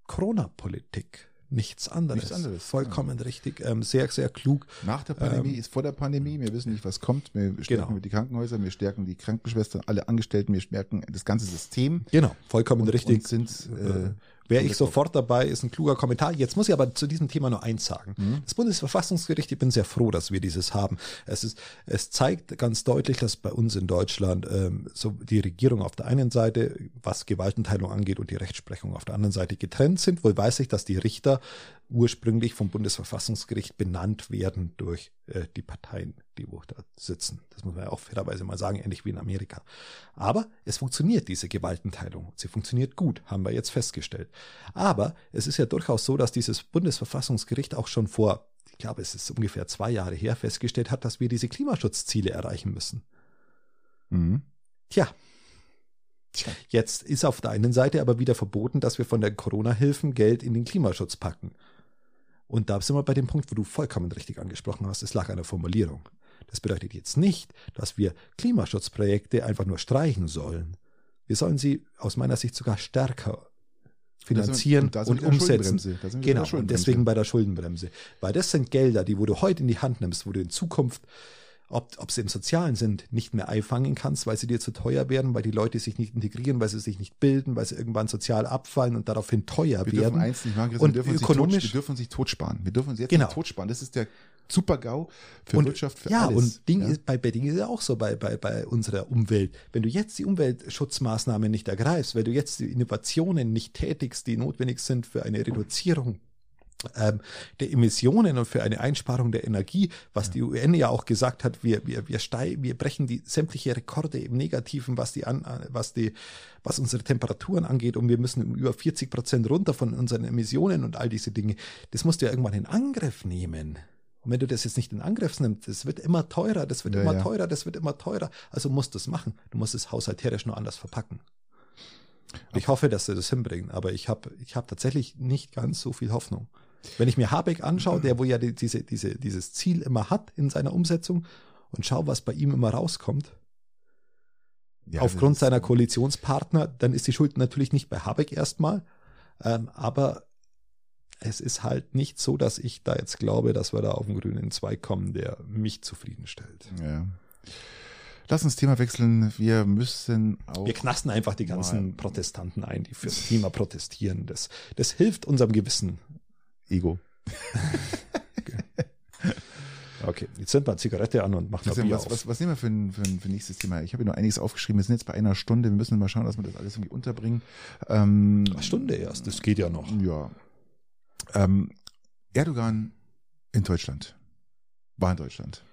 Corona-Politik. Nichts anderes. Nichts anderes, Vollkommen richtig. Ähm, sehr, sehr klug. Nach der Pandemie ähm, ist vor der Pandemie. Wir wissen nicht, was kommt. Wir stärken Genau. die Krankenhäuser, wir stärken die Krankenschwestern, alle Angestellten, wir stärken das ganze System. Genau, vollkommen Und, richtig. und sind äh, Wäre ich sofort dabei, ist ein kluger Kommentar. Jetzt muss ich aber zu diesem Thema nur eins sagen. Das Bundesverfassungsgericht, ich bin sehr froh, dass wir dieses haben. Es, ist, es zeigt ganz deutlich, dass bei uns in Deutschland ähm, so die Regierung auf der einen Seite, was Gewaltenteilung angeht, und die Rechtsprechung auf der anderen Seite getrennt sind. Wohl weiß ich, dass die Richter ursprünglich vom Bundesverfassungsgericht benannt werden durch äh, die Parteien, die wo da sitzen. Das muss man ja auch fairerweise mal sagen, ähnlich wie in Amerika. Aber es funktioniert, diese Gewaltenteilung. Sie funktioniert gut, haben wir jetzt festgestellt. Aber es ist ja durchaus so, dass dieses Bundesverfassungsgericht auch schon vor, ich glaube, es ist ungefähr zwei Jahre her, festgestellt hat, dass wir diese Klimaschutzziele erreichen müssen. mhm. Tja, Tja. Jetzt ist auf der einen Seite aber wieder verboten, dass wir von den Corona-Hilfen Geld in den Klimaschutz packen. Und da sind wir bei dem Punkt, wo du vollkommen richtig angesprochen hast, es lag an der Formulierung. Das bedeutet jetzt nicht, dass wir Klimaschutzprojekte einfach nur streichen sollen. Wir sollen sie aus meiner Sicht sogar stärker finanzieren und der umsetzen. Genau, und deswegen bei der Schuldenbremse. Weil das sind Gelder, die wo du heute in die Hand nimmst, wo du in Zukunft ob, ob sie im Sozialen sind, nicht mehr einfangen kannst, weil sie dir zu teuer werden, weil die Leute sich nicht integrieren, weil sie sich nicht bilden, weil sie irgendwann sozial abfallen und daraufhin teuer Wir werden. dürfen eins nicht machen, Und wir dürfen, ökonomisch- sich tot, wir dürfen sich totsparen. Wir dürfen uns jetzt Genau. nicht totsparen. Das ist der Super-GAU für und, Wirtschaft, für ja, alles. und Ding ja? ist, bei, bei Ding ist ja auch so, bei, bei, bei unserer Umwelt. Wenn du jetzt die Umweltschutzmaßnahmen nicht ergreifst, wenn du jetzt die Innovationen nicht tätigst, die notwendig sind für eine Reduzierung ähm, der Emissionen und für eine Einsparung der Energie, was die UN ja auch gesagt hat, wir, wir, wir, stei wir brechen die sämtliche Rekorde im Negativen, was die an, was die, was unsere Temperaturen angeht und wir müssen um über 40 Prozent runter von unseren Emissionen und all diese Dinge. Das musst du ja irgendwann in Angriff nehmen. Und wenn du das jetzt nicht in Angriff nimmst, das wird immer teurer, das wird Ja, immer ja. teurer, das wird immer teurer. Also musst du es machen. Du musst es haushalterisch nur anders verpacken. Ich hoffe, dass sie das hinbringen, aber ich habe ich hab tatsächlich nicht ganz so viel Hoffnung. Wenn ich mir Habeck anschaue, der wo ja die, diese, diese, dieses Ziel immer hat in seiner Umsetzung und schau, was bei ihm immer rauskommt, Ja, aufgrund seiner Koalitionspartner, dann ist die Schuld natürlich nicht bei Habeck erstmal, ähm, aber es ist halt nicht so, dass ich da jetzt glaube, dass wir da auf den grünen Zweig kommen, der mich zufriedenstellt. Ja. Lass uns Thema wechseln. Wir müssen auch. Wir knasten einfach die ganzen. Protestanten ein, die für das Klima protestieren. Das, das hilft unserem Gewissen. Ego. Okay, jetzt sind wir Zigarette an und machen Christian, Bier was, auf. was, was nehmen wir für ein, für, ein, für ein nächstes Thema? Ich habe hier noch einiges aufgeschrieben. Wir sind jetzt bei einer Stunde. Wir müssen mal schauen, dass wir das alles irgendwie unterbringen. Ähm, Eine Stunde erst, das geht ja noch. Ja. Ähm, Erdogan in Deutschland. War in Deutschland.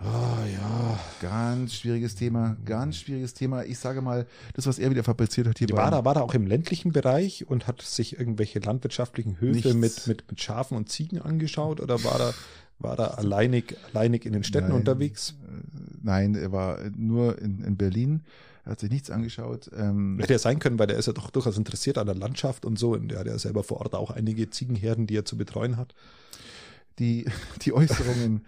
Ah ja. Ganz schwieriges Thema. Ganz schwieriges Thema. Ich sage mal, das, was er wieder fabriziert hat hier War da, war da auch im ländlichen Bereich und hat sich irgendwelche landwirtschaftlichen Höfe mit, mit, mit Schafen und Ziegen angeschaut oder war da, war da alleinig, alleinig in den Städten Nein. unterwegs? Nein, er war nur in, in Berlin. Er hat sich nichts angeschaut. Ähm, Hätte ja sein können, weil der ist ja doch durchaus interessiert an der Landschaft und so. Und der hat ja selber vor Ort auch einige Ziegenherden, die er zu betreuen hat. die, die Äußerungen, äh,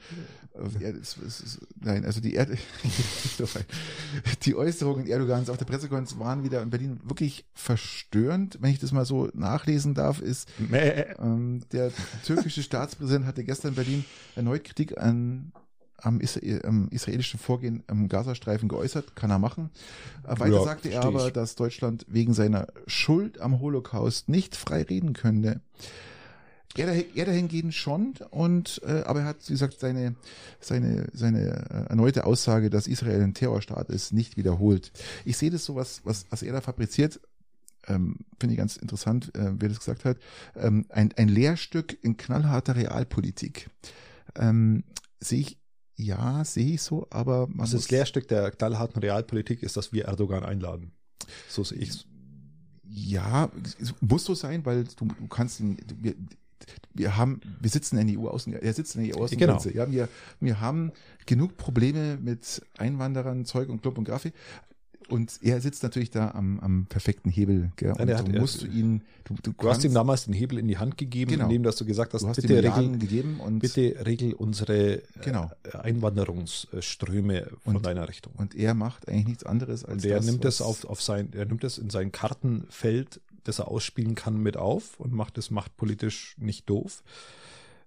ja, es, es, es, nein, also die, Erd die Äußerungen Erdogans auf der Pressekonferenz waren wieder in Berlin wirklich verstörend. Wenn ich das mal so nachlesen darf, ist, ähm, der türkische Staatspräsident hatte gestern in Berlin erneut Kritik an am, Isra am israelischen Vorgehen am Gazastreifen geäußert, kann er machen. Äh, Weiter Ja, sagte er aber, dass Deutschland wegen seiner Schuld am Holocaust nicht frei reden könnte. Er, er dahingehend schon, und äh, aber er hat, wie gesagt, seine, seine, seine äh, erneute Aussage, dass Israel ein Terrorstaat ist, nicht wiederholt. Ich sehe das so, was, was, was er da fabriziert, ähm, finde ich ganz interessant, äh, wer das gesagt hat, ähm, ein, ein Lehrstück in knallharter Realpolitik. Ähm, sehe ich, ja, sehe ich so, aber man Also muss, das Lehrstück der knallharten Realpolitik ist, dass wir Erdogan einladen. So sehe ich's. Ja, es muss so sein, weil du, du kannst ihn, wir, haben, wir sitzen in der EU-Außen, er sitzt in der EU-Außengrenze. Ja, wir, wir haben genug Probleme mit Einwanderern, Zeug und Klump und Graffi. Und er sitzt natürlich da am, am perfekten Hebel. Gell? Und Nein, er hat- du er- musst du ihn, du, du, Du hast ihm damals den Hebel in die Hand gegeben, Genau. indem dass du gesagt hast, du hast bitte, regel, gegeben und, bitte regel unsere Genau. äh, Einwanderungsströme von Und- deiner Richtung. und er macht eigentlich nichts anderes als Und der das, nimmt es auf, auf sein, er nimmt es in sein Kartenfeld, das er ausspielen kann, mit auf und macht es machtpolitisch nicht doof.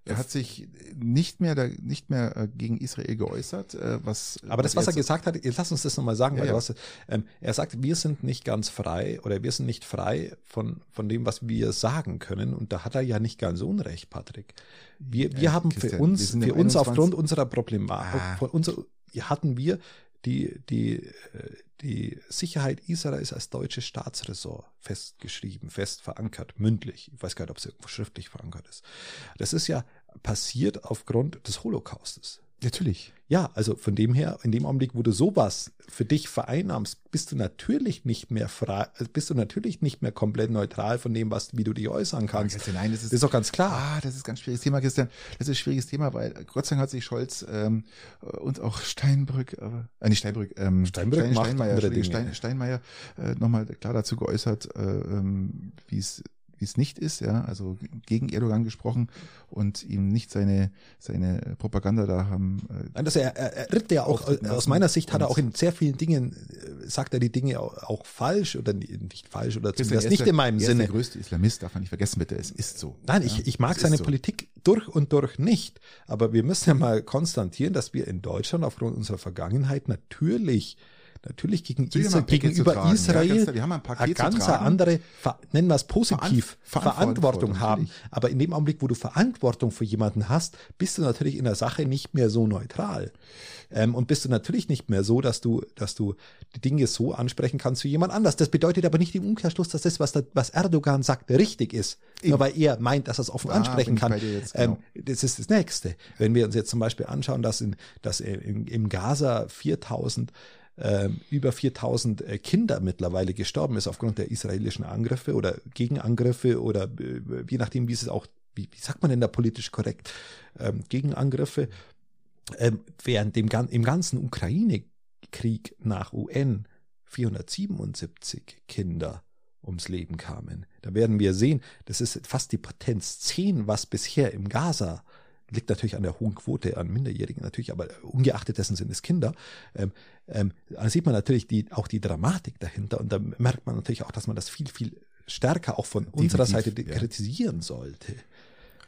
Er hat sich nicht mehr da, nicht mehr äh, gegen Israel geäußert, äh, was. Aber das, was er gesagt hat, jetzt lass uns das nochmal sagen, Ja, weil ja. hast, ähm, er sagt, wir sind nicht ganz frei oder wir sind nicht frei von, von dem, was wir sagen können. Und da hat er ja nicht ganz unrecht, Patrick. Wir, wir Ja, haben Christian, für uns, für uns 21. aufgrund unserer Problematik, Ah. unser, hatten wir die, die, äh, die Sicherheit Israels als deutsches Staatsressort festgeschrieben, fest verankert, mündlich. Ich weiß gar nicht, ob es irgendwo schriftlich verankert ist. Das ist ja passiert aufgrund des Holocaustes. Natürlich. Ja, also von dem her, in dem Augenblick, wo du sowas für dich vereinnahmst, bist du natürlich nicht mehr frei, äh, bist du natürlich nicht mehr komplett neutral von dem, was, wie du dich äußern kannst. Christian, nein, das Das ist, ist doch ganz klar. Ah, das ist ein ganz schwieriges Thema, Christian. Das ist ein schwieriges Thema, weil Gott sei Dank hat sich Scholz ähm, und auch Steinbrück, aber, äh, nicht Steinbrück, ähm, Steinbrück Stein, Steinmeier. Stein, Steinmeier äh, nochmal klar dazu geäußert, äh, ähm, wie es wie es nicht ist, ja, also gegen Erdogan gesprochen und ihm nicht seine, seine Propaganda da haben. Äh, Nein, das er, er, er ritt ja auch, aus meiner Sicht hat er auch in sehr vielen Dingen, äh, sagt er die Dinge auch, auch falsch oder nicht falsch oder zumindest nicht in meinem er Sinne. Ist der größte Islamist, darf man nicht vergessen, bitte, es ist so. Nein, ja? ich, ich mag seine so. Politik durch und durch nicht, aber wir müssen ja mal konstatieren, dass wir in Deutschland aufgrund unserer Vergangenheit natürlich natürlich gegen Israel, gegenüber Israel ja, ein eine ganz andere, nennen wir es positiv, Veran Verantwortung haben. Natürlich. Aber in dem Augenblick, wo du Verantwortung für jemanden hast, bist du natürlich in der Sache nicht mehr so neutral. Ähm, und bist du natürlich nicht mehr so, dass du, dass du die Dinge so ansprechen kannst wie jemand anders. Das bedeutet aber nicht im Umkehrschluss, dass das, was, da, was Erdogan sagt, richtig ist. Eben. Nur weil er meint, dass er es offen ah, ansprechen kann. Jetzt, genau. ähm, das ist das Nächste. Wenn wir uns jetzt zum Beispiel anschauen, dass in, dass in, im Gaza 4000 äh, über 4000 äh, Kinder mittlerweile gestorben ist aufgrund der israelischen Angriffe oder Gegenangriffe oder äh, je nachdem, wie es auch, wie, wie sagt man denn da politisch korrekt, ähm, Gegenangriffe, ähm, während dem, im ganzen Ukraine-Krieg nach UN 477 Kinder ums Leben kamen. Da werden wir sehen, das ist fast die Potenz 10, was bisher im Gaza liegt natürlich an der hohen Quote an Minderjährigen natürlich, aber ungeachtet dessen sind es Kinder. Ähm, ähm, da sieht man natürlich die, auch die Dramatik dahinter und da merkt man natürlich auch, dass man das viel, viel stärker auch von Definitiv, unserer Seite ja. kritisieren sollte.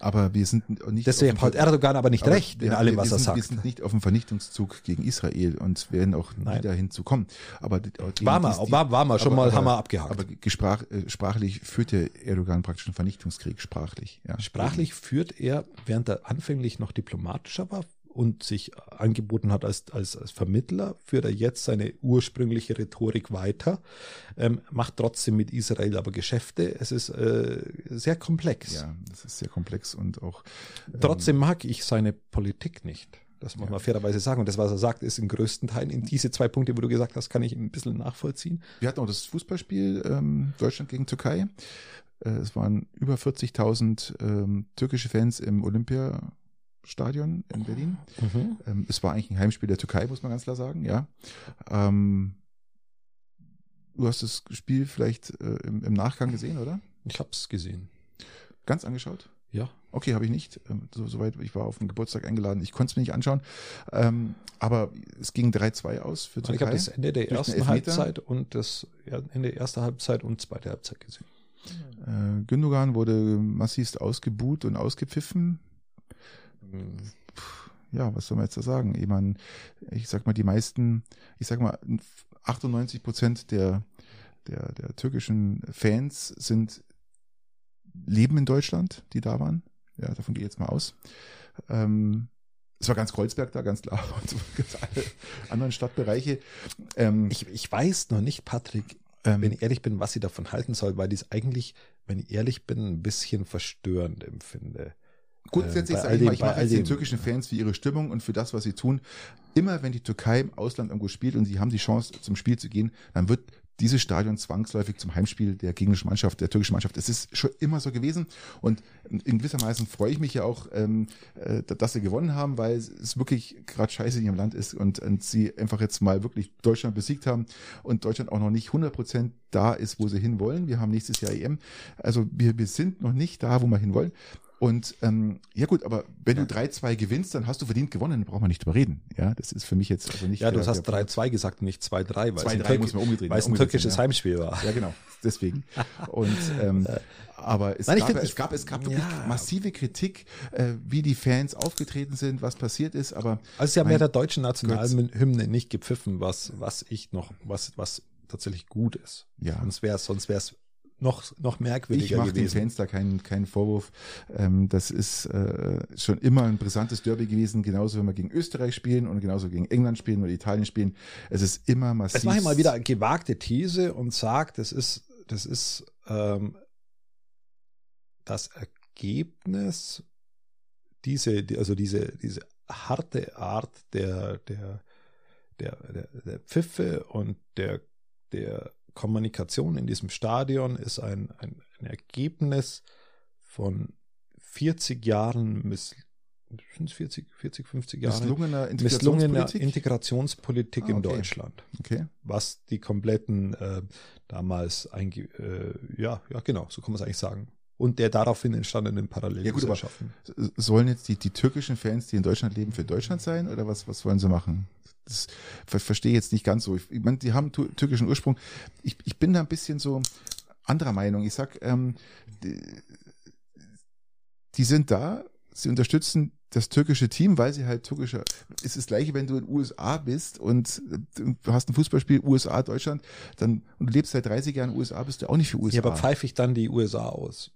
Aber wir sind nicht. Deswegen hat Erdogan aber nicht aber recht in allem, was sind, er sagt. Wir sind nicht auf dem Vernichtungszug gegen Israel und werden auch Nein. nie dahin zu kommen. Aber war mal, war, war mal schon aber, mal, haben wir abgehakt. Aber gesprach, äh, sprachlich führte Erdogan praktisch einen Vernichtungskrieg, sprachlich. Ja. Sprachlich führt er, während er anfänglich noch diplomatischer war, und sich angeboten hat als, als, als Vermittler, führt er jetzt seine ursprüngliche Rhetorik weiter, ähm, macht trotzdem mit Israel aber Geschäfte. Es ist äh, sehr komplex. Ja, es ist sehr komplex und auch. Ähm, trotzdem mag ich seine Politik nicht. Das muss man fairerweise sagen. Und das, was er sagt, ist in größten Teilen in diese zwei Punkte, wo du gesagt hast, kann ich ein bisschen nachvollziehen. Wir hatten auch das Fußballspiel ähm, Deutschland gegen Türkei. Äh, es waren über 40.000 ähm, türkische Fans im Olympia Stadion in Berlin. Mhm. Ähm, es war eigentlich ein Heimspiel der Türkei, muss man ganz klar sagen, ja. Ähm, du hast das Spiel vielleicht äh, im, im, Nachgang gesehen, oder? Ich habe es gesehen. Ganz angeschaut? Ja. Okay, habe ich nicht. Ähm, so, soweit, ich war auf den Geburtstag eingeladen. Ich konnte es mir nicht anschauen. Ähm, aber es ging 3-2 aus für Türkei. Ich habe das Ende der ersten Halbzeit und das Ende der ersten Halbzeit und zweite Halbzeit gesehen. Äh, Gündogan wurde massivst ausgebuht und ausgepfiffen ja, was soll man jetzt da sagen? Ich, meine, ich sag mal, die meisten, ich sag mal, 98 Prozent der, der, der türkischen Fans sind, leben in Deutschland, die da waren. Ja, davon gehe ich jetzt mal aus. Ähm, es war ganz Kreuzberg da, ganz klar, und ganz alle anderen Stadtbereiche. Ähm, ich, ich weiß noch nicht, Patrick, ähm, wenn ich ehrlich bin, was ich davon halten soll, weil ich es eigentlich, wenn ich ehrlich bin, ein bisschen verstörend empfinde. Grundsätzlich äh, sage ich mal, ich mache jetzt den türkischen Fans für ihre Stimmung und für das, was sie tun. Immer wenn die Türkei im Ausland irgendwo spielt und sie haben die Chance zum Spiel zu gehen, dann wird dieses Stadion zwangsläufig zum Heimspiel der gegnerischen Mannschaft, der türkischen Mannschaft. Es ist schon immer so gewesen und in gewisser Weise freue ich mich ja auch, ähm, äh, dass sie gewonnen haben, weil es wirklich gerade scheiße in ihrem Land ist und, und sie einfach jetzt mal wirklich Deutschland besiegt haben und Deutschland auch noch nicht 100 Prozent da ist, wo sie hinwollen. Wir haben nächstes Jahr EM. Also wir, wir sind noch nicht da, wo wir hinwollen. Und ähm, ja gut, aber wenn du 3-2 gewinnst, dann hast du verdient gewonnen, dann braucht man nicht drüber reden. Ja, das ist für mich jetzt also nicht. Ja, du hast 3-2 gesagt, nicht 2-3, weil 2-3 muss man umgedreht Weil es ein türkisches ja. Heimspiel war. Ja, genau. Deswegen. Und ähm, aber es, Nein, gab, find, es gab es gab wirklich ja. massive Kritik, äh, wie die Fans aufgetreten sind, was passiert ist. Aber also sie haben ja der deutschen Nationalhymne nicht gepfiffen, was was ich noch was was tatsächlich gut ist. Ja. Sonst wäre es sonst wäre es noch, noch merkwürdiger Ich mache den Fans da keinen, keinen Vorwurf. Ähm, das ist äh, schon immer ein brisantes Derby gewesen, genauso wenn wir gegen Österreich spielen und genauso gegen England spielen oder Italien spielen. Es ist immer massiv. Jetzt mache ich mal wieder eine gewagte These und sage, das ist, das ist ähm, das Ergebnis, diese, also diese, diese harte Art der, der, der, der, der Pfiffe und der, der Kommunikation in diesem Stadion ist ein, ein, ein Ergebnis von 40 Jahren miss, 40, 40, 50 Jahre misslungener Integrationspolitik, misslungener Integrationspolitik ah, okay. in Deutschland. Okay. Was die kompletten äh, damals einge, äh, ja, ja genau, so kann man es eigentlich sagen. und der daraufhin entstandenen Ja gut, aber Parallelgesellschaften. sollen jetzt die, die türkischen Fans, die in Deutschland leben, für Deutschland sein oder was, was wollen sie machen? Das ver verstehe jetzt nicht ganz so. Ich, ich meine, die haben türkischen Ursprung. Ich, ich bin da ein bisschen so anderer Meinung. Ich sag, ähm, die, die sind da, sie unterstützen das türkische Team, weil sie halt türkische. Es ist das gleiche, wenn du in den USA bist und du hast ein Fußballspiel USA Deutschland, dann und du lebst seit 30 Jahren in den USA, bist du auch nicht für USA Ja, aber pfeife ich dann die USA aus?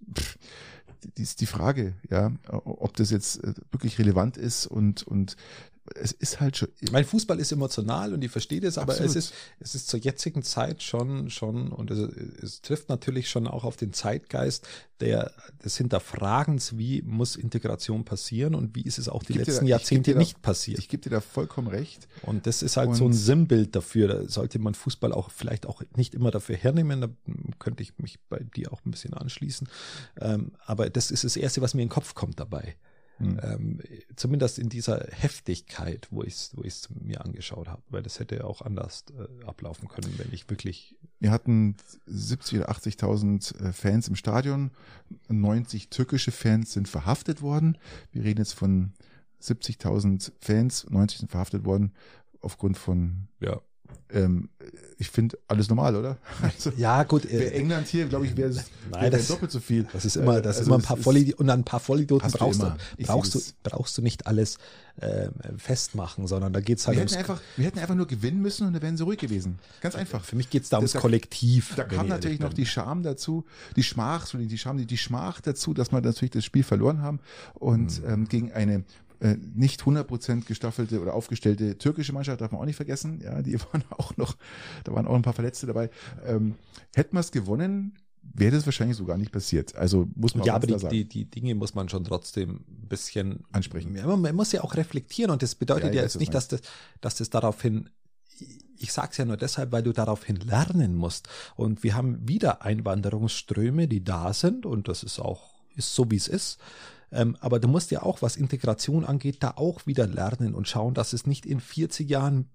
die ist die Frage, ja, ob das jetzt äh, wirklich relevant ist und, und es ist halt schon, Mein Fußball ist emotional und ich verstehe das, aber Absolut. es ist, es ist zur jetzigen Zeit schon, schon, und es, es trifft natürlich schon auch auf den Zeitgeist der, des Hinterfragens, wie muss Integration passieren und wie ist es auch die letzten da- Jahrzehnte da- nicht passiert. ich gebe dir da vollkommen recht. Und das ist halt Und- so ein Sinnbild dafür. Da sollte man Fußball auch vielleicht auch nicht immer dafür hernehmen. Da könnte ich mich bei dir auch ein bisschen anschließen. Ähm, aber das ist das Erste, was mir in den Kopf kommt dabei. Hm. Ähm, zumindest in dieser Heftigkeit, wo ich es wo ich's mir angeschaut habe. Weil das hätte auch anders äh, ablaufen können, wenn ich wirklich. Wir hatten 70 oder 80.000 äh, Fans im Stadion. 90 türkische Fans sind verhaftet worden. Wir reden jetzt von 70.000 Fans, 90 sind verhaftet worden aufgrund von, Ja, ähm, ich finde alles normal, oder? Also, ja gut. Äh, England hier, glaube ich, wäre es das- doppelt so viel. das ist immer, das ist Also immer ein es paar ist- Vollidioten und an ein paar Vollidioten du brauchst du, brauchst du, brauchst du nicht alles ähm, festmachen, sondern da geht's halt Wir hätten, einfach, wir hätten einfach nur gewinnen müssen und dann wären sie ruhig gewesen. Ganz einfach. Für mich geht's da ums Das- Kollektiv. Da kam ich natürlich noch die Scham dazu, die Schmach, die Scham, die, die Schmach dazu, dass wir natürlich das Spiel verloren haben und Mhm. ähm, gegen eine äh, nicht 100% gestaffelte oder aufgestellte türkische Mannschaft, darf man auch nicht vergessen, ja, die waren auch noch, da waren auch ein paar Verletzte dabei. Ähm, hätten wir es gewonnen, wäre das wahrscheinlich so gar nicht passiert. Also muss man Ja, aber die, die, die Dinge muss man schon trotzdem ein bisschen Ansprechen. Man, man muss ja auch reflektieren und das bedeutet Ja, ja, jetzt nicht, dass das, dass das daraufhin, ich sage es ja nur deshalb, weil du daraufhin lernen musst. Und wir haben wieder Einwanderungsströme, die da sind und das ist auch, ist so wie es ist. Ähm, aber du musst ja auch, was Integration angeht, da auch wieder lernen und schauen, dass es nicht in 40 Jahren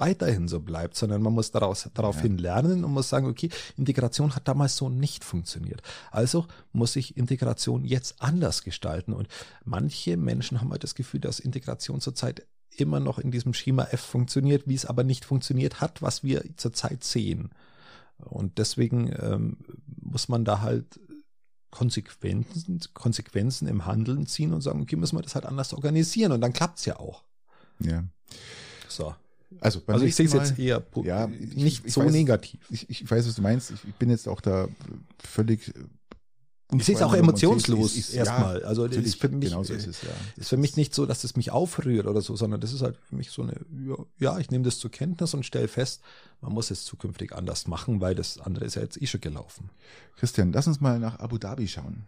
weiterhin so bleibt, sondern man muss daraus, daraufhin lernen und muss sagen, okay, Integration hat damals so nicht funktioniert. Also muss ich Integration jetzt anders gestalten. Und manche Menschen haben halt das Gefühl, dass Integration zurzeit immer noch in diesem Schema F funktioniert, wie es aber nicht funktioniert hat, was wir zurzeit sehen. Und deswegen ähm, muss man da halt Konsequenzen, Konsequenzen im Handeln ziehen und sagen, okay, müssen wir das halt anders organisieren und dann klappt's ja auch. Ja. So. Also, Also ich sehe es jetzt eher Ja, ich- nicht ich so weiß- negativ. Ich, ich weiß, was du meinst. Ich bin jetzt auch da völlig. Sehe es auch unvoreingenommen und emotionslos erstmal. Ja, also das ist für mich, genau so äh, ist es, ja. ist für mich nicht so, dass es mich aufrührt oder so, sondern das ist halt für mich so eine, ja, ich nehme das zur Kenntnis und stelle fest, man muss es zukünftig anders machen, weil das andere ist ja jetzt eh schon gelaufen. Christian, lass uns mal nach Abu Dhabi schauen.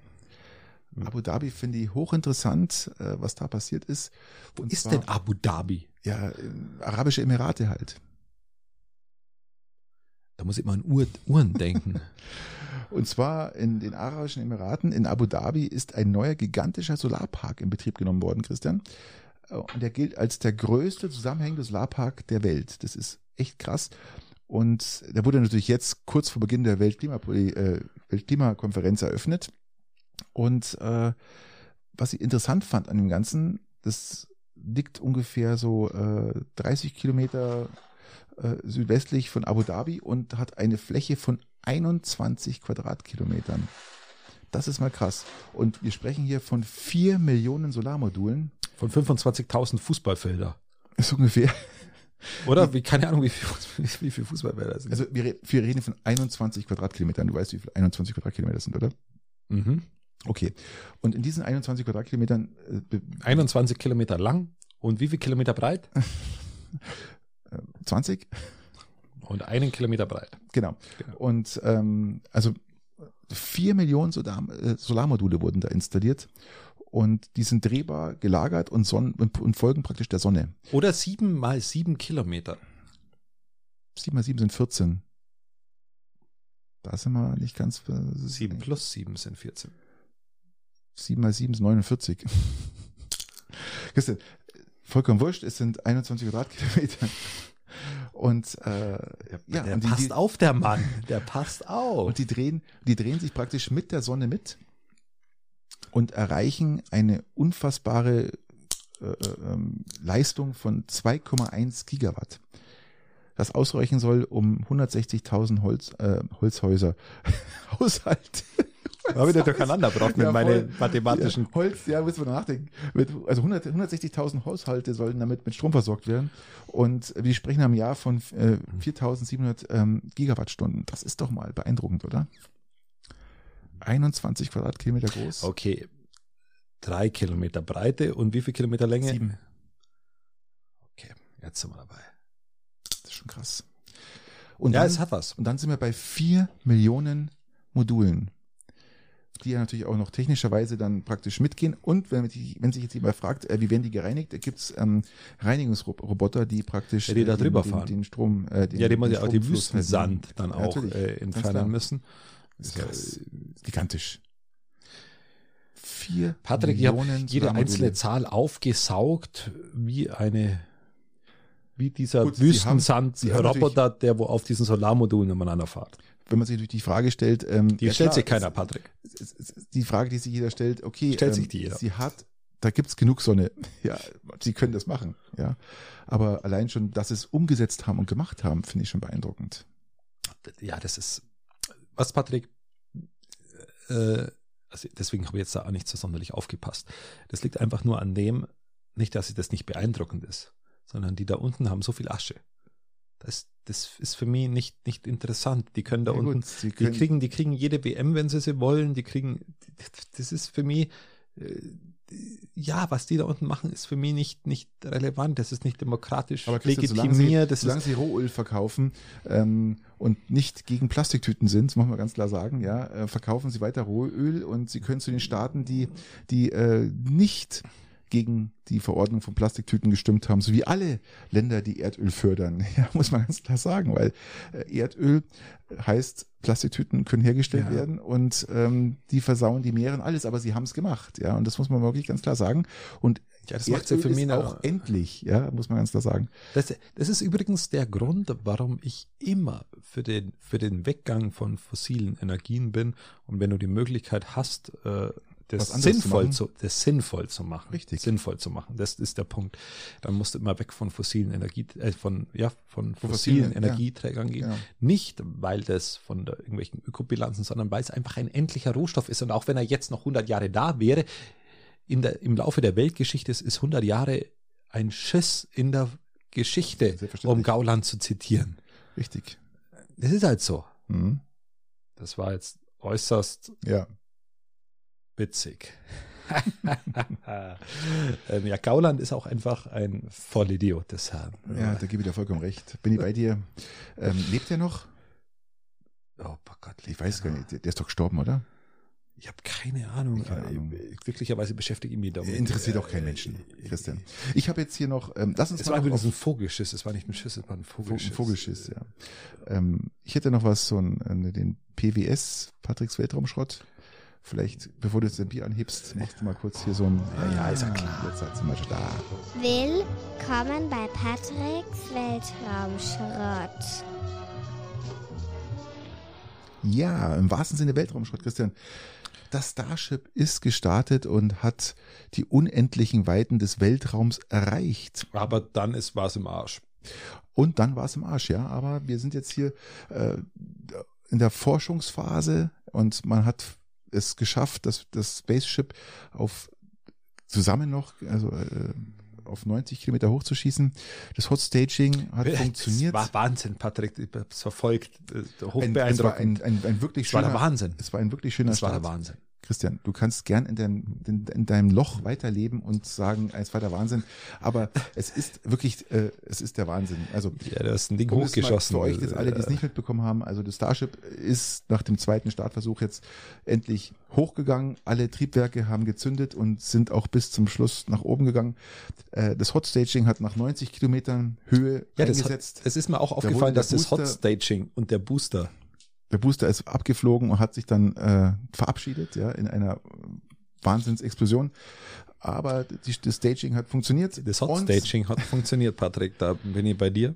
Hm. Abu Dhabi finde ich hochinteressant, äh, was da passiert ist. Wo Und ist zwar- denn Abu Dhabi? Ja, Arabische Emirate halt. Da muss ich mal an Uhr, Uhren denken. Und zwar in den Arabischen Emiraten, in Abu Dhabi, ist ein neuer gigantischer Solarpark in Betrieb genommen worden, Christian. Äh, Und der gilt als der größte zusammenhängende Solarpark der Welt. Das ist echt krass. Und der wurde natürlich jetzt kurz vor Beginn der äh, Weltklimakonferenz eröffnet. Und äh, was ich interessant fand an dem Ganzen, das liegt ungefähr so äh, 30 Kilometer äh, südwestlich von Abu Dhabi und hat eine Fläche von 21 Quadratkilometern. Das ist mal krass. Und wir sprechen hier von 4 Millionen Solarmodulen. Von 25.000 Fußballfelder. Ist ungefähr. Oder? Wie, keine Ahnung, wie viel, wie viel Fußballfelder sind. Also wir, wir reden von 21 Quadratkilometern. Du weißt, wie viel 21 Quadratkilometer sind, oder? mhm. Okay. Und in diesen 21 Quadratkilometern äh, be- 21 Kilometer lang und wie viel Kilometer breit? äh, 20? Und einen Kilometer breit. Genau. Genau. Und ähm, also vier Millionen Solar äh, Solarmodule wurden da installiert und die sind drehbar, gelagert und, Sonnen und, folgen praktisch der Sonne. Oder sieben mal sieben Kilometer. 7 mal 7 sind 14. Da sind wir nicht ganz. äh, Sieben plus sieben sind 14. 7 mal 7 sind 49. Christian, vollkommen wurscht, es sind 21 Quadratkilometer. Und äh, ja, der und die, passt die, auf, der Mann. Der passt auf. und die drehen, die drehen sich praktisch mit der Sonne mit. und erreichen eine unfassbare äh, ähm, Leistung von 2,1 Gigawatt. Das ausreichen soll, um 160.000 Holz, äh, Holzhäuser, Haushalte. War wieder durcheinander braucht mit Ja, meine voll. mathematischen. Ja, Holz, ja, müssen wir nachdenken. Mit, also 100 160.000 Haushalte sollen damit mit Strom versorgt werden. Und wir sprechen am Jahr von äh, 4.700 ähm, Gigawattstunden. Das ist doch mal beeindruckend, oder? 21 Quadratkilometer groß. Okay. Drei Kilometer Breite und wie viel Kilometer Länge? Sieben. Okay, jetzt sind wir dabei. Das ist schon krass. Und, ja, dann, es hat was. und dann sind wir bei 4 Millionen Modulen, die ja natürlich auch noch technischerweise dann praktisch mitgehen. Und wenn, wenn sich jetzt jemand fragt, äh, wie werden die gereinigt, da gibt's ähm, Reinigungsroboter, die praktisch Ja, die da äh, den, drüber den, fahren. den Strom, äh, den, ja, den ja auch Stromfluss Wüstensand dann Ja, auch äh, entfernen müssen. Das ist krass. Gigantisch. Vier Patrick, ich habe Millionen jede Solarmodule. einzelne Zahl aufgesaugt, wie eine, wie dieser Wüstensand-Roboter, der wo auf diesen Solarmodulen umeinander fährt. Wenn man sich natürlich die Frage stellt, ähm, Die ja stellt klar, sich keiner, Patrick. es- es- es- die Frage, die sich jeder stellt, okay, Stellt ähm, sich die jeder. sie hat, da gibt's genug Sonne. Ja, sie können das machen, ja. Aber allein schon, dass sie es umgesetzt haben und gemacht haben, finde ich schon beeindruckend. Ja, das ist, was Patrick, äh, also deswegen habe ich jetzt da auch nicht so sonderlich aufgepasst. Das liegt einfach nur an dem, nicht, dass das nicht beeindruckend ist, sondern die da unten haben so viel Asche. Das, das ist für mich nicht, nicht interessant. Die können da Ja, unten gut, Die können, kriegen, die kriegen jede WM, wenn sie sie wollen. Die kriegen, das ist für mich, äh, ja, was die da unten machen, ist für mich nicht, nicht relevant. Das ist nicht demokratisch aber Christian, legitimiert. sie, Das solange sie Rohöl verkaufen ähm, und nicht gegen Plastiktüten sind, das muss man ganz klar sagen, ja, äh, verkaufen sie weiter Rohöl und sie können zu den Staaten, die, die äh, nicht gegen die Verordnung von Plastiktüten gestimmt haben, so wie alle Länder, die Erdöl fördern. Ja, muss man ganz klar sagen, weil äh, Erdöl heißt, Plastiktüten können hergestellt Ja. werden und ähm, die versauen die Meere und alles, aber sie haben es gemacht, ja, und das muss man wirklich ganz klar sagen. Und ja, das macht sie Erdöl für mich auch endlich, ja, muss man ganz klar sagen. das, das ist übrigens der Grund, warum ich immer für den, für den Weggang von fossilen Energien bin. Und wenn du die Möglichkeit hast, äh, das zu sinnvoll machen. zu, das sinnvoll zu machen. Richtig. Sinnvoll zu machen. Das ist der Punkt. Dann musst du immer weg von fossilen Energie, äh, von, ja, von Von fossilen fossilen, ja. Energieträgern gehen. Genau. Nicht, weil das von der, irgendwelchen Ökobilanzen, sondern weil es einfach ein endlicher Rohstoff ist. Und auch wenn er jetzt noch 100 Jahre da wäre, in der, im Laufe der Weltgeschichte ist, ist 100 Jahre ein Schiss in der Geschichte, um Gauland zu zitieren. Richtig. Das ist halt so. Mhm. Das war jetzt äußerst Ja. Witzig. ähm, ja, Gauland ist auch einfach ein Vollidiot des Herrn. Ja, da gebe ich dir vollkommen recht. Bin ich bei dir. Ähm, lebt er noch? Oh Gott, Ich weiß gar nicht. Der ist doch gestorben, oder? Ich habe keine Ahnung. Keine Ahnung. Äh, Glücklicherweise beschäftige ich mich damit. Interessiert auch Äh, keinen Menschen, Christian. Ich habe jetzt hier noch, ähm, lass uns Es mal war noch übrigens ein Vogelschiss, es war nicht ein Schiss, es war ein Vo- Vogelschiss. Vogelschiss, ja. Ähm, ich hätte noch was, so ein, äh, den PWS, Patricks Weltraumschrott. Vielleicht, bevor du jetzt dein Bier anhebst, machst du mal kurz hier so ein. Ja, ja, ist ja klar. Jetzt sie mal schon da. Willkommen bei Patricks Weltraumschrott. Ja, im wahrsten Sinne Weltraumschrott, Christian. Das Starship ist gestartet und hat die unendlichen Weiten des Weltraums erreicht. Aber dann ist was im Arsch. Und dann war es im Arsch, ja. Aber wir sind jetzt hier äh, in der Forschungsphase und man hat es geschafft, dass das Spaceship auf zusammen noch, also äh, auf 90 Kilometer hochzuschießen. Das Hot Staging hat funktioniert. Das war Wahnsinn, Patrick. Ich habe es verfolgt. Äh, ein, es war Hochbeeindruckend. ein, ein, ein wirklich Es war schöner, der Wahnsinn. es war ein wirklich schöner Das war der Wahnsinn. Christian, du kannst gern in, dein, in, in deinem Loch weiterleben und sagen, es war der Wahnsinn. Aber es ist wirklich, äh, es ist der Wahnsinn. Also Ja, du hast ein Ding um hochgeschossen. Für euch jetzt alle, die es nicht mitbekommen haben, also das Starship ist nach dem zweiten Startversuch jetzt endlich hochgegangen. Alle Triebwerke haben gezündet und sind auch bis zum Schluss nach oben gegangen. Äh, Das Hot Staging hat nach 90 Kilometern Höhe Ja, eingesetzt. es ist mir auch aufgefallen, der dass das Hot Booster- Staging und der Booster, Der Booster ist abgeflogen und hat sich dann äh, verabschiedet, ja, in einer Wahnsinnsexplosion. Aber die, das Staging hat funktioniert. das Hot Staging hat funktioniert, Patrick. Da bin ich bei dir.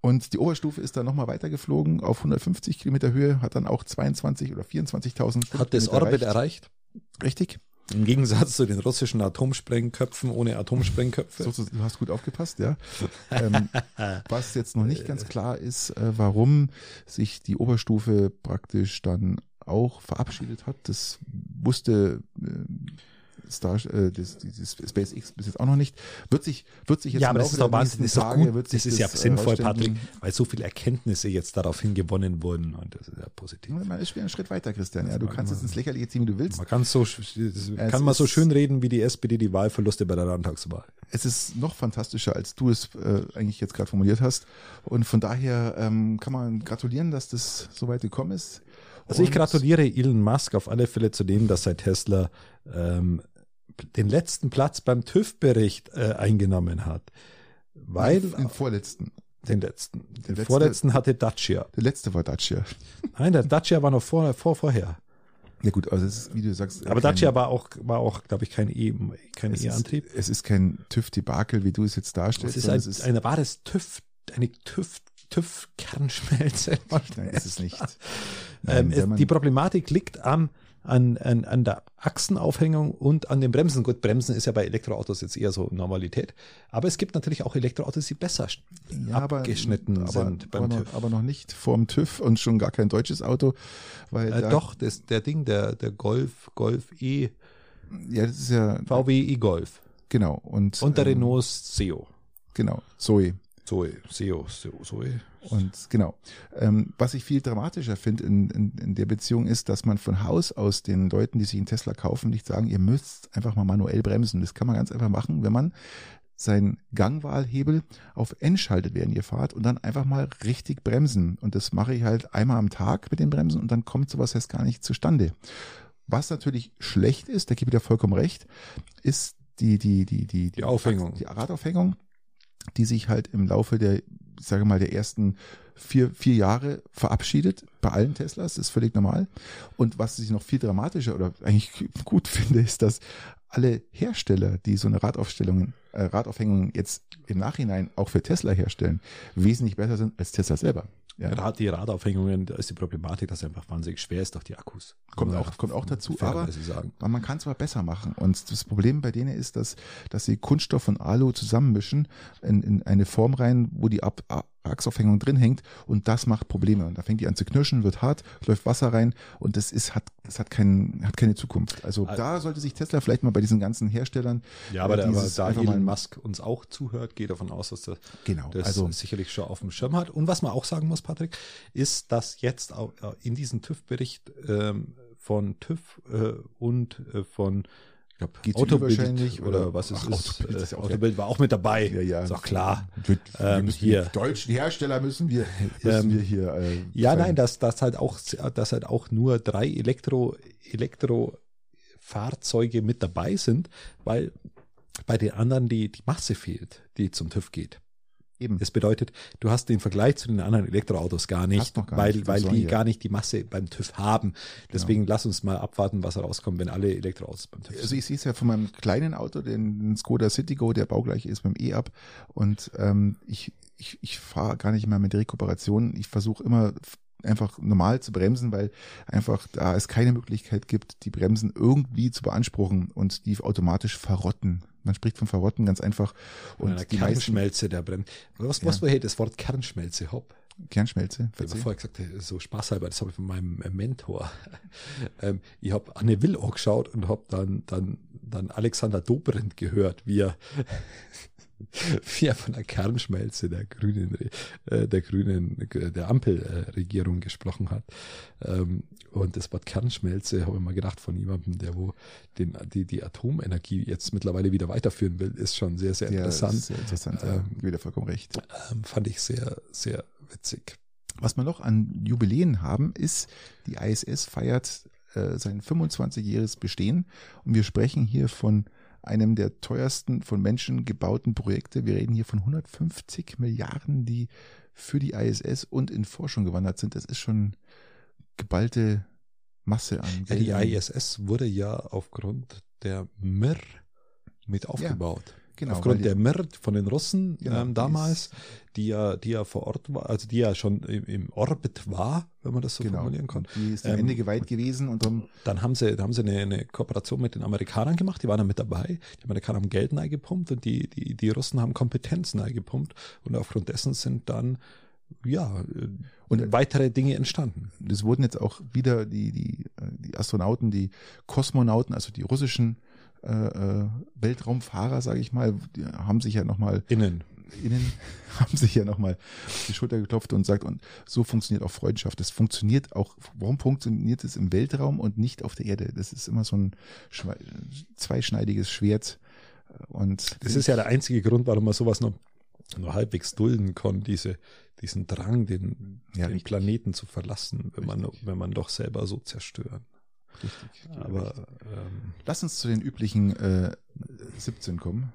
Und die Oberstufe ist dann nochmal weitergeflogen auf 150 Kilometer Höhe, hat dann auch 22 oder 24.000 Hat das Orbit erreicht? Richtig. Im Gegensatz zu den russischen Atomsprengköpfen ohne Atomsprengköpfe. So, du hast gut aufgepasst, ja. ähm, was jetzt noch nicht ganz klar ist, äh, warum sich die Oberstufe praktisch dann auch verabschiedet hat, das wusste äh, Star, äh, das, dieses SpaceX bis jetzt auch noch nicht. Wird sich, wird sich jetzt ja, aber das ist, doch, das ist doch gut. das ist ja das, äh, sinnvoll, Patrick, weil so viele Erkenntnisse jetzt daraufhin gewonnen wurden und das ist ja positiv. Man ist wieder einen Schritt weiter, Christian. Ja, du kannst jetzt ins Lächerliche ziehen, wie du willst. Man kann so, kann man so schön reden wie die SPD die Wahlverluste bei der Landtagswahl. Es ist noch fantastischer, als du es äh, eigentlich jetzt gerade formuliert hast. Und von daher ähm, kann man gratulieren, dass das so weit gekommen ist. Also ich gratuliere Elon Musk auf alle Fälle zu dem, dass sein Tesla ähm, den letzten Platz beim TÜV-Bericht äh, eingenommen hat. Weil, den vorletzten. Den letzten. Den letzte, vorletzten hatte Dacia. Der letzte war Dacia. Nein, der Dacia war noch vor, vor vorher. Ja gut, also es ist, wie du sagst. Aber kein, Dacia war auch, war auch, glaube ich, kein E, kein E-Antrieb. Es ist kein TÜV-Debakel, wie du es jetzt darstellst. Es ist, ein, es ist ein wahres TÜV, eine TÜV, TÜV-Kernschmelze. Nein, ist es nicht. ähm, es, die Problematik liegt am, an, an, an der Achsenaufhängung und an den Bremsen. Gut, Bremsen ist ja bei Elektroautos jetzt eher so Normalität. Aber es gibt natürlich auch Elektroautos, die besser ja, abgeschnitten aber, sind aber, beim aber TÜV. Noch, aber noch nicht vorm TÜV und schon gar kein deutsches Auto. Weil äh, doch, das, der Ding, der, der Golf, Golf E. Ja, das ist ja. VW e-Golf. Genau. Und, und der ähm, Renault SEO. Genau, Zoe. Zoe, SEO, Zoe. Und genau. Ähm, was ich viel dramatischer finde in, in, in der Beziehung ist, dass man von Haus aus den Leuten, die sich einen Tesla kaufen, nicht sagen, ihr müsst einfach mal manuell bremsen. Das kann man ganz einfach machen, wenn man seinen Gangwahlhebel auf N schaltet, während ihr fahrt und dann einfach mal richtig bremsen. Und das mache ich halt einmal am Tag mit den Bremsen und dann kommt sowas erst gar nicht zustande. Was natürlich schlecht ist, da gebe ich dir vollkommen recht, ist die, die, die, die, die, die Aufhängung. Die Radaufhängung die sich halt im Laufe der, ich sage mal, der ersten vier, vier Jahre verabschiedet. Bei allen Teslas ist völlig normal. Und was ich noch viel dramatischer oder eigentlich gut finde, ist, dass alle Hersteller, die so eine Radaufstellung, äh, Radaufhängung jetzt im Nachhinein auch für Tesla herstellen, wesentlich besser sind als Tesla selber. Ja. Die Radaufhängungen, da ist die Problematik, dass einfach wahnsinnig schwer ist durch die Akkus. Kommt auch, kommt auch dazu, aber man kann es zwar besser machen. Und das Problem bei denen ist, dass, dass sie Kunststoff und Alu zusammenmischen in, in eine Form rein, wo die Ab Achsaufhängung drin hängt und das macht Probleme. Und da fängt die an zu knirschen, wird hart, läuft Wasser rein und das ist, hat, das hat, kein, hat keine Zukunft. Also, also da sollte sich Tesla vielleicht mal bei diesen ganzen Herstellern. Ja, aber, äh, aber da Elon Musk uns auch zuhört, geht davon aus, dass er genau, das also, sicherlich schon auf dem Schirm hat. Und was man auch sagen muss, Patrick, ist, dass jetzt auch äh, in diesem TÜV-Bericht ähm, von TÜV äh, und äh, von glaube, Autobild wahrscheinlich oder, oder was es ach, ist. Autobild, ist ja Autobild war auch mit dabei. Ja, ja. Ist auch klar. Wir, wir ähm, hier. Die deutschen Hersteller müssen wir, müssen ähm, wir hier. Äh, ja, nein, dass, dass halt auch, dass halt auch nur drei Elektro, Elektrofahrzeuge mit dabei sind, weil bei den anderen die, die Masse fehlt, die zum TÜV geht. Eben. Das bedeutet, du hast den Vergleich zu den anderen Elektroautos gar nicht, gar weil, nicht weil die ja. gar nicht die Masse beim TÜV haben. Deswegen genau. lass uns mal abwarten, was rauskommt, wenn alle Elektroautos beim TÜV sind. Also ich sehe es ja von meinem kleinen Auto, den Skoda Citigo, der baugleich ist beim E-Up. Und ähm, ich, ich, ich fahre gar nicht mehr mit Rekuperation. Ich versuche immer einfach normal zu bremsen, weil einfach da es keine Möglichkeit gibt, die Bremsen irgendwie zu beanspruchen und die automatisch verrotten. Man spricht von Verrotten ganz einfach. Und ja, die Kernschmelze der Bremse. Was, was ja. woher das Wort Kernschmelze? Hopp. Kernschmelze. Ich habe vorher gesagt, so spaßhalber, das habe ich von meinem Mentor. Ähm, ich habe Anne Will auch geschaut und habe dann, dann, dann Alexander Dobrindt gehört, wie er er von der Kernschmelze der Grünen, äh, der Grünen, der Ampelregierung gesprochen hat. Ähm, und das Wort Kernschmelze habe ich mal gedacht von jemandem, der wo den, die, die Atomenergie jetzt mittlerweile wieder weiterführen will, ist schon sehr, sehr interessant. Ja, sehr interessant, ähm, ja, wieder vollkommen recht. Ähm, fand ich sehr, sehr witzig. Was wir noch an Jubiläen haben, ist, die ISS feiert äh, sein 25-jähriges Bestehen und wir sprechen hier von einem der teuersten von Menschen gebauten Projekte. Wir reden hier von 150 Milliarden, die für die ISS und in Forschung gewandert sind. Das ist schon geballte Masse an Geld. Ja, die ISS wurde ja aufgrund der Mir mit aufgebaut. Ja. Genau, Aufgrund der Mir von den Russen Genau, ähm, damals, die ja, die ja vor Ort war, also die ja schon im, im Orbit war, wenn man das so genau. formulieren kann. Die ist am Ähm, Ende geweiht gewesen und dann Dann haben sie, da haben sie eine, eine Kooperation mit den Amerikanern gemacht, die waren da mit dabei. Die Amerikaner haben Geld gepumpt und die, die, die Russen haben Kompetenz gepumpt und aufgrund dessen sind dann ja äh, Und- weitere Dinge entstanden. es wurden jetzt auch wieder die, die, äh, die Astronauten, die Kosmonauten, also die russischen äh, äh, Weltraumfahrer, sage ich mal, die haben sich ja nochmal Innen. innen haben sich ja nochmal auf die Schulter geklopft und sagt, und so funktioniert auch Freundschaft. Das funktioniert auch, warum funktioniert es im Weltraum und nicht auf der Erde? Das ist immer so ein zweischneidiges Schwert. Und Das ist ja der einzige Grund, warum man sowas noch, noch halbwegs dulden kann, diese, diesen Drang, den, Ja, den. Planeten zu verlassen, wenn man, wenn man doch selber so zerstören. Richtig. Aber ähm, Lass uns zu den üblichen äh, 17 kommen.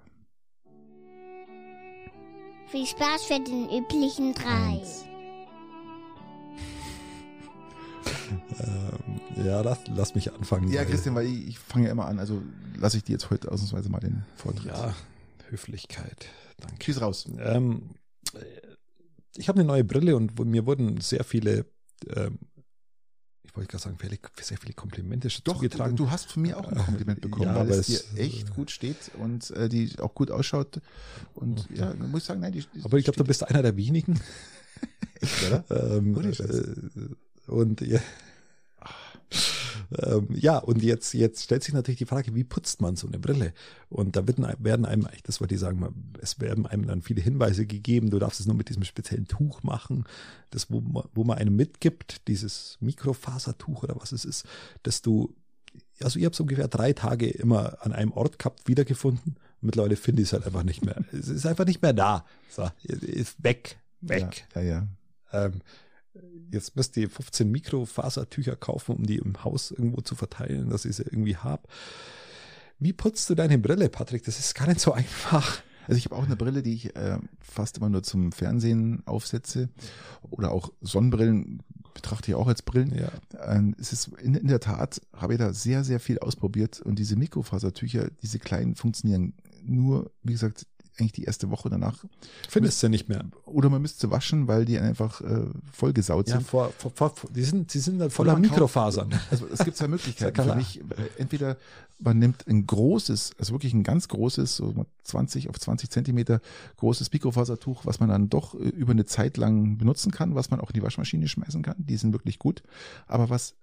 Viel Spaß für den üblichen drei. Eins. ähm, ja, lass, lass mich anfangen. Ja, weil- Christian, weil ich, ich fange ja immer an, also lasse ich dir jetzt heute ausnahmsweise mal den Vortritt. Ja, Höflichkeit. Danke. Schieß raus. Ähm, äh, ich habe eine neue Brille und mir wurden sehr viele, ähm, ich wollte gerade sagen, sehr viele Komplimente Doch, zugetragen. du hast von mir auch ein Kompliment bekommen, Ja, weil es dir echt gut steht und äh, die auch gut ausschaut. Und ja, man muss sagen, nein, die, die aber ich glaube, du bist einer der wenigen. oder? Ähm, äh, und ja, ähm, ja, und jetzt, jetzt stellt sich natürlich die Frage, wie putzt man so eine Brille? Und da werden, werden einem, das wollte ich sagen, es werden einem dann viele Hinweise gegeben, du darfst es nur mit diesem speziellen Tuch machen, das, wo man, wo man einem mitgibt, dieses Mikrofasertuch oder was es ist, dass du, also ich habe es ungefähr drei Tage immer an einem Ort gehabt, wiedergefunden. Mittlerweile finde ich es halt einfach nicht mehr. Es ist einfach nicht mehr da. So, ist weg, weg. Ja, ja, ja. Ähm, jetzt müsst ihr 15 Mikrofasertücher kaufen, um die im Haus irgendwo zu verteilen, dass ich sie irgendwie hab. Wie putzt du deine Brille, Patrick? Das ist gar nicht so einfach. Also ich habe auch eine Brille, die ich äh, fast immer nur zum Fernsehen aufsetze. Oder auch Sonnenbrillen betrachte ich auch als Brillen. Ja. Ähm, es ist in, in der Tat, habe ich da sehr, sehr viel ausprobiert und diese Mikrofasertücher, diese kleinen, funktionieren nur, wie gesagt, eigentlich die erste Woche danach. Findest du nicht mehr. Oder man müsste waschen, weil die einfach äh, vollgesaut Ja, sind. vor, vor, vor, die sind, die sind dann voller man kauft- Mikrofasern. Also es gibt zwei Möglichkeiten für mich. Entweder man nimmt ein großes, also wirklich ein ganz großes, so 20 auf 20 Zentimeter großes Mikrofasertuch, was man dann doch äh, über eine Zeit lang benutzen kann, was man auch in die Waschmaschine schmeißen kann. Die sind wirklich gut. Aber was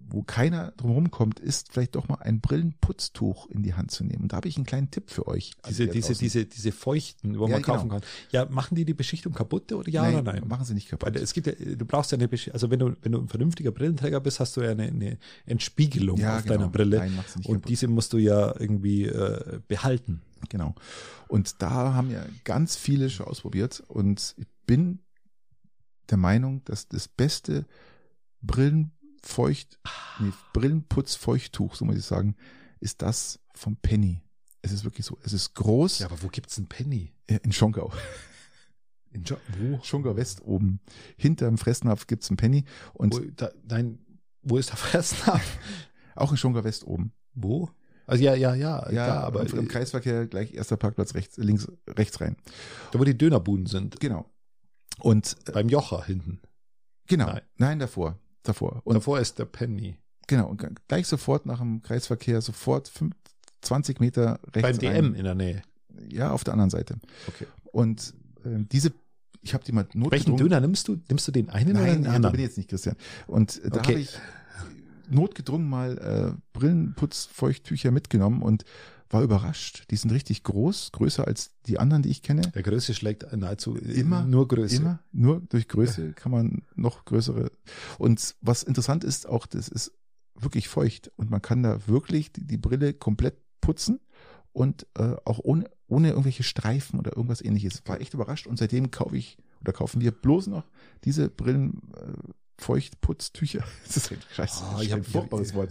wo keiner drumherum kommt, ist vielleicht doch mal ein Brillenputztuch in die Hand zu nehmen. Und da habe ich einen kleinen Tipp für euch. Diese, diese, diese, diese feuchten, wo Ja, man kaufen genau. kann. Ja, machen die die Beschichtung kaputt oder ja nein, oder nein? machen sie nicht kaputt. Weil es gibt ja, du brauchst ja eine Beschichtung, also wenn du, wenn du ein vernünftiger Brillenträger bist, hast du ja eine, eine Entspiegelung Ja, auf genau. deiner Brille. Nein, sie nicht und kaputt. diese musst du ja irgendwie äh, behalten. Genau. Und da haben ja ganz viele schon ausprobiert und ich bin der Meinung, dass das beste Brillenfeucht, nee, Brillenputzfeuchttuch, so muss ich sagen, ist das vom Penny. Es ist wirklich so. Es ist groß Ja, aber wo gibt's einen Penny? in Schongau. In jo wo? Schongau West oben. Hinterm Fressnapf gibt's einen Penny und wo da, nein, wo ist der Fressnapf? auch in Schongau West oben. wo? Also ja, ja, ja, Ja, klar, aber aber im Kreisverkehr gleich erster Parkplatz rechts, links, rechts rein. da wo die Dönerbuden sind, Genau. Und äh, beim Jocher hinten. genau, nein, Nein. davor, davor. Und Davor ist der Penny. Genau, und gleich sofort nach dem Kreisverkehr, sofort fünf, 20 Meter rechts. Beim DM rein. in der Nähe. Ja, auf der anderen Seite. Okay. Und äh, diese, ich habe die mal Welchen notgedrungen. Döner nimmst du? Nimmst du den einen oder Nein, den ja, da anderen? bin ich jetzt nicht, Christian. Und äh, da Okay. habe ich notgedrungen mal äh, Brillenputzfeuchttücher mitgenommen und war überrascht. Die sind richtig groß, größer als die anderen, die ich kenne. Der Größe schlägt nahezu Immer, nur Größe. Immer, nur durch Größe kann man noch größere. Und was interessant ist, auch das ist wirklich feucht und man kann da wirklich die, die Brille komplett putzen und äh, auch ohne, ohne irgendwelche Streifen oder irgendwas ähnliches. War echt überrascht und seitdem kaufe ich oder kaufen wir bloß noch diese Brillen äh, Feuchtputztücher. Das ist ein scheiße, Ah, ich ein hab- furchtbares Wort.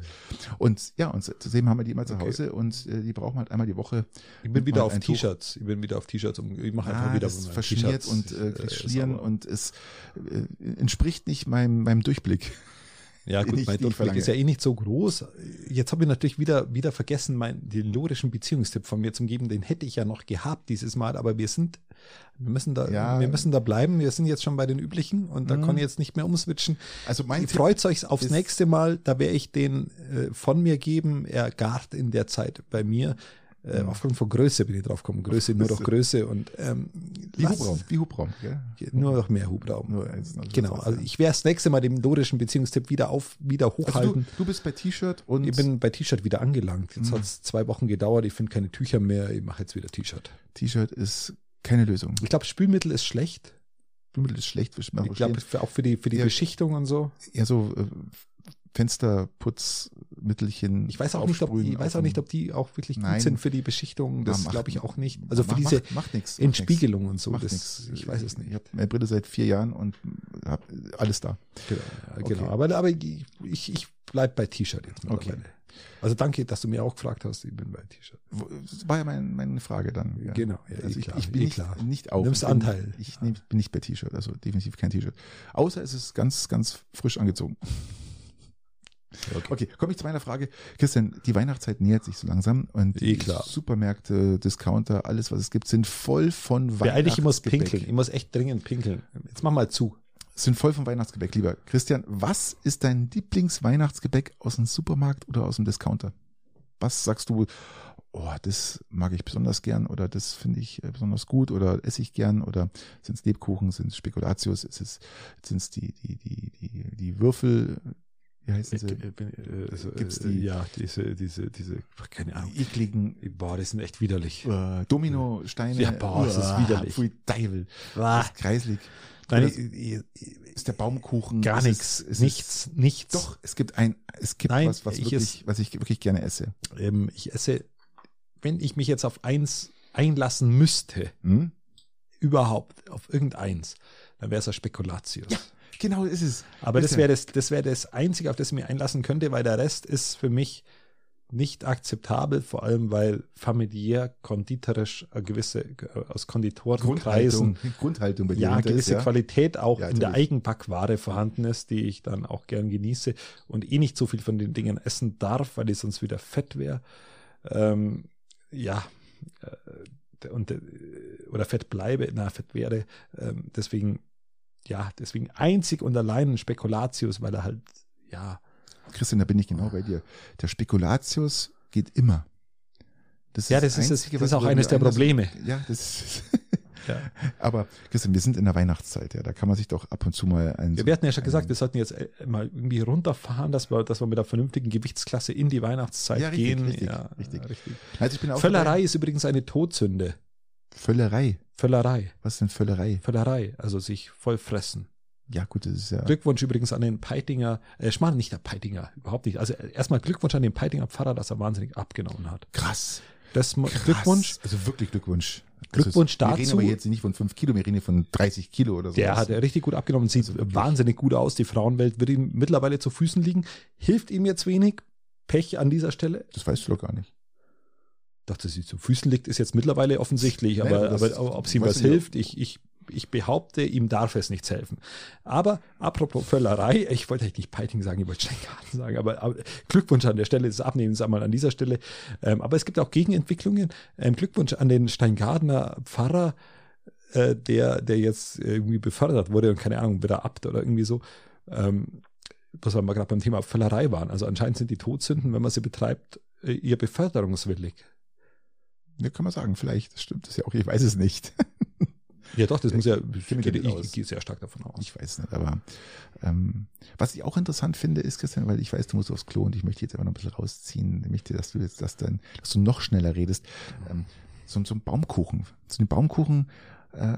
Und ja, und seitdem haben wir die immer zu Okay. Hause und äh, die brauchen halt einmal die Woche. Ich bin wieder auf. T-Shirts. Ich bin wieder auf T-Shirts. Ich mache einfach Ah, wieder das verschmiert und äh, äh, kriegt Schlieren sauber. und es äh, entspricht nicht meinem, meinem Durchblick. Ja, gut, mein ich Duftblick verlange. ist ja eh nicht so groß. Jetzt habe ich natürlich wieder, wieder vergessen, meinen den logischen Beziehungstipp von mir zum geben. Den hätte ich ja noch gehabt dieses Mal, aber wir sind, wir müssen da, Ja. wir müssen da bleiben. Wir sind jetzt schon bei den üblichen und da Mhm. kann ich jetzt nicht mehr umswitchen. Also mein Freut euch aufs nächste Mal. Da werde ich den äh, von mir geben. Er gart in der Zeit bei mir. Äh. Aufgrund von Größe bin ich drauf gekommen. Größe, nur noch Größe und ähm, wie lass- Hubraum, wie Hubraum, gell? Nur noch mehr Hubraum. Nur eins, also genau. das- Also ich werde das nächste Mal den logischen Beziehungstipp wieder auf, wieder Also hochhalten. du, du bist bei T-Shirt und Ich bin bei T-Shirt wieder angelangt. Jetzt Mhm. hat es zwei Wochen gedauert. Ich finde keine Tücher mehr. Ich mache jetzt wieder T-Shirt. T-Shirt ist keine Lösung. Ich glaube, Spülmittel ist schlecht. Spülmittel ist schlecht für Ich glaube, auch für die, für die Ja. Beschichtung und so. ja so äh, Fensterputzmittelchen. Ich weiß auch nicht, ob, ich weiß auf auch nicht, ob die auch wirklich Nein. gut sind für die Beschichtung. Das glaube ich auch nicht. Also für macht, diese macht, macht nix, Entspiegelung und so. Macht Das, nix. ich weiß es nicht. Ich habe meine Brille seit vier Jahren und habe alles da. Genau, Okay. genau. Aber, aber ich, ich bleib bei T-Shirt jetzt Okay. mittlerweile. Also danke, dass du mir auch gefragt hast. Ich bin bei T-Shirt. War ja mein, meine Frage dann. Ja. Genau, ja, also eh ich, klar, ich bin eh nicht, klar. nicht auch. Nimmst ich bin, Anteil. Ich nehm, bin nicht bei T-Shirt, also definitiv kein T-Shirt. Außer es ist ganz, ganz frisch angezogen. Okay, komme ich zu meiner Frage. Christian, die Weihnachtszeit nähert sich so langsam und Eh die klar. Supermärkte, Discounter, alles was es gibt, sind voll von Beeil ich muss Weihnachtsgebäck. pinkeln. Ich muss echt dringend pinkeln. Jetzt mach mal zu. Sind voll von Weihnachtsgebäck, lieber Christian. Was ist dein Lieblingsweihnachtsgebäck aus dem Supermarkt oder aus dem Discounter? Was sagst du? Oh, das mag ich besonders gern oder das finde ich äh, besonders gut oder esse ich gern oder sind es Lebkuchen, sind es Spekulatius, sind es die die die die die Würfel, wie heißen sie? Gibt's die- ja, diese, diese, diese, keine Ahnung. ekligen Boah, die sind echt widerlich. äh, Dominosteine. Ja, boah, das ist widerlich. Pfui Teufel. Das ist kreislig. nein, ich, ist der Baumkuchen gar nichts, es- es- nichts, nichts. Doch, es gibt ein, es gibt Nein, was, was ich wirklich, was ich wirklich gerne esse. Ähm, ich esse, wenn ich mich jetzt auf eins einlassen müsste, Hm? überhaupt auf irgendeins, dann wäre es ein Spekulatius. Ja. Genau, ist es. Aber das Bitte. wäre das, das wäre das Einzige, auf das ich mich einlassen könnte, weil der Rest ist für mich nicht akzeptabel, vor allem weil familiär, konditorisch, eine gewisse, äh, aus Konditorenkreisen, Grundhaltung, Grundhaltung ja, gewisse ist, ja. Qualität auch Ja, in der natürlich. Eigenbackware vorhanden ist, die ich dann auch gern genieße und eh nicht so viel von den Dingen essen darf, weil ich sonst wieder fett wäre. Ähm, ja, äh, und, äh, oder fett bleibe, na, fett wäre. Ähm, deswegen, ja, deswegen einzig und allein ein Spekulatius, weil er halt, ja, Christian, da bin ich genau bei dir. Der Spekulatius geht immer. Das ja, das ist, das, Einzige, das ist auch eines der Probleme. Ja, das ist. Ja. Aber Christian, wir sind in der Weihnachtszeit, ja. Da kann man sich doch ab und zu mal ein. Ja, wir hatten ja schon gesagt, wir sollten jetzt äh, mal irgendwie runterfahren, dass wir, dass wir mit einer vernünftigen Gewichtsklasse in die Weihnachtszeit Ja, richtig, gehen. richtig, ja, richtig. richtig. also ich bin auch Völlerei dabei. ist übrigens eine Todsünde. Völlerei. Völlerei. Was ist denn Völlerei? Völlerei, also sich voll fressen. Ja, gut, das ist ja. Glückwunsch übrigens an den Peitinger, äh, Schmarrn, nicht der Peitinger, überhaupt nicht. Also äh, erstmal Glückwunsch an den Peitinger Pfarrer, dass er wahnsinnig abgenommen hat. Krass. Das Krass. Glückwunsch. Also wirklich Glückwunsch. Glückwunsch also, Wir reden dazu. aber jetzt nicht von 5 Kilo, wir reden von 30 Kilo oder so. Der hat richtig gut abgenommen, sieht Also wahnsinnig gut aus. Die Frauenwelt wird ihm mittlerweile zu Füßen liegen. Hilft ihm jetzt wenig. Pech an dieser Stelle. Das weißt du doch gar nicht. Dachte, sie zu Füßen liegt, ist jetzt mittlerweile offensichtlich, Naja, aber, aber aber ob es ihm was hilft, ich, ich, ich behaupte, ihm darf es nichts helfen. Aber apropos Völlerei, ich wollte eigentlich nicht Peiting sagen, ich wollte Steingarten sagen, aber, aber Glückwunsch an der Stelle des Abnehmens einmal an dieser Stelle. Ähm, aber es gibt auch Gegenentwicklungen. Ähm, Glückwunsch an den Steingartner Pfarrer, äh, der, der jetzt irgendwie befördert wurde und keine Ahnung, wieder abt oder irgendwie so. Ähm, was wir mal gerade beim Thema Völlerei waren. Also anscheinend sind die Todsünden, wenn man sie betreibt, äh, ihr beförderungswillig. Ja, kann man sagen, vielleicht das stimmt das ja auch, ich weiß es nicht. Ja, doch, das muss ja, ich, ich, ich, gehe sehr stark davon aus. Ich weiß nicht, aber ähm, was ich auch interessant finde, ist, Christian, weil ich weiß, du musst aufs Klo und ich möchte jetzt einfach noch ein bisschen rausziehen. Ich möchte, dass du jetzt, dass, dann, dass du noch schneller redest. Ähm, so, so ein Baumkuchen. So ein Baumkuchen, äh,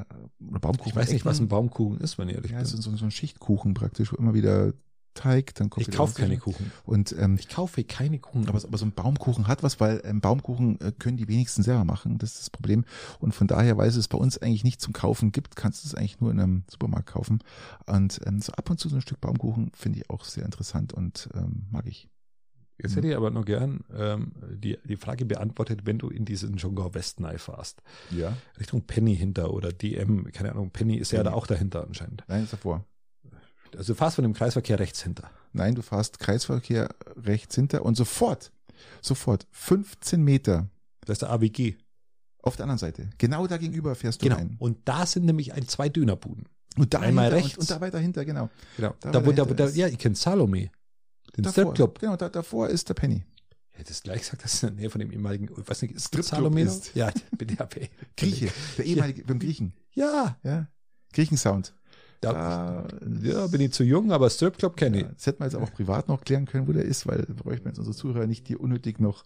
oder Baumkuchen. Ich weiß nicht, was ein. Baumkuchen ist, wenn ich ehrlich Ja, bin. so, so, so ein Schichtkuchen praktisch, wo immer wieder Teig, dann kommt ich kaufe keine. Kuchen. Und ähm, Ich kaufe keine Kuchen. aber, aber so ein Baumkuchen hat was, weil ähm, Baumkuchen äh, können die wenigsten selber machen. Das ist das Problem. Und von daher, weil es es bei uns eigentlich nicht zum Kaufen gibt, kannst du es eigentlich nur in einem Supermarkt kaufen. Und ähm, so ab und zu so ein Stück Baumkuchen finde ich auch sehr interessant und ähm, mag ich. Jetzt hätte ich aber nur gern ähm, die, die Frage beantwortet, wenn du in diesen Jargon Westnei fährst. Ja. Richtung Penny hinter oder DM, keine Ahnung, Penny ist ja Penny. da auch dahinter anscheinend. Nein, ist davor. Also du fährst von dem Kreisverkehr rechts hinter. Nein, du fährst Kreisverkehr rechts hinter und sofort, sofort 15 Meter Das ist der AWG. auf der anderen Seite. Genau da gegenüber fährst du Genau. rein. Und da sind nämlich ein, zwei Dönerbuden. Und da Einmal rechts. Und, und da weiter hinter, genau. Genau. Da Da, wo, da, dahinter da, ja, ich kenne Salome. Den Stripclub. Genau, da, davor ist der Penny. Ich hätte es gleich gesagt, das ist in der Nähe von dem ehemaligen, ich weiß nicht, Stripclub Salome ist- Ja, bin ja ey. Grieche, der ehemalige, beim Griechen. Ja, Ja. Griechensound. Da, Da, ja, bin ich zu jung, aber Stripclub kenne ich. Ja, das hätten wir jetzt auch privat noch klären können, wo der ist, weil bräuchten wir jetzt unsere Zuhörer nicht hier unnötig noch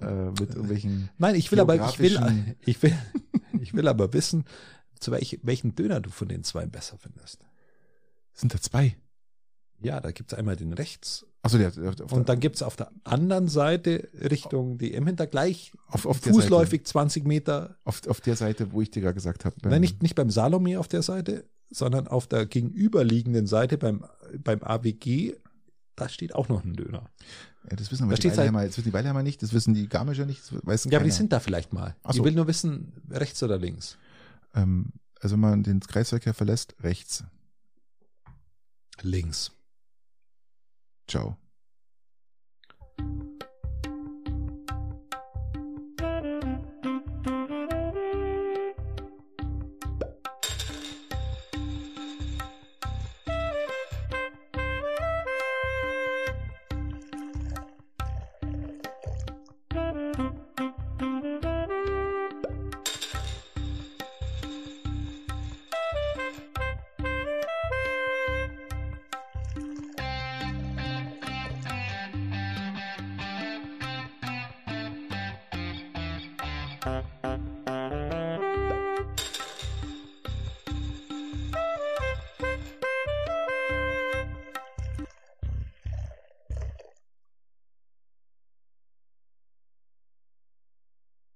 äh, mit irgendwelchen. Nein, ich will aber, ich will, ich will, ich will aber wissen, zu welch, welchen Döner du von den zwei besser findest. Sind da zwei? Ja, da gibt's einmal den rechts Achso, der, der, auf, und dann gibt's auf der anderen Seite Richtung DM hinter gleich auf, auf, der fußläufig 20 Meter. Auf, auf der Seite, wo ich dir gerade gesagt habe. Nein, nicht, nicht beim Salome auf der Seite, sondern auf der gegenüberliegenden Seite beim, beim AWG, da steht auch noch ein Döner. Ja, das wissen Da aber die steht's Weilheimer, das wissen die Weilheimer nicht, das wissen die Garmischer nicht, das weiß Ja, aber die keiner. sind da vielleicht mal. Ach Ich so. will nur wissen, rechts oder links. Ähm, also wenn man den Kreisverkehr verlässt, rechts. Links. Ciao.